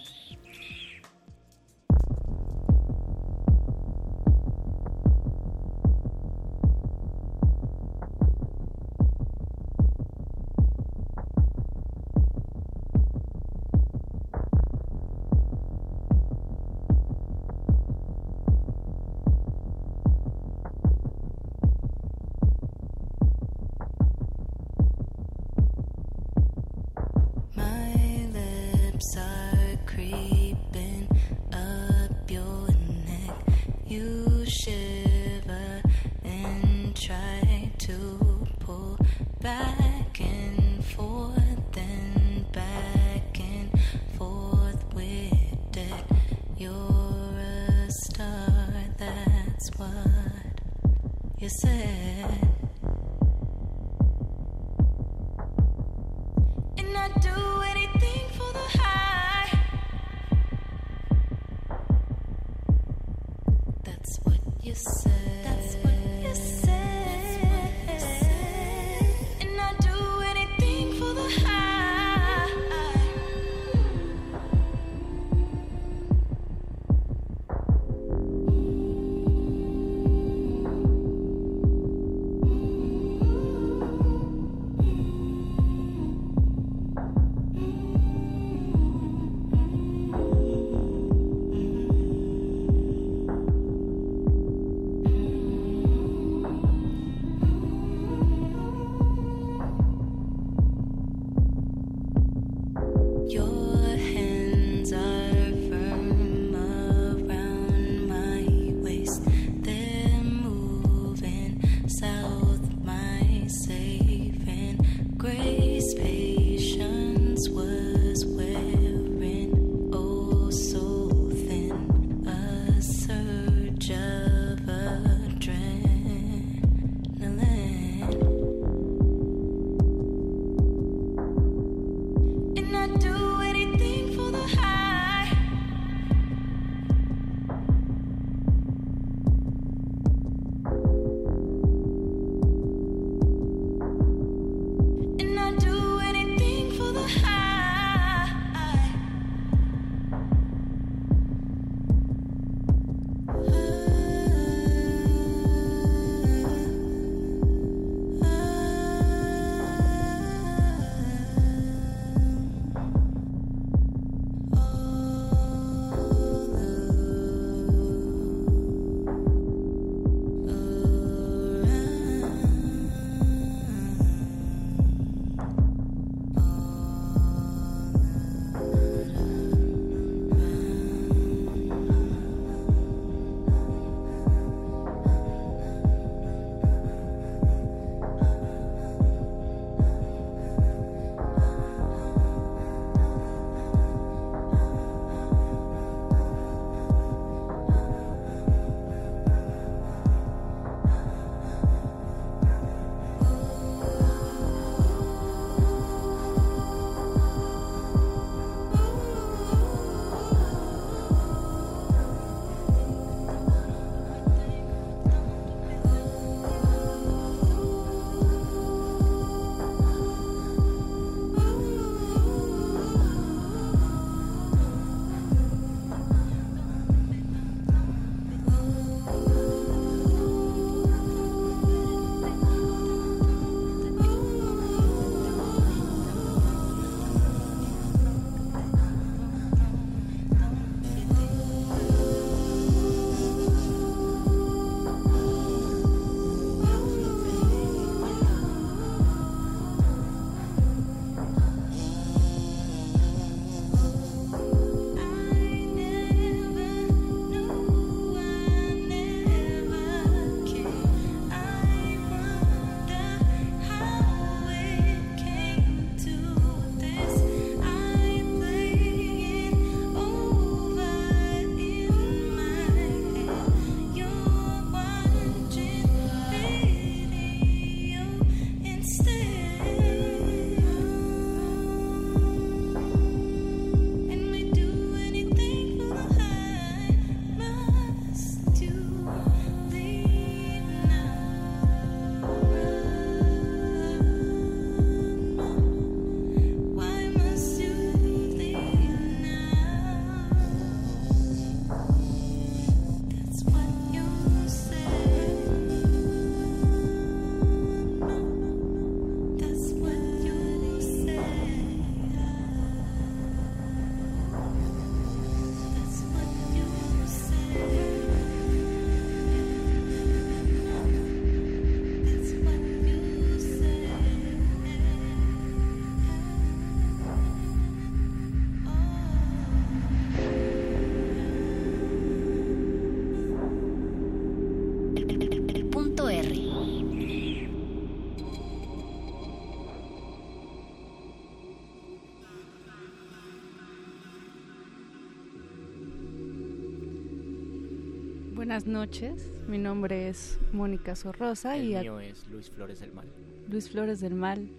Buenas noches, mi nombre es Mónica Sorrosa El y a- mío es Luis Flores del Mal. Luis Flores del Mal.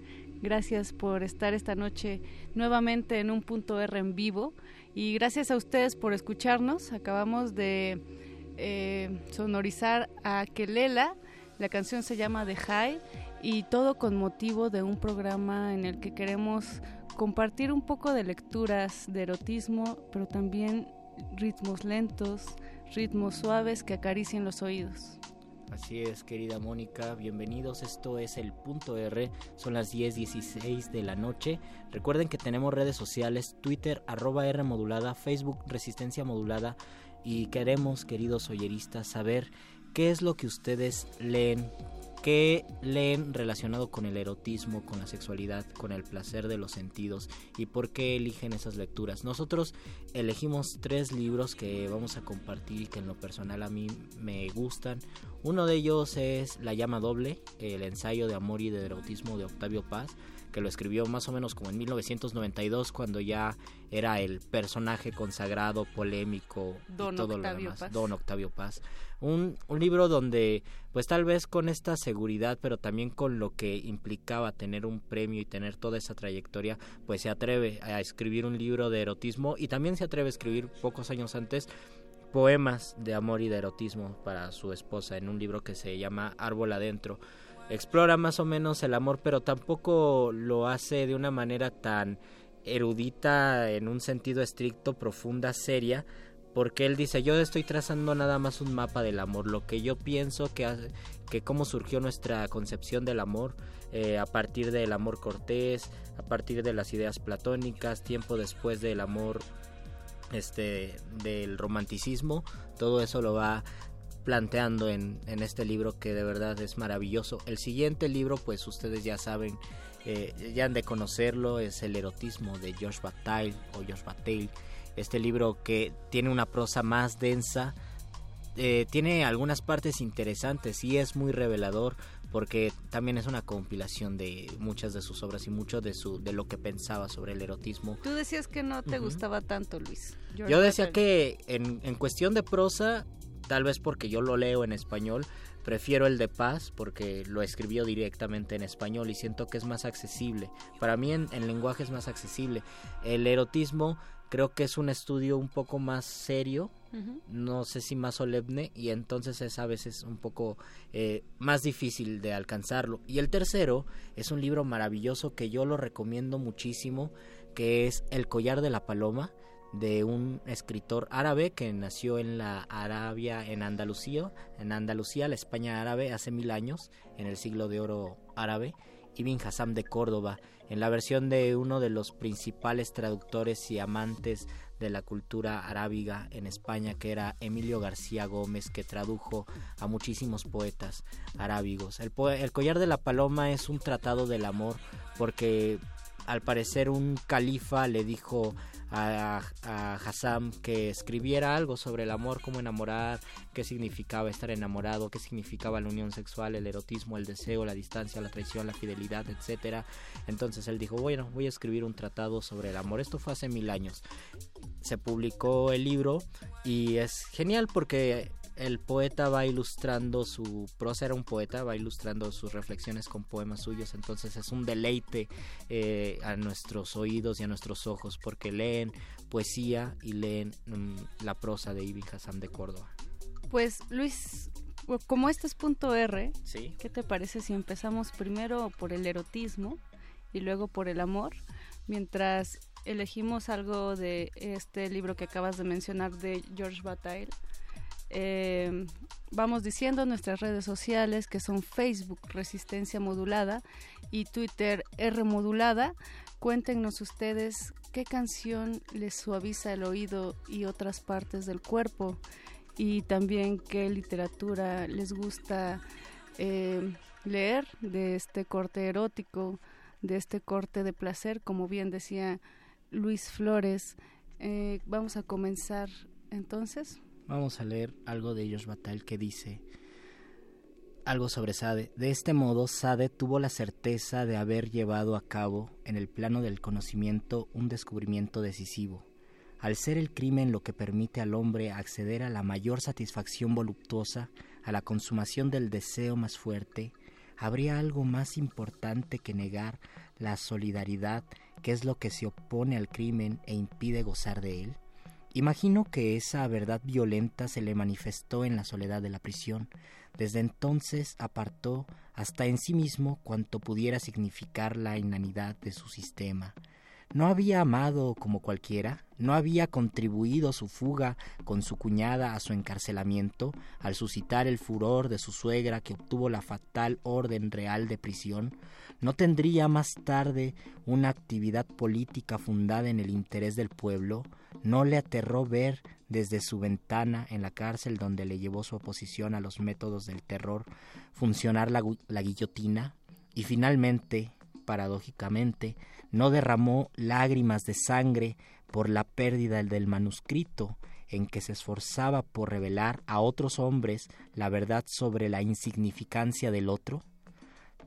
Gracias por estar esta noche nuevamente en un punto R en vivo y gracias a ustedes por escucharnos. Acabamos de eh, sonorizar a Kelela, la canción se llama The High y todo con motivo de un programa en el que queremos compartir un poco de lecturas de erotismo, pero también ritmos lentos, ritmos suaves que acaricien los oídos. Así es, querida Mónica, bienvenidos. Esto es el punto R, son las 10:16 de la noche. Recuerden que tenemos redes sociales: Twitter, arroba R modulada, Facebook, Resistencia modulada. Y queremos, queridos oyeristas, saber qué es lo que ustedes leen, qué leen relacionado con el erotismo, con la sexualidad, con el placer de los sentidos y por qué eligen esas lecturas. Nosotros elegimos tres libros que vamos a compartir y que en lo personal a mí me gustan. Uno de ellos es La llama doble, el ensayo de amor y de erotismo de Octavio Paz, que lo escribió más o menos como en 1992 cuando ya era el personaje consagrado, polémico Don y todo Octavio lo demás. Paz. Don Octavio Paz. Un, un libro donde pues tal vez con esta seguridad pero también con lo que implicaba tener un premio y tener toda esa trayectoria pues se atreve a escribir un libro de erotismo y también se atreve a escribir pocos años antes poemas de amor y de erotismo para su esposa en un libro que se llama Árbol Adentro. Explora más o menos el amor, pero tampoco lo hace de una manera tan erudita en un sentido estricto, profunda, seria, porque él dice, yo estoy trazando nada más un mapa del amor, lo que yo pienso que, que cómo surgió nuestra concepción del amor eh, a partir del amor cortés, a partir de las ideas platónicas, tiempo después del amor este del romanticismo todo eso lo va planteando en, en este libro que de verdad es maravilloso. El siguiente libro pues ustedes ya saben eh, ya han de conocerlo es el erotismo de Josh Bataille o Josh Bataille este libro que tiene una prosa más densa eh, tiene algunas partes interesantes y es muy revelador porque también es una compilación de muchas de sus obras y mucho de su de lo que pensaba sobre el erotismo Tú decías que no te gustaba tanto, Luis. George yo decía Bataille. que en, en cuestión de prosa, tal vez porque yo lo leo en español, prefiero el de Paz porque lo escribió directamente en español y siento que es más accesible. Para mí en, en lenguaje es más accesible. El erotismo creo que es un estudio un poco más serio, no sé si más solemne y entonces es a veces un poco eh, más difícil de alcanzarlo. Y el tercero es un libro maravilloso que yo lo recomiendo muchísimo, que es El collar de la paloma de un escritor árabe que nació en la Arabia, en Andalucía, en Andalucía, la España árabe, hace mil años, en el siglo de oro árabe, Ibn Hassam de Córdoba, en la versión de uno de los principales traductores y amantes de la cultura arábiga en España, que era Emilio García Gómez, que tradujo a muchísimos poetas arábigos. El, el collar de la paloma es un tratado del amor, porque al parecer un califa le dijo a, a que escribiera algo sobre el amor, cómo enamorar, qué significaba estar enamorado, qué significaba la unión sexual, el erotismo, el deseo, la distancia, la traición, la fidelidad, etcétera. Entonces él dijo, bueno, voy a escribir un tratado sobre el amor. Esto fue hace mil años. Se publicó el libro y es genial porque el poeta va ilustrando su prosa era un poeta va ilustrando sus reflexiones con poemas suyos entonces es un deleite eh, a nuestros oídos y a nuestros ojos porque leen poesía y leen mm, la prosa de Ibn Hassam de Córdoba Pues Luis, como este es punto R, Sí. ¿qué te parece si empezamos primero por el erotismo y luego por el amor? Mientras elegimos algo de este libro que acabas de mencionar de George Bataille. Eh, vamos diciendo nuestras redes sociales que son Facebook Resistencia Modulada y Twitter R Modulada. Cuéntenos ustedes qué canción les suaviza el oído y otras partes del cuerpo y también qué literatura les gusta eh, leer de este corte erótico, de este corte de placer, como bien decía Luis Flores. Eh, vamos a comenzar entonces. Vamos a leer algo de Josh Bataille que dice algo sobre Sade. De este modo, Sade tuvo la certeza de haber llevado a cabo en el plano del conocimiento un descubrimiento decisivo. al ser el crimen lo que permite al hombre acceder a la mayor satisfacción voluptuosa, a la consumación del deseo más fuerte, ¿habría algo más importante que negar la solidaridad, que es lo que se opone al crimen e impide gozar de él? Imagino que esa verdad violenta se le manifestó en la soledad de la prisión. Desde entonces apartó hasta en sí mismo cuanto pudiera significar la inanidad de su sistema, no había amado como cualquiera, no había contribuido su fuga con su cuñada a su encarcelamiento, al suscitar el furor de su suegra que obtuvo la fatal orden real de prisión, no tendría más tarde una actividad política fundada en el interés del pueblo, no le aterró ver desde su ventana en la cárcel donde le llevó su oposición a los métodos del terror funcionar la, la guillotina, y finalmente, paradójicamente, no derramó lágrimas de sangre por la pérdida del manuscrito en que se esforzaba por revelar a otros hombres la verdad sobre la insignificancia del otro?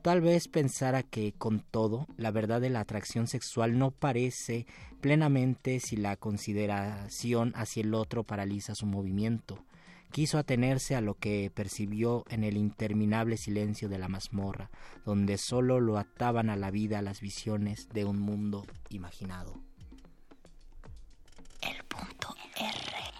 Tal vez pensara que, con todo, la verdad de la atracción sexual no parece plenamente si la consideración hacia el otro paraliza su movimiento. Quiso atenerse a lo que percibió en el interminable silencio de la mazmorra, donde sólo lo ataban a la vida las visiones de un mundo imaginado. El punto R.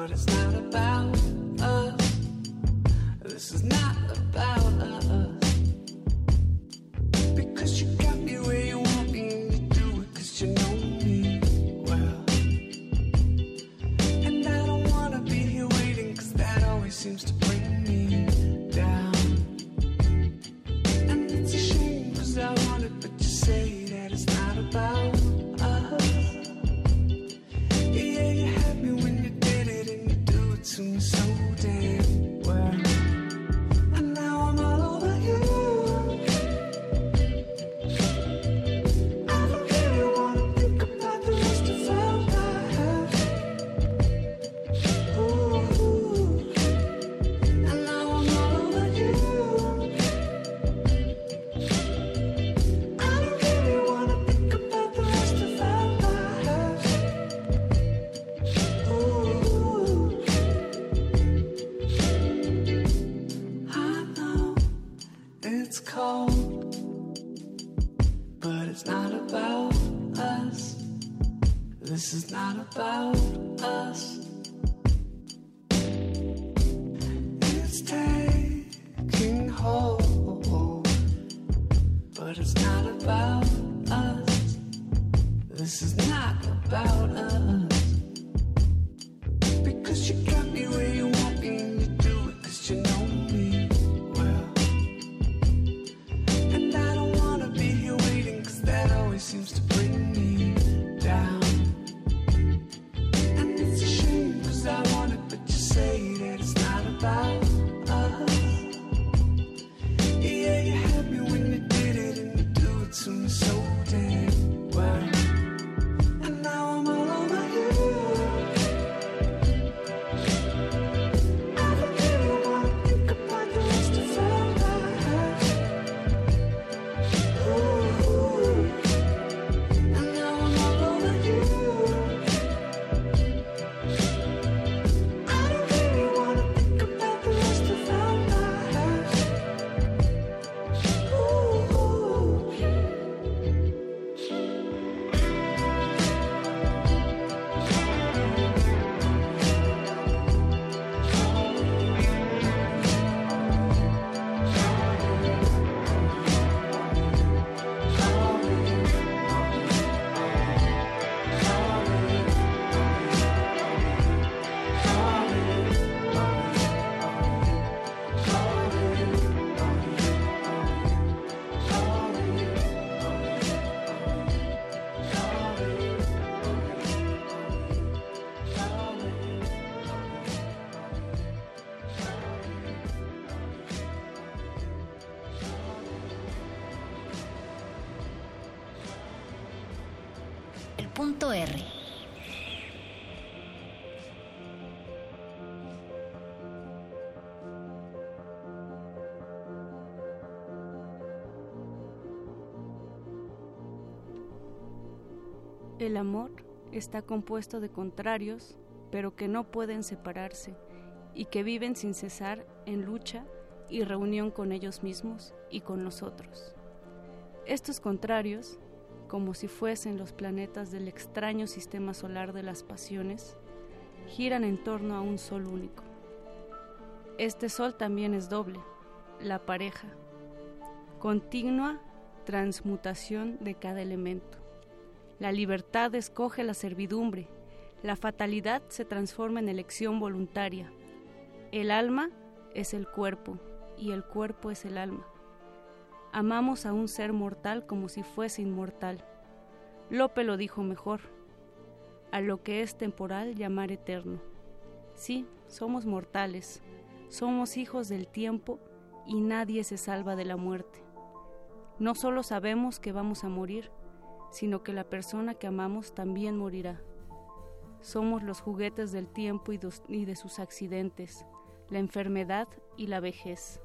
But it's not about us. This is not El amor está compuesto de contrarios, pero que no pueden separarse y que viven sin cesar en lucha y reunión con ellos mismos y con nosotros. Estos contrarios, como si fuesen los planetas del extraño sistema solar de las pasiones, giran en torno a un sol único. Este sol también es doble, la pareja, continua transmutación de cada elemento. La libertad escoge la servidumbre, la fatalidad se transforma en elección voluntaria. El alma es el cuerpo y el cuerpo es el alma. Amamos a un ser mortal como si fuese inmortal. Lope lo dijo mejor, a lo que es temporal llamar eterno. Sí, somos mortales, somos hijos del tiempo y nadie se salva de la muerte. No solo sabemos que vamos a morir, sino que la persona que amamos también morirá. Somos los juguetes del tiempo y de sus accidentes, la enfermedad y la vejez,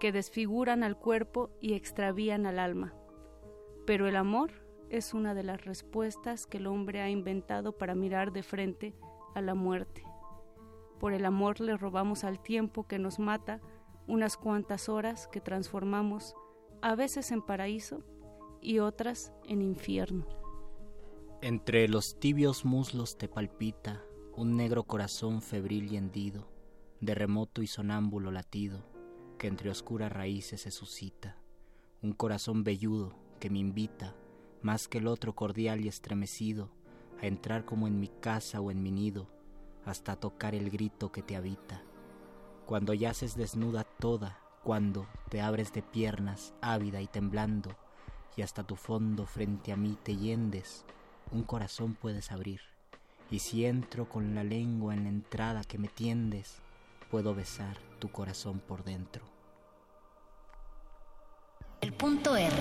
que desfiguran al cuerpo y extravían al alma. Pero el amor es una de las respuestas que el hombre ha inventado para mirar de frente a la muerte. Por el amor le robamos al tiempo que nos mata unas cuantas horas que transformamos a veces en paraíso y otras en infierno. Entre los tibios muslos te palpita un negro corazón febril y hendido, de remoto y sonámbulo latido, que entre oscuras raíces se suscita, un corazón velludo que me invita, más que el otro cordial y estremecido, a entrar como en mi casa o en mi nido, hasta tocar el grito que te habita. Cuando yaces desnuda toda, cuando te abres de piernas, ávida y temblando, y hasta tu fondo frente a mí te yendes, un corazón puedes abrir. Y si entro con la lengua en la entrada que me tiendes, puedo besar tu corazón por dentro. El punto R.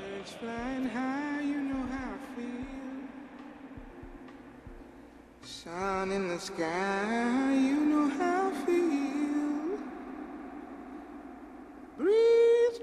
Birds flying high, you know how I feel. Sun in the sky, you know how I feel.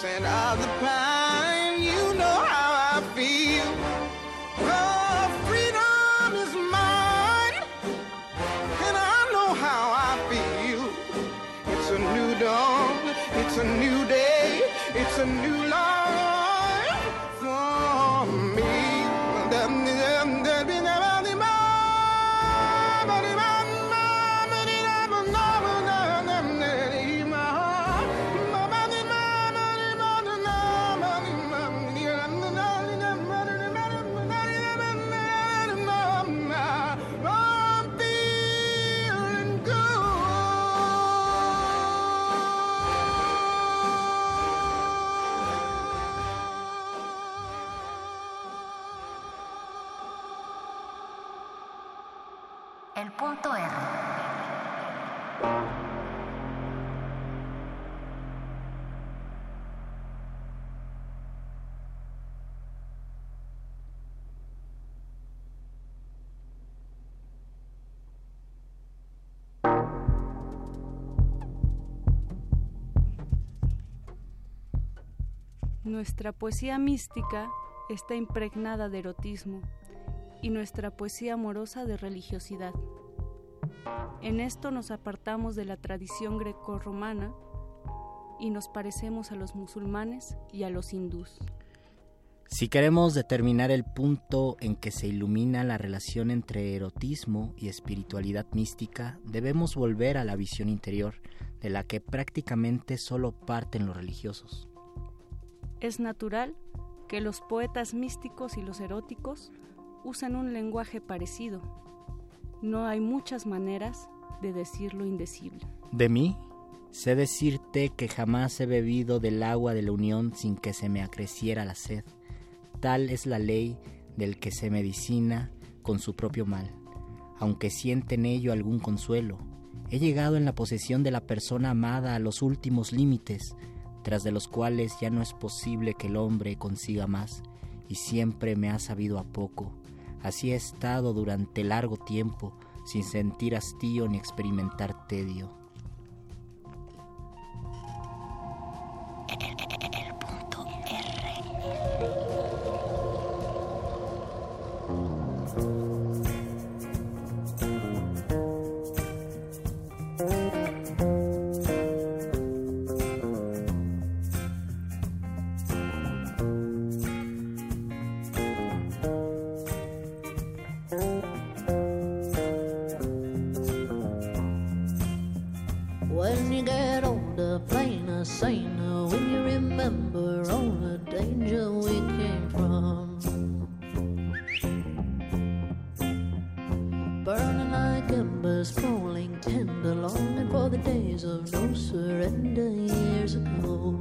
percent of the power. Nuestra poesía mística está impregnada de erotismo y nuestra poesía amorosa de religiosidad. En esto nos apartamos de la tradición grecorromana y nos parecemos a los musulmanes y a los hindús. Si queremos determinar el punto en que se ilumina la relación entre erotismo y espiritualidad mística, debemos volver a la visión interior, de la que prácticamente solo parten los religiosos. Es natural que los poetas místicos y los eróticos usan un lenguaje parecido. No hay muchas maneras de decir lo indecible. De mí, sé decirte que jamás he bebido del agua de la unión sin que se me acreciera la sed. Tal es la ley del que se medicina con su propio mal, aunque siente en ello algún consuelo. He llegado en la posesión de la persona amada a los últimos límites, tras de los cuales ya no es posible que el hombre consiga más, y siempre me ha sabido a poco. Así he estado durante largo tiempo, sin sentir hastío ni experimentar tedio. Years ago.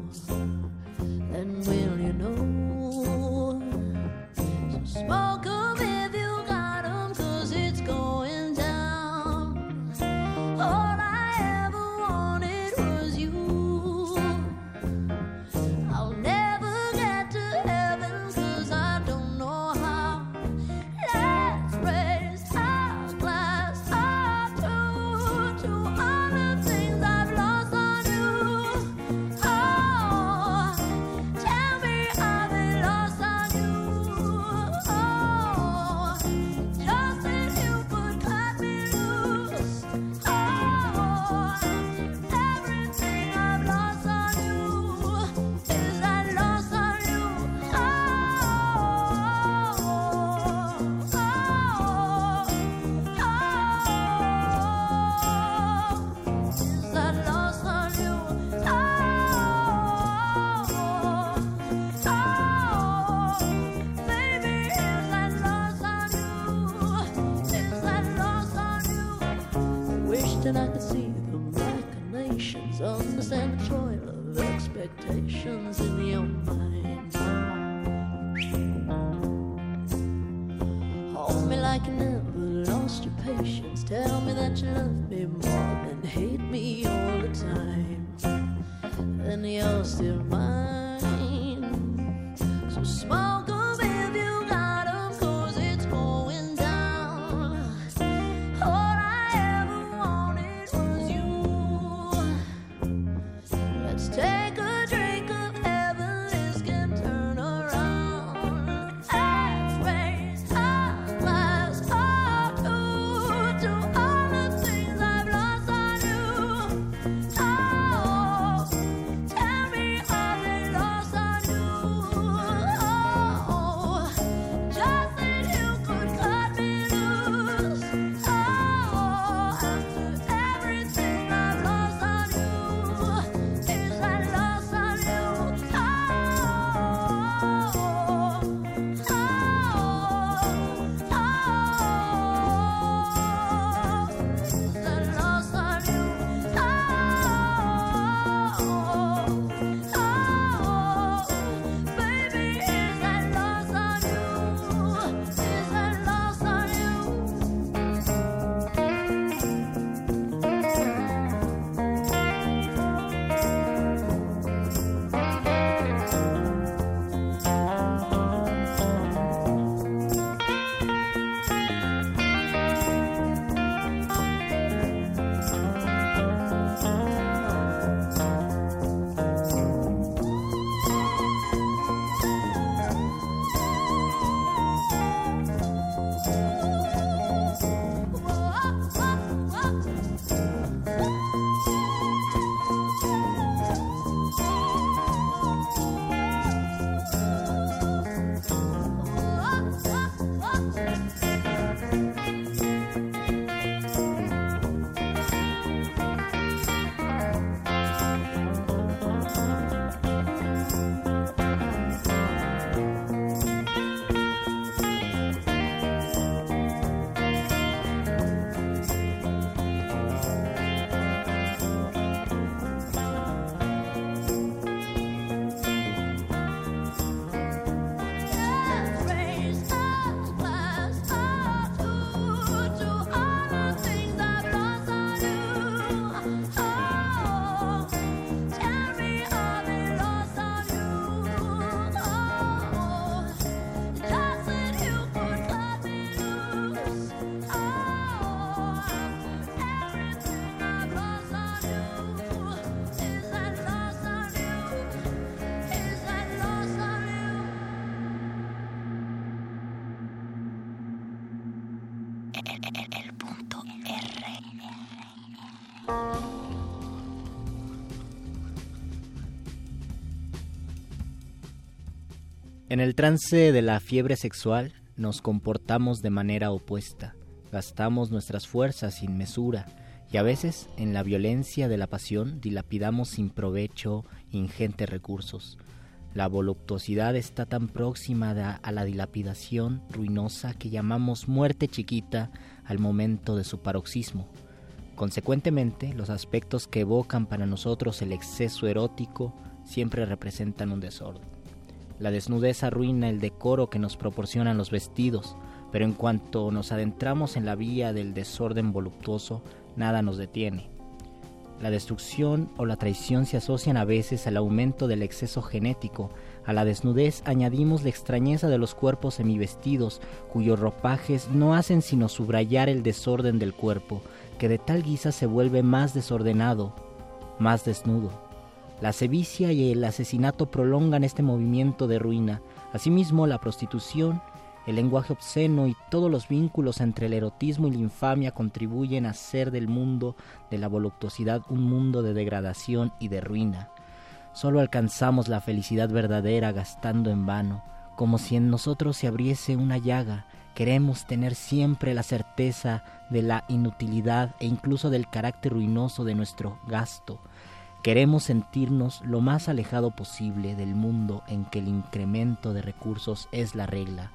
En el trance de la fiebre sexual nos comportamos de manera opuesta, gastamos nuestras fuerzas sin mesura y a veces en la violencia de la pasión dilapidamos sin provecho ingentes recursos. La voluptuosidad está tan próxima a la dilapidación ruinosa que llamamos muerte chiquita al momento de su paroxismo. Consecuentemente, los aspectos que evocan para nosotros el exceso erótico siempre representan un desorden. La desnudez arruina el decoro que nos proporcionan los vestidos, pero en cuanto nos adentramos en la vía del desorden voluptuoso, nada nos detiene. La destrucción o la traición se asocian a veces al aumento del exceso genético. A la desnudez añadimos la extrañeza de los cuerpos semivestidos, cuyos ropajes no hacen sino subrayar el desorden del cuerpo, que de tal guisa se vuelve más desordenado, más desnudo. La sevicia y el asesinato prolongan este movimiento de ruina. Asimismo, la prostitución el lenguaje obsceno y todos los vínculos entre el erotismo y la infamia contribuyen a hacer del mundo de la voluptuosidad un mundo de degradación y de ruina. Solo alcanzamos la felicidad verdadera gastando en vano, como si en nosotros se abriese una llaga. Queremos tener siempre la certeza de la inutilidad e incluso del carácter ruinoso de nuestro gasto. Queremos sentirnos lo más alejado posible del mundo en que el incremento de recursos es la regla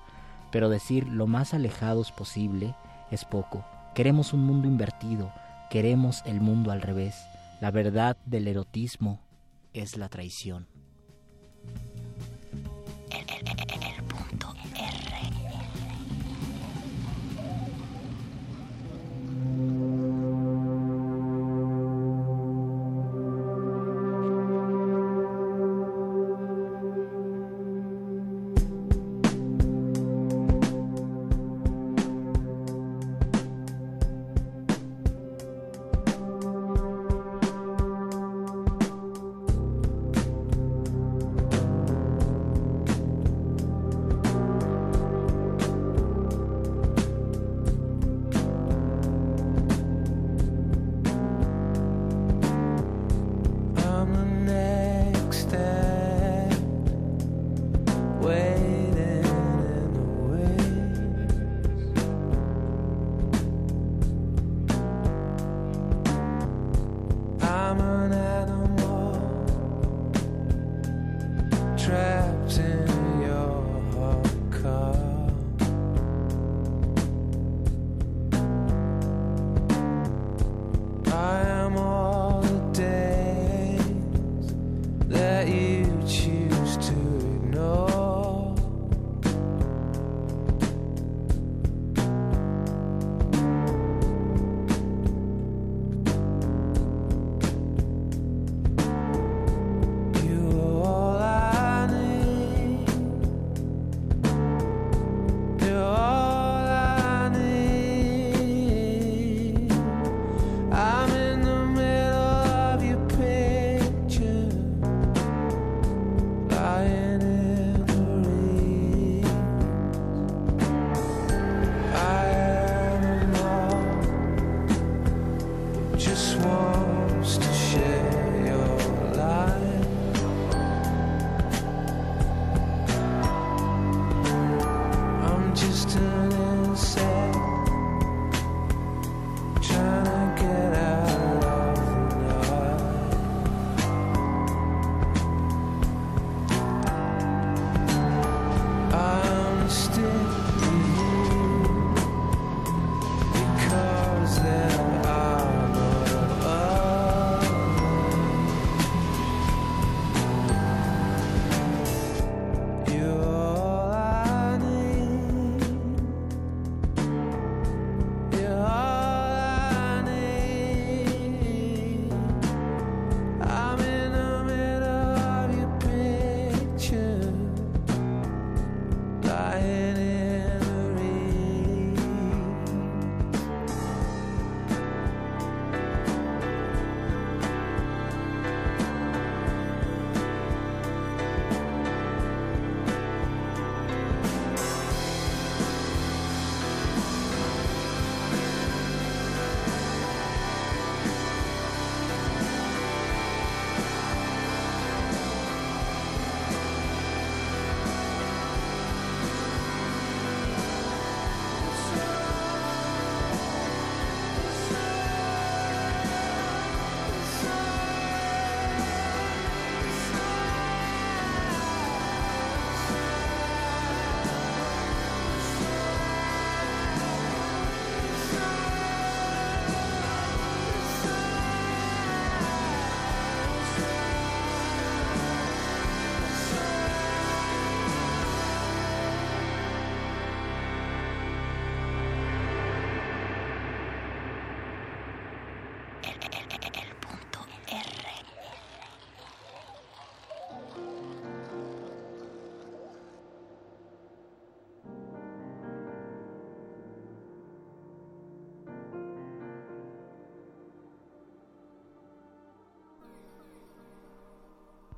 pero decir lo más alejados posible es poco. Queremos un mundo invertido, queremos el mundo al revés. La verdad del erotismo es la traición.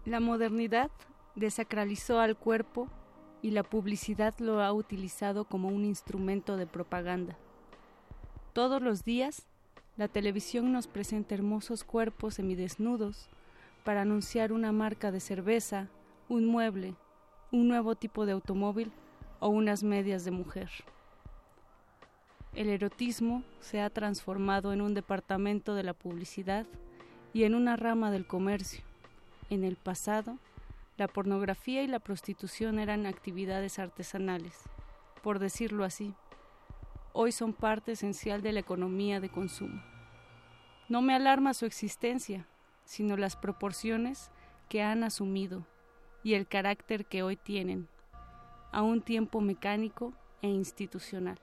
La modernidad desacralizó al cuerpo y la publicidad lo ha utilizado como un instrumento de propaganda. Todos los días, la televisión nos presenta hermosos cuerpos semidesnudos para anunciar una marca de cerveza, un mueble, un nuevo tipo de automóvil o unas medias de mujer. El erotismo se ha transformado en un departamento de la publicidad y en una rama del comercio. En el pasado, la pornografía y la prostitución eran actividades artesanales, por decirlo así. Hoy son parte esencial de la economía de consumo. No me alarma su existencia, sino las proporciones que han asumido y el carácter que hoy tienen, a un tiempo mecánico e institucional.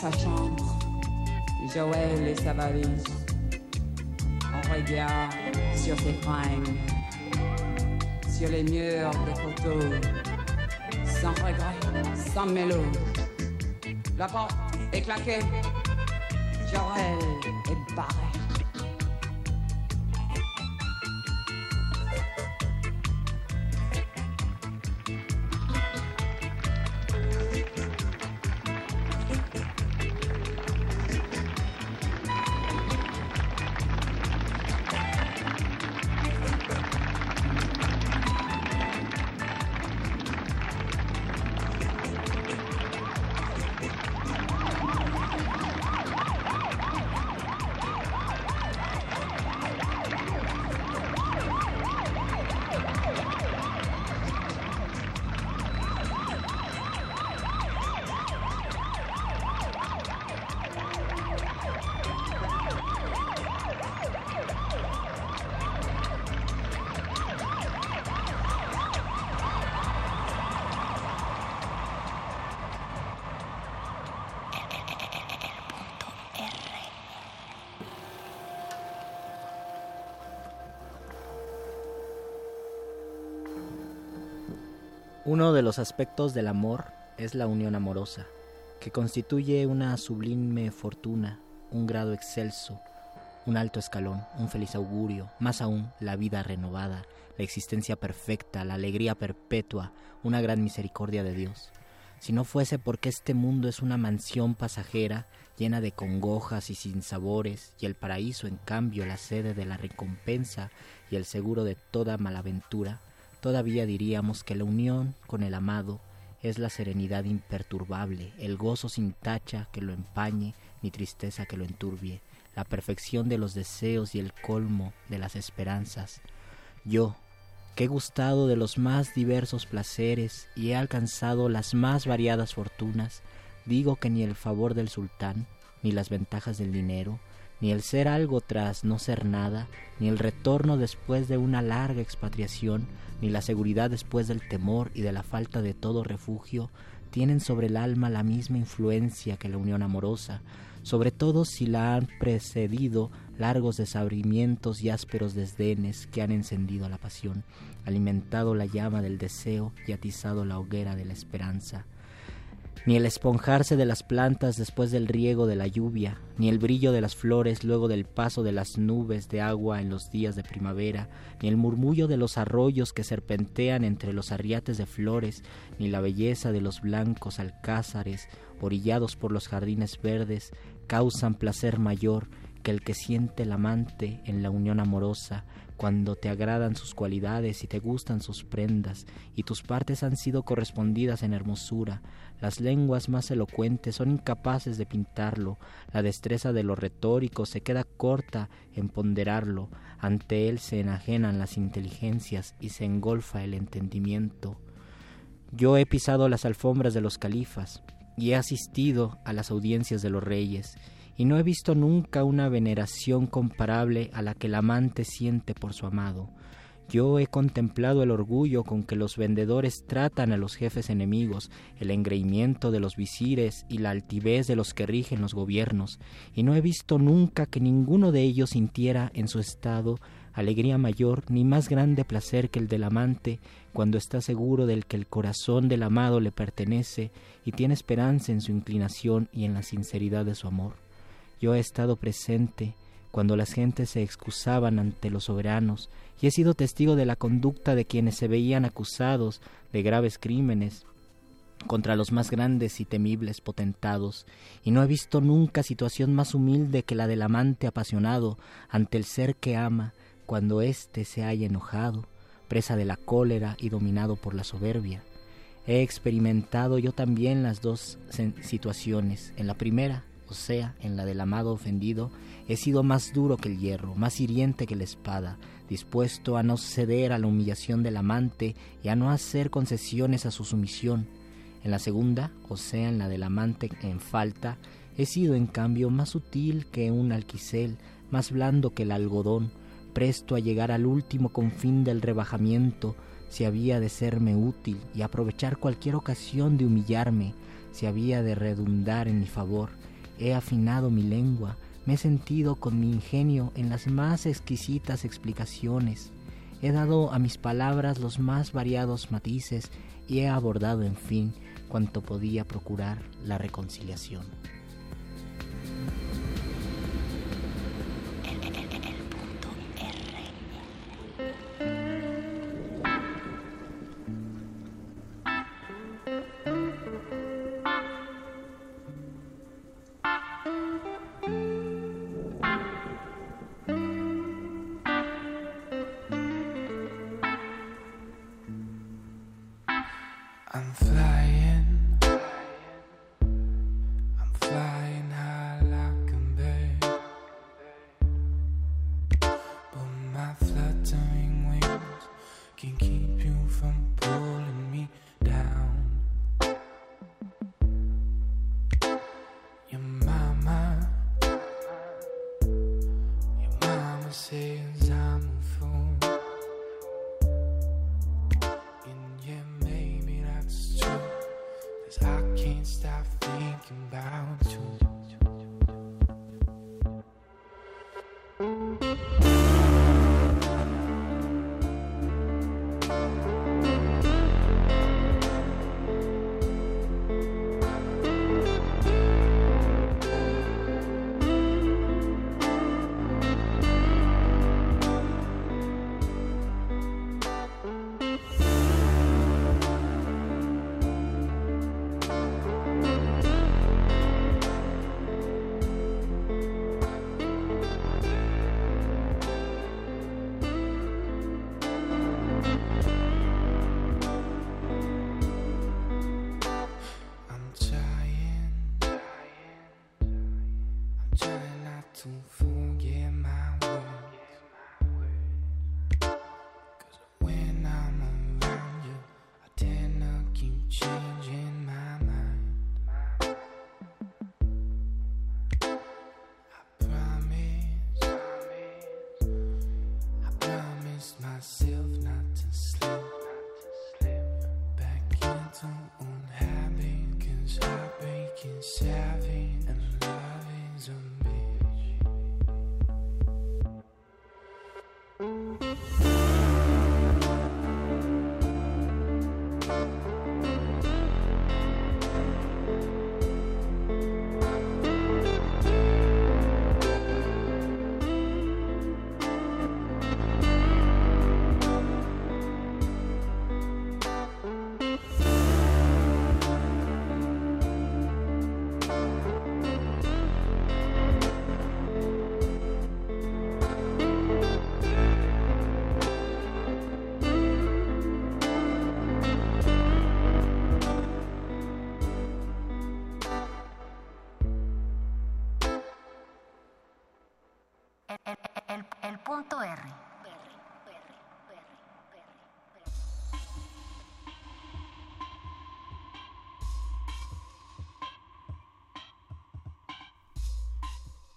Sa chambre, Joël et sa valise. On regarde sur ses fringues, sur les murs des photos, sans regret, sans mélo. La porte est claquée, Joël est barré. Uno de los aspectos del amor es la unión amorosa, que constituye una sublime fortuna, un grado excelso, un alto escalón, un feliz augurio, más aún la vida renovada, la existencia perfecta, la alegría perpetua, una gran misericordia de Dios. Si no fuese porque este mundo es una mansión pasajera, llena de congojas y sinsabores, y el paraíso, en cambio, la sede de la recompensa y el seguro de toda malaventura, todavía diríamos que la unión con el amado es la serenidad imperturbable, el gozo sin tacha que lo empañe, ni tristeza que lo enturbie, la perfección de los deseos y el colmo de las esperanzas. Yo, que he gustado de los más diversos placeres y he alcanzado las más variadas fortunas, digo que ni el favor del sultán, ni las ventajas del dinero, ni el ser algo tras no ser nada, ni el retorno después de una larga expatriación, ni la seguridad después del temor y de la falta de todo refugio, tienen sobre el alma la misma influencia que la unión amorosa, sobre todo si la han precedido largos desabrimientos y ásperos desdenes que han encendido la pasión, alimentado la llama del deseo y atizado la hoguera de la esperanza ni el esponjarse de las plantas después del riego de la lluvia, ni el brillo de las flores luego del paso de las nubes de agua en los días de primavera, ni el murmullo de los arroyos que serpentean entre los arriates de flores, ni la belleza de los blancos alcázares orillados por los jardines verdes, causan placer mayor que el que siente el amante en la unión amorosa, cuando te agradan sus cualidades y te gustan sus prendas, y tus partes han sido correspondidas en hermosura, las lenguas más elocuentes son incapaces de pintarlo, la destreza de lo retórico se queda corta en ponderarlo, ante él se enajenan las inteligencias y se engolfa el entendimiento. Yo he pisado las alfombras de los califas, y he asistido a las audiencias de los reyes, y no he visto nunca una veneración comparable a la que el amante siente por su amado. Yo he contemplado el orgullo con que los vendedores tratan a los jefes enemigos, el engreimiento de los visires y la altivez de los que rigen los gobiernos, y no he visto nunca que ninguno de ellos sintiera en su estado alegría mayor ni más grande placer que el del amante cuando está seguro del que el corazón del amado le pertenece y tiene esperanza en su inclinación y en la sinceridad de su amor. Yo he estado presente cuando las gentes se excusaban ante los soberanos y he sido testigo de la conducta de quienes se veían acusados de graves crímenes contra los más grandes y temibles potentados, y no he visto nunca situación más humilde que la del amante apasionado ante el ser que ama cuando éste se haya enojado, presa de la cólera y dominado por la soberbia. He experimentado yo también las dos situaciones. En la primera, o sea, en la del amado ofendido, he sido más duro que el hierro, más hiriente que la espada, dispuesto a no ceder a la humillación del amante y a no hacer concesiones a su sumisión. En la segunda, o sea, en la del amante en falta, he sido en cambio más sutil que un alquicel, más blando que el algodón, presto a llegar al último confín del rebajamiento, si había de serme útil y aprovechar cualquier ocasión de humillarme, si había de redundar en mi favor He afinado mi lengua, me he sentido con mi ingenio en las más exquisitas explicaciones. He dado a mis palabras los más variados matices y he abordado, en fin, cuanto podía procurar la reconciliación. myself not to slip, not to sleep. back into unhappy, cause inside.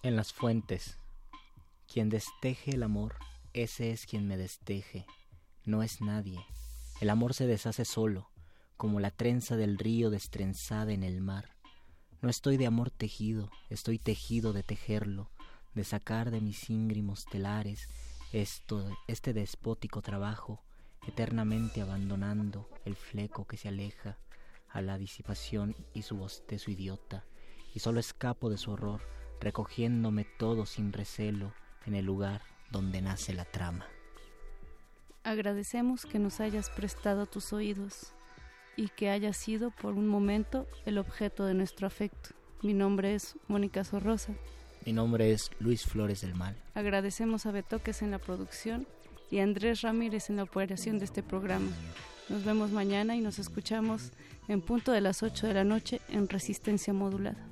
En las fuentes. Quien desteje el amor, ese es quien me desteje. No es nadie. El amor se deshace solo, como la trenza del río destrenzada en el mar. No estoy de amor tejido, estoy tejido de tejerlo, de sacar de mis íngrimos telares esto, este despótico trabajo, eternamente abandonando el fleco que se aleja a la disipación y su bostezo idiota, y solo escapo de su horror, recogiéndome todo sin recelo en el lugar donde nace la trama. Agradecemos que nos hayas prestado tus oídos y que hayas sido por un momento el objeto de nuestro afecto. Mi nombre es Mónica Sorrosa. Mi nombre es Luis Flores del Mal. Agradecemos a Betoques en la producción y a Andrés Ramírez en la operación de este programa. Nos vemos mañana y nos escuchamos en punto de las 8 de la noche en Resistencia Modulada.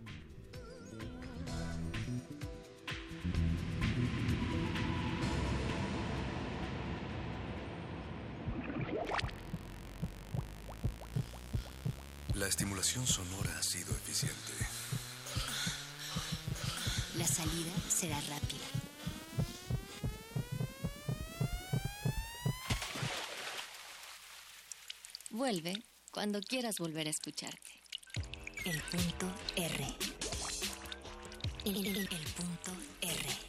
La estimulación sonora ha sido eficiente. La salida será rápida. Vuelve cuando quieras volver a escucharte. El punto R. El, el- el punto R.